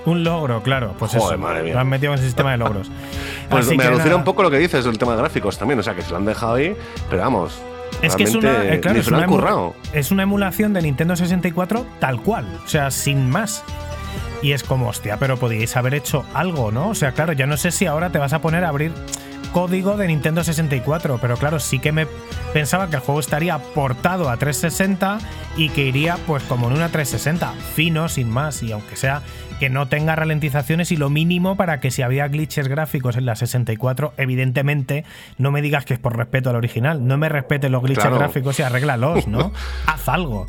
Un logro, claro. Pues Joder, eso. madre mía. Lo han metido en el sistema de logros. (laughs) Pues Así me alucina un poco lo que dices del tema de gráficos también, o sea, que se lo han dejado ahí, pero vamos. Es que es una, eh, claro, es una, currado. es una emulación de Nintendo 64 tal cual, o sea, sin más. Y es como, hostia, pero podíais haber hecho algo, ¿no? O sea, claro, ya no sé si ahora te vas a poner a abrir código de Nintendo 64, pero claro, sí que me pensaba que el juego estaría portado a 360 y que iría pues como en una 360, fino, sin más, y aunque sea que no tenga ralentizaciones y lo mínimo para que si había glitches gráficos en la 64, evidentemente no me digas que es por respeto al original, no me respetes los glitches Claro. gráficos y arréglalos, ¿no? (laughs) Haz algo.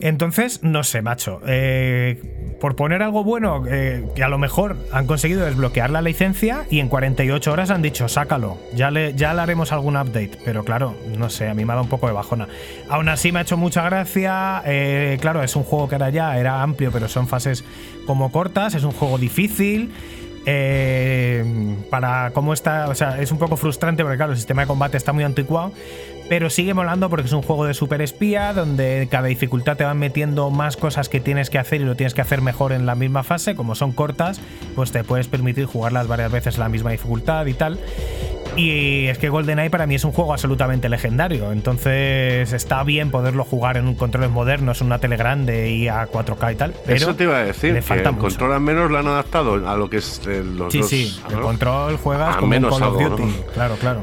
Entonces, no sé, macho. eh, por poner algo bueno, eh, que a lo mejor han conseguido desbloquear la licencia y en 48 horas han dicho, sácalo, ya le, ya le haremos algún update. Pero claro, no sé, a mí me ha dado un poco de bajona. Aún así me ha hecho mucha gracia. eh, claro, es un juego que era ya, era amplio, pero son fases como cortas, es un juego difícil. eh, para cómo está, o sea, es un poco frustrante porque claro, el sistema de combate está muy anticuado, pero sigue molando porque es un juego de super espía donde cada dificultad te van metiendo más cosas que tienes que hacer y lo tienes que hacer mejor en la misma fase, como son cortas, pues te puedes permitir jugarlas varias veces en la misma dificultad y tal. Y es que GoldenEye para mí es un juego absolutamente legendario, entonces está bien poderlo jugar en un controles modernos, en una tele grande y a 4K y tal, pero Eso te iba a decir, le que el control al menos lo han adaptado a lo que es eh, los Sí, dos- sí, a el control juegas como menos un Call of Duty. ¿no? Claro, claro.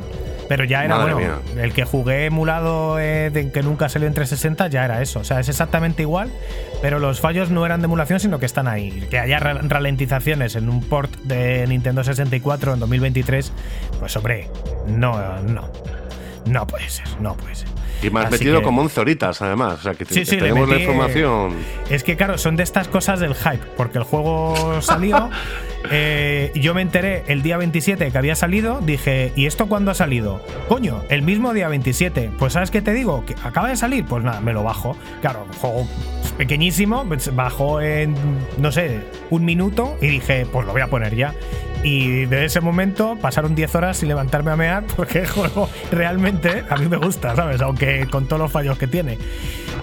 Pero ya era Madre bueno. mía. El que jugué emulado eh, de que nunca salió en 360 ya era eso. O sea, es exactamente igual, pero los fallos no eran de emulación, sino que están ahí. Que haya ra- ralentizaciones en un port de Nintendo 64 en 2023, pues hombre, no, no. No puede ser, no puede ser. Y me has Así metido que- como 11 horitas, además. O sea, que, Sí, sí, tenemos la metí- información. Es que, claro, son de estas cosas del hype, porque el juego salió (laughs) eh, yo me enteré el día 27 que había salido, dije, ¿y esto cuándo ha salido? Coño, el mismo día 27. Pues ¿sabes qué te digo? Que acaba de salir, pues nada, me lo bajo. Claro, juego pequeñísimo, pues, bajó en, no sé, un minuto y dije, pues lo voy a poner ya. Y de ese momento pasaron 10 horas sin levantarme a mear porque (laughs) el juego realmente a mí me gusta, ¿sabes? Aunque con todos los fallos que tiene.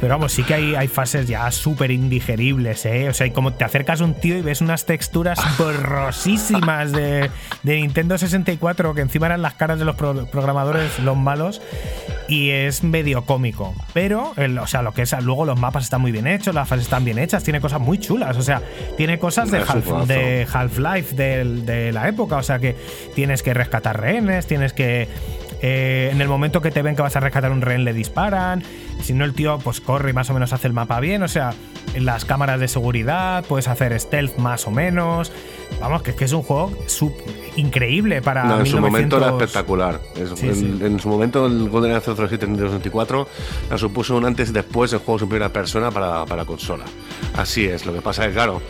Pero vamos, sí que hay, hay fases ya súper indigeribles, ¿eh? O sea, como te acercas a un tío y ves unas texturas borrosísimas de, de Nintendo 64, que encima eran las caras de los pro- programadores, los malos, y es medio cómico. Pero, el- o sea, lo que es, luego los mapas están muy bien hechos, las fases están bien hechas, tiene cosas muy chulas, o sea, tiene cosas de Half- Half-Life de la época, o sea que tienes que rescatar rehenes, tienes que. eh, en el momento que te ven que vas a rescatar un rehén le disparan, si no el tío pues corre y más o menos hace el mapa bien, o sea, en las cámaras de seguridad puedes hacer stealth más o menos, vamos, que es que es un juego sub- increíble para... No, en su 1900. momento era espectacular. Es- Sí, en, sí. en su momento el GoldenEye 007 en 64 la supuso un antes y después en juegos en primera persona para, para consola. Así es, lo que pasa es que claro,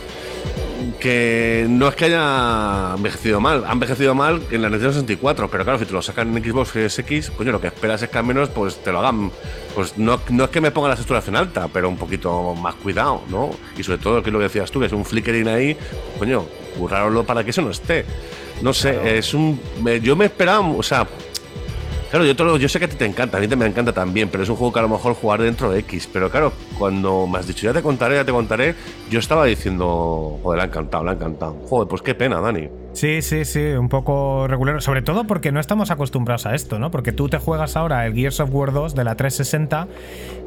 que no es que haya envejecido mal, ha envejecido mal en la Nintendo 64, pero claro, si te lo sacan en Xbox X, coño, lo que esperas es que al menos pues te lo hagan, pues no, no es que me pongan la saturación alta, pero un poquito más cuidado, ¿no? Y sobre todo, que es lo que decías tú, que es un flickering ahí, pues, coño, currarlo para que eso no esté. No sé, es un... me- yo me esperaba, o sea, Claro, yo, lo- yo sé que a ti te encanta, a mí te me encanta también, pero es un juego que a lo mejor jugar dentro de X. Pero claro, cuando me has dicho ya te contaré, ya te contaré, yo estaba diciendo, joder, le ha encantado, le ha encantado. Joder, pues qué pena, Dani. Sí, sí, sí, un poco regular, sobre todo porque no estamos acostumbrados a esto, ¿no? Porque tú te juegas ahora el Gears of War 2 de la 360,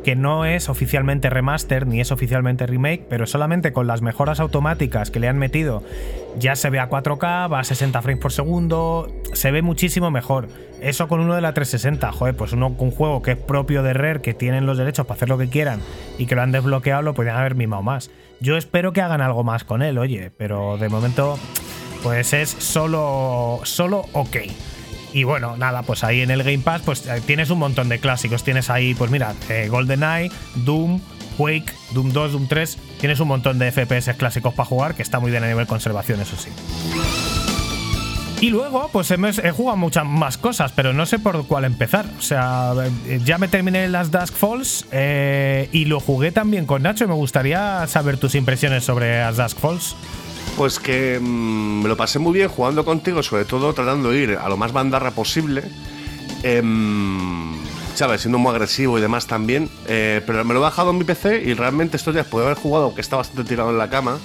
que no es oficialmente remaster ni es oficialmente remake, pero solamente con las mejoras automáticas que le han metido, ya se ve a 4K, va a 60 frames por segundo, se ve muchísimo mejor. Eso con uno de la 360, joder, pues uno con un juego que es propio de Rare, que tienen los derechos para hacer lo que quieran y que lo han desbloqueado, lo podrían haber mimado más. Yo espero que hagan algo más con él, oye, pero de momento pues es solo, solo ok. Y bueno, nada, pues ahí en el Game Pass pues eh, tienes un montón de clásicos. Tienes ahí, pues mira, eh, GoldenEye, Doom, Quake, Doom 2, Doom 3. Tienes un montón de FPS clásicos para jugar, que está muy bien a nivel conservación, eso sí. Y luego, pues he, jugado muchas más cosas, pero no sé por cuál empezar. O sea, eh, ya me terminé las Dusk Falls y lo jugué también con Nacho. y Me gustaría saber tus impresiones sobre las Dusk Falls. Pues que mm, me lo pasé muy bien jugando contigo, sobre todo tratando de ir a lo más bandarra posible. Em, ¿Sabes? Siendo muy agresivo y demás también. Eh, pero me lo he bajado en mi PC y realmente estos días puede haber jugado, que está bastante tirado en la cama.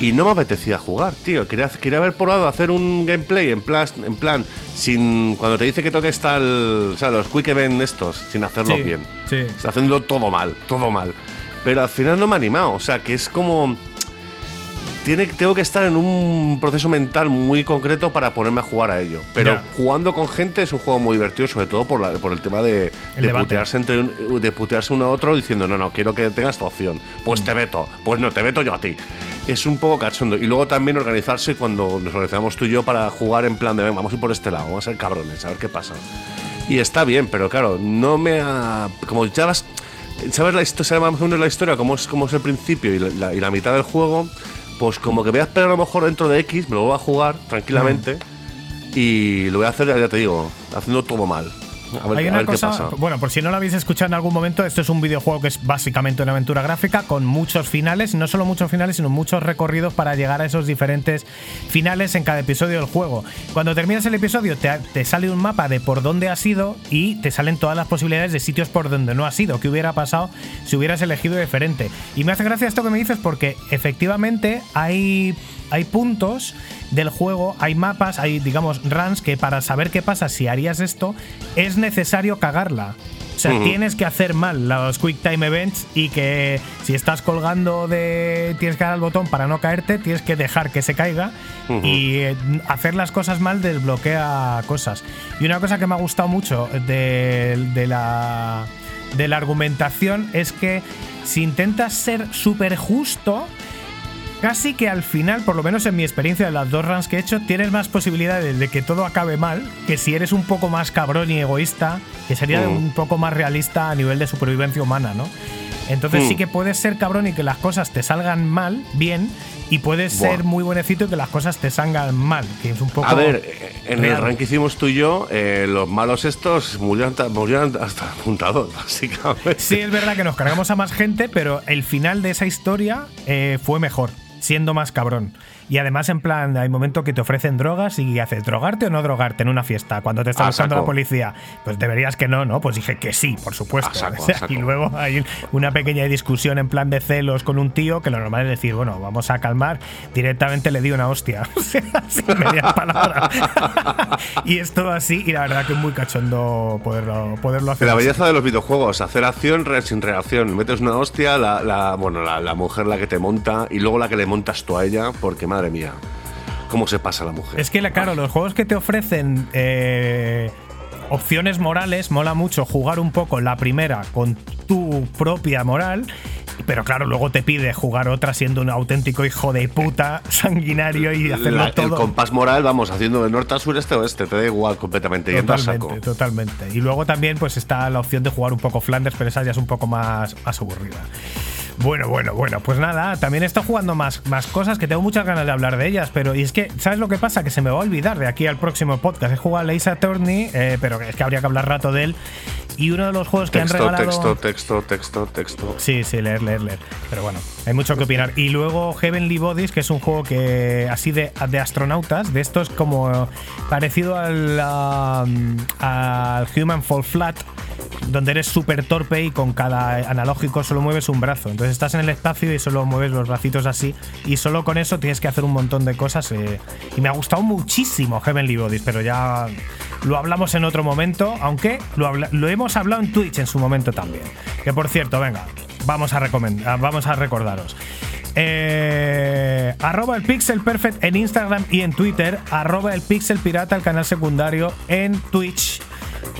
Y no me apetecía jugar, tío. Quería, quería haber probado hacer un gameplay en plan, en plan, sin. Cuando te dice que toque está el. O sea, los quick event estos, sin hacerlo Sí, bien. sí. Está haciendo todo mal, todo mal. Pero al final no me ha animado. O sea, que es como tiene, tengo que estar en un proceso mental muy concreto para ponerme a jugar a ello. Pero Ya. jugando con gente es un juego muy divertido, sobre todo por, la- por el tema de, El de putearse entre un- de putearse uno a otro diciendo, no, no, quiero que tengas esta opción. Pues Mm. te veto, pues no, te veto yo a ti. Es un poco cachondo. Y luego también organizarse cuando nos organizamos tú y yo para jugar en plan de, "Ven, vamos a ir por este lado, vamos a ser cabrones, a ver qué pasa. Y está bien, pero claro, no me ha. Como ya vas. ¿Sabes la historia? ¿Sabes más o menos la historia? Cómo es, cómo es el principio y la, la- y la mitad del juego. Pues como que voy a esperar a lo mejor dentro de X, me lo voy a jugar tranquilamente. Y lo voy a hacer, ya te digo, haciendo todo mal. A ver, Hay a una qué cosa, pasa. bueno, por si no lo habéis escuchado en algún momento, esto es un videojuego que es básicamente una aventura gráfica con muchos finales, no solo muchos finales, sino muchos recorridos para llegar a esos diferentes finales en cada episodio del juego. Cuando terminas el episodio te, te sale un mapa de por dónde has ido y te salen todas las posibilidades de sitios por donde no has ido, qué hubiera pasado si hubieras elegido diferente. Y me hace gracia esto que me dices porque efectivamente hay hay puntos del juego, hay mapas, hay, digamos, runs que para saber qué pasa si harías esto, es necesario cagarla. O sea, tienes que hacer mal los Quick Time Events y que si estás colgando de. tienes que dar al botón para no caerte, tienes que dejar que se caiga y eh, hacer las cosas mal desbloquea cosas. Y una cosa que me ha gustado mucho de, de la, de la argumentación es que si intentas ser súper justo, casi que al final, por lo menos en mi experiencia de las dos runs que he hecho, tienes más posibilidades de que todo acabe mal que si eres un poco más cabrón y egoísta, que sería Mm. un poco más realista a nivel de supervivencia humana, ¿no? Entonces Mm. sí que puedes ser cabrón y que las cosas te salgan mal, bien, Y puedes Buah. ser muy buenecito y que las cosas te salgan mal, que es un poco. A ver, en el rank que hicimos tú y yo, eh, los malos estos murieron, murieron hasta apuntados, (laughs) básicamente. Sí, es verdad que nos cargamos a más gente, pero el final de esa historia eh, fue mejor, siendo más cabrón. Y además, en plan, hay momentos que te ofrecen drogas y haces drogarte o no drogarte en una fiesta cuando te está buscando la policía. Pues deberías que no, ¿no? Pues dije que sí, por supuesto. A saco, a (laughs) O sea, saco. Y luego hay una pequeña discusión en plan de celos con un tío que lo normal es decir, bueno, vamos a calmar. Directamente le di una hostia. (laughs) Sin medias (laughs) palabras. y es todo así, y la verdad que es muy cachondo poderlo, poderlo hacer. La así. belleza de los videojuegos, hacer acción sin reacción. Metes una hostia, la, la- bueno, la, la mujer la que te monta y luego la que le montas tú a ella, porque madre mía, cómo se pasa la mujer. Es que, la- claro, los juegos que te ofrecen eh, opciones morales, mola mucho jugar un poco la primera con tu propia moral. Pero claro, luego te pide jugar otra siendo un auténtico hijo de puta, (laughs) sanguinario y hacerlo La- el todo. compás moral, vamos, haciendo de norte a sur, este a oeste, te da igual completamente, yendo a saco. Totalmente, totalmente. Y luego también pues está la opción de jugar un poco Flanders, pero esa ya es un poco más, más aburrida. Bueno, bueno, bueno, pues nada, también estado jugando más, más cosas que tengo muchas ganas de hablar de ellas, pero y es que, ¿sabes lo que pasa? Que se me va a olvidar de aquí al próximo podcast. He jugado a Ace Attorney, eh, pero es que habría que hablar rato de él. Y uno de los juegos que han Texto, regalado. texto, texto, texto, texto. Sí, sí, leer, leer, leer. Pero bueno, hay mucho que opinar. Y luego Heavenly Bodies, que es un juego que así de, de astronautas, de estos como parecido al, um, al Human Fall Flat, donde eres súper torpe y con cada analógico solo mueves un brazo. Entonces estás en el espacio y solo mueves los bracitos así. Y solo con eso tienes que hacer un montón de cosas. eh, y me ha gustado muchísimo Heavenly Bodies, pero ya lo hablamos en otro momento, aunque lo, habla- lo hemos hablado en Twitch en su momento también. Que por cierto, venga, vamos a, recomendar, vamos a recordaros. Eh, arroba el Pixel Perfect en Instagram y en Twitter. Arroba el Pixel Pirata, el canal secundario en Twitch.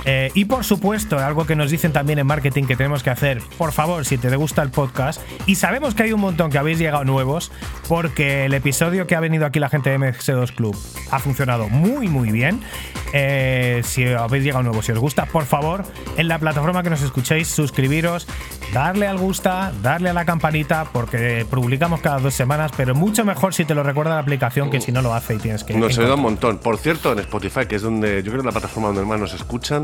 Eh, y por supuesto, algo que nos dicen también en marketing que tenemos que hacer, por favor, si te gusta el podcast, y sabemos que hay un montón que habéis llegado nuevos, porque el episodio que ha venido aquí la gente de MC2 Club ha funcionado muy, muy bien. Eh, si habéis llegado nuevos, si os gusta, por favor, en la plataforma que nos escuchéis, suscribiros, darle al gusta, darle a la campanita, porque publicamos cada dos semanas, pero mucho mejor si te lo recuerda la aplicación que si no lo hace y tienes que. Nos ayuda un montón. Por cierto, en Spotify, que es donde yo creo la plataforma donde más nos escuchan,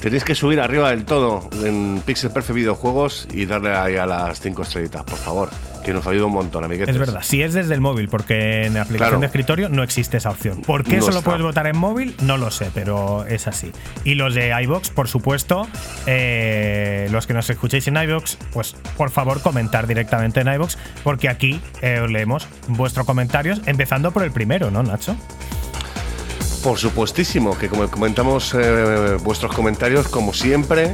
tenéis que subir arriba del todo en Pixel Perfect Videojuegos y darle ahí a las 5 estrellitas, por favor, que nos ayuda un montón, amiguetes. Es verdad, si es desde el móvil, porque en la aplicación Claro. de escritorio no existe esa opción. ¿Por qué No solo está. puedes votar en móvil? No lo sé, pero es así. Y los de iBox, por supuesto, eh, los que nos escuchéis en iBox, pues por favor comentar directamente en iBox, porque aquí eh, os leemos vuestros comentarios, empezando por el primero, ¿no, Nacho? Por supuestísimo, que como comentamos eh, vuestros comentarios, como siempre.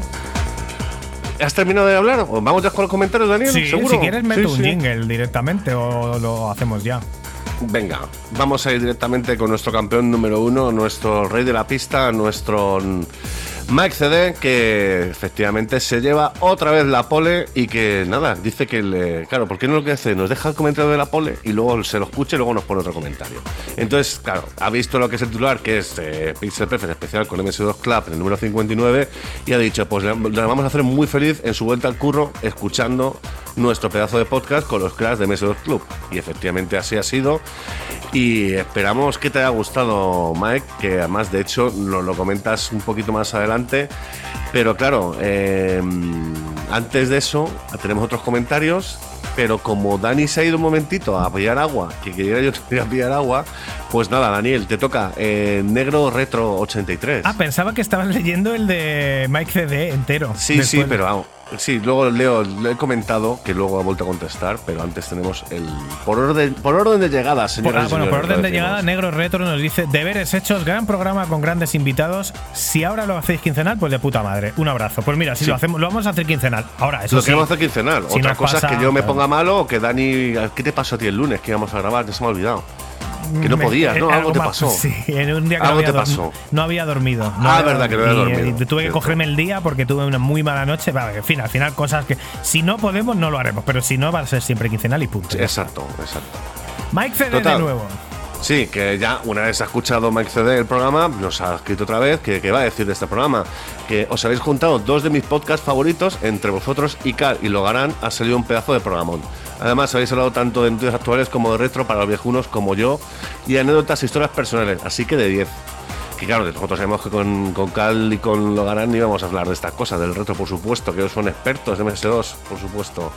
¿Has terminado de hablar? ¿O ¿Vamos ya con los comentarios, Daniel? Sí, ¿Seguro? si quieres meto Sí, un sí. jingle directamente o lo hacemos ya. Venga, vamos a ir directamente con nuestro campeón número uno, nuestro rey de la pista, nuestro Mike CD, que efectivamente se lleva otra vez la pole y que nada, dice que le. Claro, ¿por qué no lo que hace? Nos deja el comentario de la pole y luego se lo escucha y luego nos pone otro comentario. Entonces, claro, ha visto lo que es el titular, que es eh, Pixel Perfect especial con MS2 Club en el número 59, y ha dicho: Pues le vamos a hacer muy feliz en su vuelta al curro escuchando nuestro pedazo de podcast con los cracks de MS2 Club. Y efectivamente así ha sido. Y esperamos que te haya gustado, Mike, que además de hecho lo, lo comentas un poquito más adelante. Pero claro, eh, antes de eso tenemos otros comentarios. Pero como Dani se ha ido un momentito a pillar agua, que quería yo (laughs) a pillar agua, pues nada, Daniel, te toca eh, Negro Retro 83. Ah, pensaba que estabas leyendo el de Mike CD entero. Sí, sí, pero vamos. Sí, luego Leo le he comentado que luego ha vuelto a contestar, pero antes tenemos el por orden por orden de llegada, Por, señoras ah, bueno, por orden de llegada, Negro Retro nos dice: Deberes hechos, gran programa con grandes invitados. Si ahora lo hacéis quincenal, pues de puta madre. Un abrazo. Pues mira, si Sí. lo hacemos, lo vamos a hacer quincenal. Ahora, eso Lo sí, queremos hacer quincenal. si Otra cosa pasa, es que yo me ponga malo o que Dani. ¿Qué te pasó a ti el lunes que íbamos a grabar? Ya se me ha olvidado. Que no podías, ¿no? Algo te pasó. Sí, en un día que Algo no, había te pasó. no había dormido. Ah, había verdad que no había dormido, tuve que cogerme el día porque tuve una muy mala noche. Vale, en fin, al final, cosas que si no podemos, no lo haremos. Pero si no, va a ser siempre quincenal y punto. Sí, exacto, exacto. Mike CD de nuevo. Sí, que ya una vez ha escuchado Mike CD el programa, nos ha escrito otra vez que, va a decir de este programa. Que os habéis juntado dos de mis podcasts favoritos, entre vosotros y Cal y Logarán ha salido un pedazo de programón. Además, habéis hablado tanto de noticias actuales como de retro para los viejunos como yo y anécdotas e historias personales, así que de 10. Que claro, nosotros sabemos que con, con Cal y con Logarán íbamos a hablar de estas cosas, del retro, por supuesto, que ellos son expertos de MS2, por supuesto.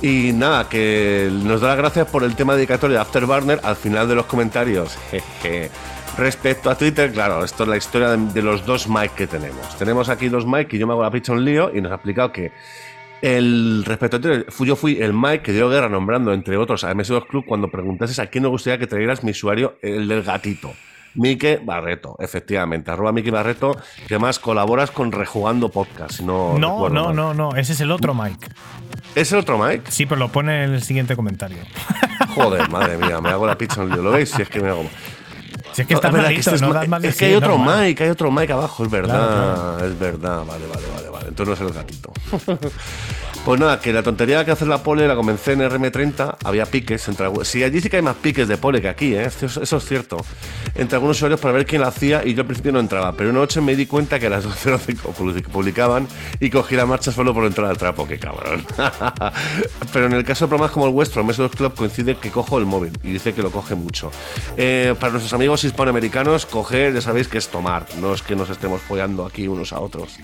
Y nada, que nos da las gracias por el tema dedicatorio de Afterburner al final de los comentarios. (laughs) Jeje. Respecto a Twitter, claro, esto es la historia de, los dos Mike que tenemos. Tenemos aquí dos Mike y yo me hago la picha un lío y nos ha explicado que el respecto a Twitter, fui- yo fui el Mike que dio guerra nombrando, entre otros, a MS2 Club cuando preguntases a quién me gustaría que trajeras mi usuario, el del gatito. Mike Barreto, efectivamente, arroba Mike Barreto, que además colaboras con Rejugando Podcast. No, No, recuerdo no, mal. no, no. Ese es el otro Mike. ¿Es el otro Mike? Sí, pero lo pone en el siguiente comentario. (laughs) Joder, madre mía, me hago la pizza en el lío. ¿Lo veis? Si es que me hago. Si es que está es verdad que malito, es no das más de es que hay otro normal. Mike, hay otro Mike abajo, es verdad, Claro, es verdad. Vale, vale, vale, vale. Entonces no es el gatito. (laughs) pues nada, que la tontería que hacer la pole la comencé en RM30, había piques entre algunos. Sí, allí sí que hay más piques de pole que aquí, ¿eh? eso, es cierto. Entre algunos usuarios para ver quién la hacía y yo al principio no entraba, pero una noche me di cuenta que a las (laughs) 12.05 public- publicaban y cogí la marcha solo por entrar al trapo, qué cabrón. (laughs) pero en el caso de programas como el vuestro, MS2 Club, coincide que cojo el móvil y dice que lo coge mucho. Eh, para nuestros amigos hispanoamericanos, coger, ya sabéis que es tomar, no es que nos estemos follando aquí unos a otros.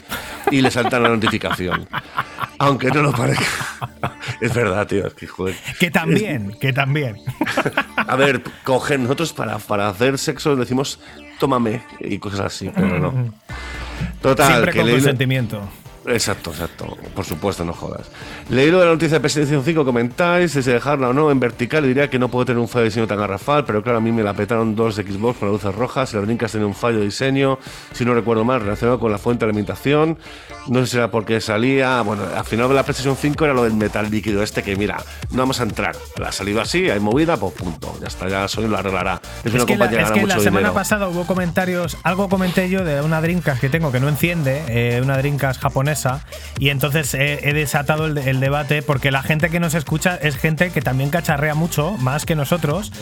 Y le saltan la notificación. Aunque no lo parezca. (laughs) Es verdad, tío, es que joder. Que también, que también. A ver, coger, nosotros para, para hacer sexo decimos tómame y cosas así, pero no. Total, Siempre que con consentimiento. Exacto, exacto. Por supuesto, no jodas. Leí lo de la noticia de PlayStation 5, comentáis, si se dejarla o no en vertical, diría que no puedo tener un fallo de diseño tan garrafal, pero claro, a mí me la petaron dos de Xbox con las luces rojas, las brincas tenían un fallo de diseño, si no recuerdo mal, relacionado con la fuente de alimentación. No sé si era porque salía. Bueno, al final de la PlayStation 5 era lo del metal líquido este, que mira, no vamos a entrar. La ha salido así, hay movida, pues punto. Ya está, ya Sony lo arreglará. Es, Es una que, la, compañía que es que la mucho semana dinero. pasada hubo comentarios, algo comenté yo de una Dreamcast que tengo que no enciende, eh, una Dreamcast japonesa, y entonces he, desatado el, el debate porque la gente que nos escucha es gente que también cacharrea mucho, más que nosotros,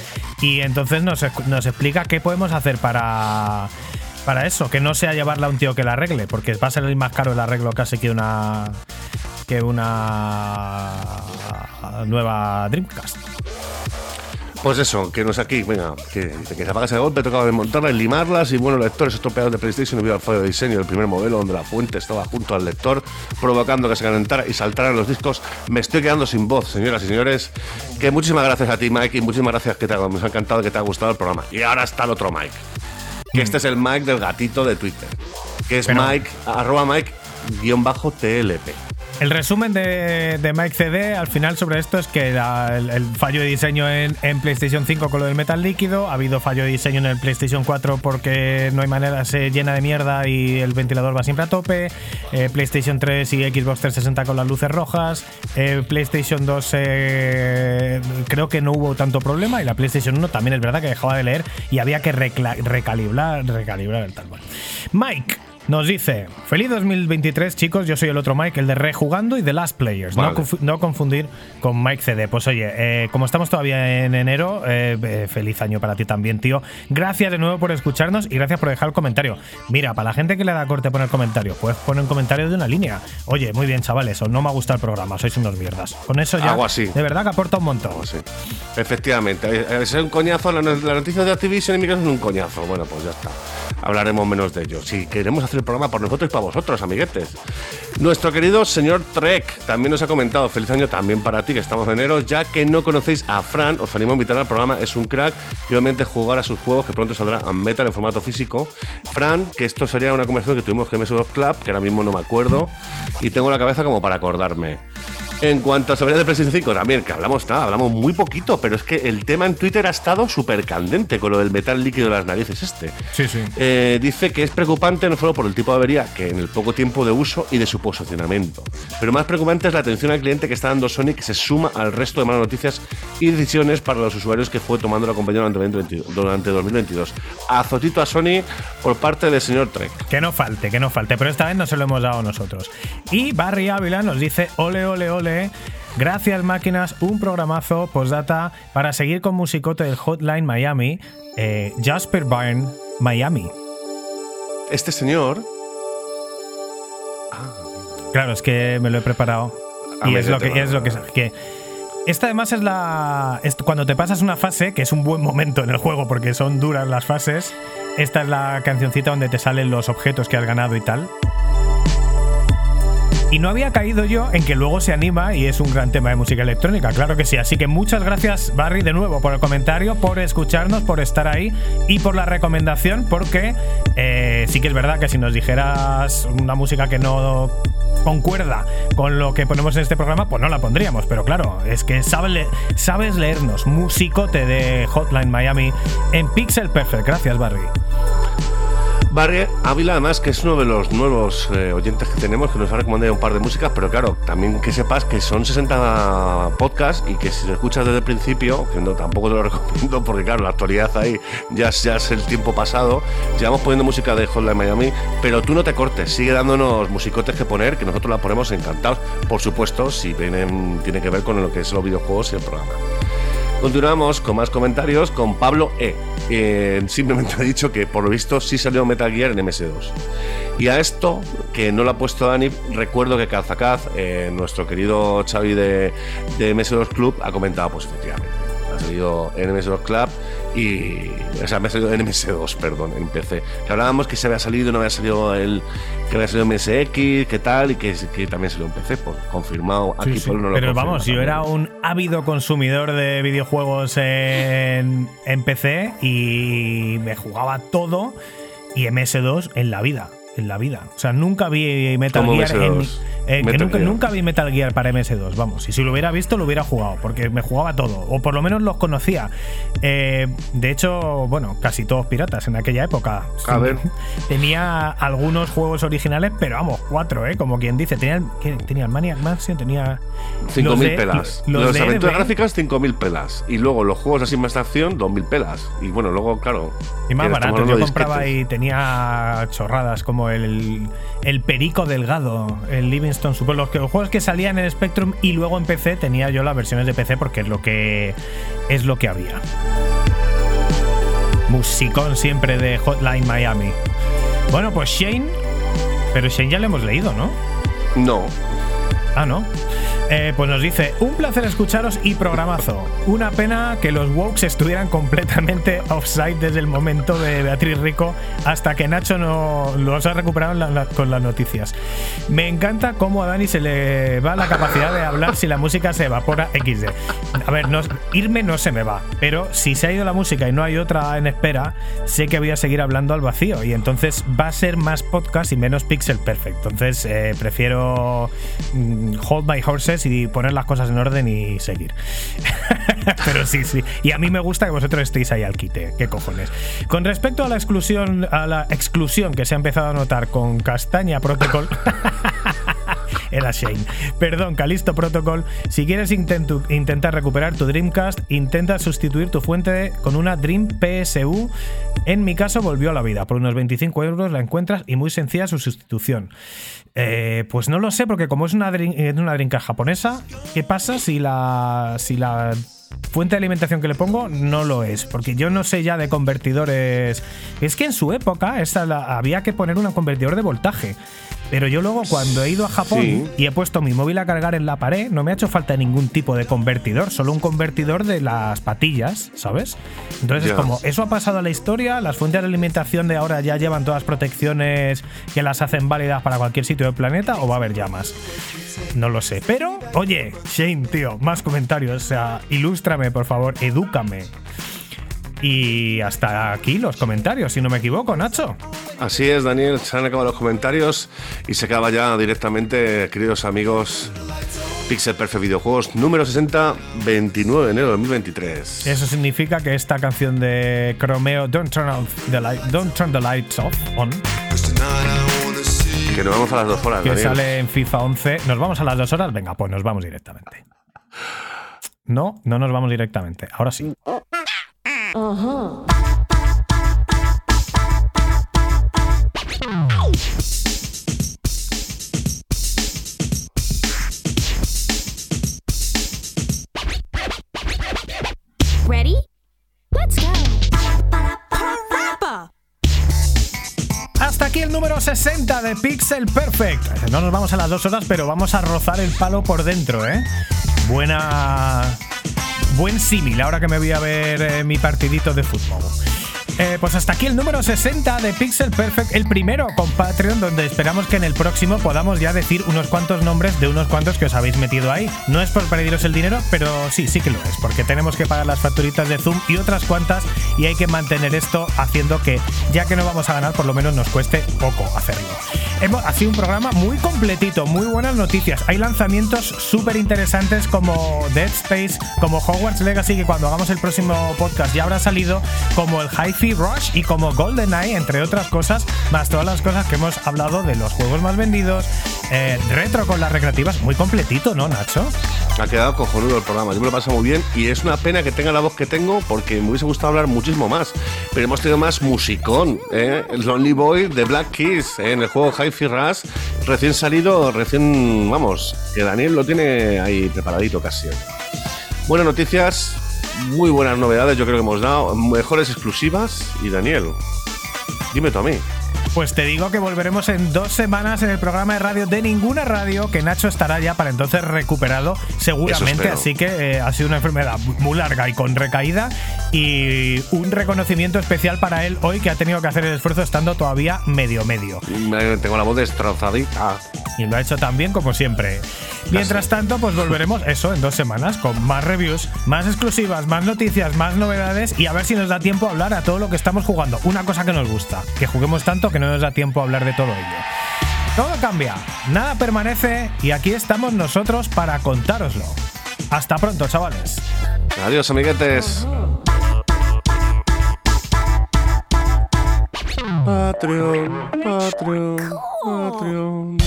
y entonces nos, nos explica qué podemos hacer para, para eso, que no sea llevarla a un tío que la arregle, porque va a salir más caro el arreglo casi que una que una nueva Dreamcast. Pues eso, que no es aquí, venga, que, que se apaga ese golpe, tocaba desmontarlas y limarlas y bueno, lectores estropeados de PlayStation debido al fallo de diseño del primer modelo donde la fuente estaba junto al lector, provocando que se calentara y saltaran los discos. Me estoy quedando sin voz, señoras y señores. Que muchísimas gracias a ti, Mike, y muchísimas gracias que te ha, me ha encantado que te ha gustado el programa. Y ahora está el otro Mike, que este es el Mike del gatito de Twitter, que es Pero- Mike, arroba Mike, guion bajo TLP. El resumen de, Mike CD al final sobre esto es que el, fallo de diseño en, PlayStation 5 con lo del metal líquido, ha habido fallo de diseño en el PlayStation 4 porque no hay manera, se llena de mierda y el ventilador va siempre a tope, eh, PlayStation 3 y Xbox 360 con las luces rojas, eh, PlayStation 2 eh, creo que no hubo tanto problema y la PlayStation 1 también es verdad que dejaba de leer y había que recalibrar, recalibrar el tal. Bueno. Mike. Nos dice, feliz 2023 chicos, yo soy el otro Mike, el de Rejugando y The Last Players. No, Vale. no confundir con Mike CD. Pues oye, eh, como estamos todavía en enero, eh, eh, feliz año para ti también, tío. Gracias de nuevo por escucharnos y gracias por dejar el comentario. Mira, para la gente que le da corte poner comentario, puedes poner un comentario de una línea. Oye, muy bien chavales, o no me ha gustado el programa, sois unos mierdas. Con eso ya, Algo así. de verdad que aporta un montón. Efectivamente. Es un coñazo, la, la noticia de Activision en mi caso es un coñazo. Bueno, pues ya está. Hablaremos menos de ello. Si queremos hacer el programa por nosotros y para vosotros, amiguetes. Nuestro querido señor Trek también nos ha comentado, feliz año también para ti, que estamos en enero, ya que no conocéis a Fran, os animo a invitar al programa, es un crack y obviamente jugar a sus juegos que pronto saldrá a Metal en formato físico. Fran, que esto sería una conversación que tuvimos en MS2 Club, que ahora mismo no me acuerdo, y tengo la cabeza como para acordarme. En cuanto a seguridad de PlayStation 5, también, que hablamos nada, hablamos muy poquito, pero es que el tema en Twitter ha estado súper candente con lo del metal líquido de las narices este. Sí, sí. Eh, dice que es preocupante no solo por el tipo de avería, que en el poco tiempo de uso y de su posicionamiento, pero más preocupante es la atención al cliente que está dando Sony, que se suma al resto de malas noticias y decisiones para los usuarios que fue tomando la compañía durante, 2022 durante 2022. Azotito a Sony por parte del señor Trek. Que no falte, que no falte, pero esta vez no se lo hemos dado nosotros. Y Barry Ávila nos dice, ole, ole, ole. Gracias máquinas, un programazo, postdata, para seguir con musicote del Hotline Miami, eh, Jasper Byrne, Miami. Este señor Claro, es que me lo he preparado. Ah, y es lo que, es lo que, que Esta además es la. es cuando te pasas una fase, que es un buen momento en el juego porque son duras las fases. Esta es la cancioncita donde te salen los objetos que has ganado y tal. Y no había caído yo en que luego se anima y es un gran tema de música electrónica, claro que sí. Así que muchas gracias, Barry, de nuevo por el comentario, por escucharnos, por estar ahí y por la recomendación, porque eh, sí que es verdad que si nos dijeras una música que no concuerda con lo que ponemos en este programa, pues no la pondríamos. Pero claro, es que sabes, le- sabes leernos. Musicote de Hotline Miami en Pixel Perfect. Gracias, Barry. Barry Ávila, además, que es uno de los nuevos eh, oyentes que tenemos, que nos ha recomendado un par de músicas, pero claro, también que sepas que son 60 podcasts y que si lo escuchas desde el principio, que no tampoco te lo (laughs) recomiendo, porque claro, la actualidad ahí ya, ya es el tiempo pasado, llevamos poniendo música de Hotline Miami, pero tú no te cortes, sigue dándonos musicotes que poner, que nosotros la ponemos encantados, por supuesto, si vienen, tiene que ver con lo que es los videojuegos y el programa. Continuamos con más comentarios con Pablo E. simplemente (laughs) ha dicho que por lo visto sí salió Metal Gear en MS2. Y a esto, que no lo ha puesto Dani, recuerdo que Kazacaz, eh, nuestro querido Xavi de MS2 Club, ha comentado, pues efectivamente, ha salido en MS2 Club y. O sea, me ha salido en MS2, perdón, en PC. Que hablábamos que se había salido, no había salido el. que había salido MSX, que tal, y que, que también salió en PC, pues confirmado. Aquí Sí, no lo Pero vamos, yo era un ávido consumidor de videojuegos en, en PC y me jugaba todo y MS2 en la vida. En la vida. O sea, nunca vi Metal Gear en. MS2. eh, que nunca, Gear. nunca vi Metal Gear para MS2, vamos. Y si lo hubiera visto, lo hubiera jugado, porque me jugaba todo. O por lo menos los conocía. Eh, de hecho, bueno, casi todos piratas en aquella época. A ver. Tenía algunos juegos originales, pero vamos, cuatro, ¿eh? Como quien dice. Tenía, tenía el Maniac Mansion, tenía. los 5.000 de- pelas. Los, Los, de aventuras gráficas, 5.000 pelas. Y luego los juegos así más de acción, 2.000 pelas. Y bueno, luego, claro. Y más barato. Yo compraba y tenía chorradas como el, el Perico Delgado, el Livingston Super. Los juegos que salían en Spectrum y luego en PC tenía yo las versiones de PC porque es lo que es lo que había. Musicón siempre de Hotline Miami. Bueno, pues Shane. Pero Shane ya lo hemos leído, ¿no? No. Ah, ¿no? Eh, pues nos dice, un placer escucharos y programazo. Una pena que los Wokes estuvieran completamente (laughs) offside desde el momento de Beatriz Rico hasta que Nacho no los ha recuperado con las noticias. Me encanta cómo a Dani se le va la capacidad de hablar si la música se evapora XD. A ver, no- irme no se me va, pero si se ha ido la música y no hay otra en espera, sé que voy a seguir hablando al vacío y entonces va a ser más podcast y menos pixel perfect. Entonces eh, prefiero mm, hold my horses y poner las cosas en orden y seguir. (laughs) Pero sí, sí. Y a mí me gusta que vosotros estéis ahí al quite. ¿Qué cojones? Con respecto a la exclusión, a la exclusión que se ha empezado a notar con Castaña Protocol. (laughs) (laughs) Era Shane. Perdón, Calisto Protocol. Si quieres intentar recuperar tu Dreamcast, intenta sustituir tu fuente con una Dream PSU. En mi caso, volvió a la vida. Por unos 25 euros la encuentras y muy sencilla su sustitución. Eh, pues no lo sé, porque como es una, Dream- una Dreamcast japonesa, ¿qué pasa si la, si la fuente de alimentación que le pongo no lo es, porque yo no sé ya de convertidores. Es que en su época esa había que poner un convertidor de voltaje. Pero yo luego cuando he ido a Japón Sí. y he puesto mi móvil a cargar en la pared, no me ha hecho falta ningún tipo de convertidor, solo un convertidor de las patillas, ¿sabes? Entonces es como, eso ha pasado a la historia, las fuentes de alimentación de ahora ya llevan todas protecciones que las hacen válidas para cualquier sitio del planeta o va a haber llamas. No lo sé. Pero, oye, Shane, tío, más comentarios. O sea, ilústrame, por favor, edúcame. Y hasta aquí los comentarios, si no me equivoco, Nacho. Así es, Daniel. Se han acabado los comentarios y se acaba ya directamente, queridos amigos. Pixel Perfect Videojuegos número 60, 29 de enero de 2023. Eso significa que esta canción de Chromeo, Don't Turn, Off the light, Don't Turn the Lights Off, on, Que nos vamos a las dos horas, que Daniel. sale en FIFA 11. ¿Nos vamos a las dos horas? Venga, pues nos vamos directamente. No, no nos vamos directamente. Ahora sí. Ready? Let's go. Hasta aquí el número 60 60 de Pixel Perfect. No nos vamos a las dos horas, pero vamos a rozar el palo por dentro, ¿eh? Buena. Buen símil ahora que me voy a ver eh, mi partidito de fútbol. Eh, pues hasta aquí el número 60 de Pixel Perfect, el primero con Patreon, donde esperamos que en el próximo podamos ya decir unos cuantos nombres de unos cuantos que os habéis metido ahí. No es por pediros el dinero, pero sí, sí que lo es, porque tenemos que pagar las facturitas de Zoom y otras cuantas, y hay que mantener esto haciendo que, ya que no vamos a ganar, por lo menos nos cueste poco hacerlo. Hemos, ha sido un programa muy completito, muy buenas noticias. Hay lanzamientos súper interesantes como Dead Space, como Hogwarts Legacy, que cuando hagamos el próximo podcast ya habrá salido, como el Rush y como GoldenEye, entre otras cosas, más todas las cosas que hemos hablado de los juegos más vendidos, eh, retro con las recreativas, muy completito, ¿no, Nacho? Ha quedado cojonudo el programa, yo me lo paso muy bien y es una pena que tenga la voz que tengo porque me hubiese gustado hablar muchísimo más. Pero hemos tenido más musicón, ¿eh? El Lonely Boy de Black Keys ¿eh? en el juego Hi-Fi Rush, recién salido, recién, vamos, que Daniel lo tiene ahí preparadito casi. Buenas noticias, muy buenas novedades, yo creo que hemos dado, mejores exclusivas y Daniel, dime tú a mí. Pues te digo que volveremos en dos semanas en el programa de radio de ninguna radio, que Nacho estará ya para entonces recuperado seguramente, así que eh, ha sido una enfermedad muy larga y con recaída y un reconocimiento especial para él hoy que ha tenido que hacer el esfuerzo estando todavía medio medio. Me- Tengo la voz destrozadita. Y lo ha hecho tan bien como siempre. Mientras tanto, pues volveremos (laughs) eso en dos semanas con más reviews, más exclusivas, más noticias, más novedades y a ver si nos da tiempo a hablar a todo lo que estamos jugando. Una cosa que nos gusta, que juguemos tanto que no nos da tiempo a hablar de todo ello. Todo cambia, nada permanece y aquí estamos nosotros para contároslo. Hasta pronto, chavales. Adiós, amiguetes. Patreon, Patreon, Patreon.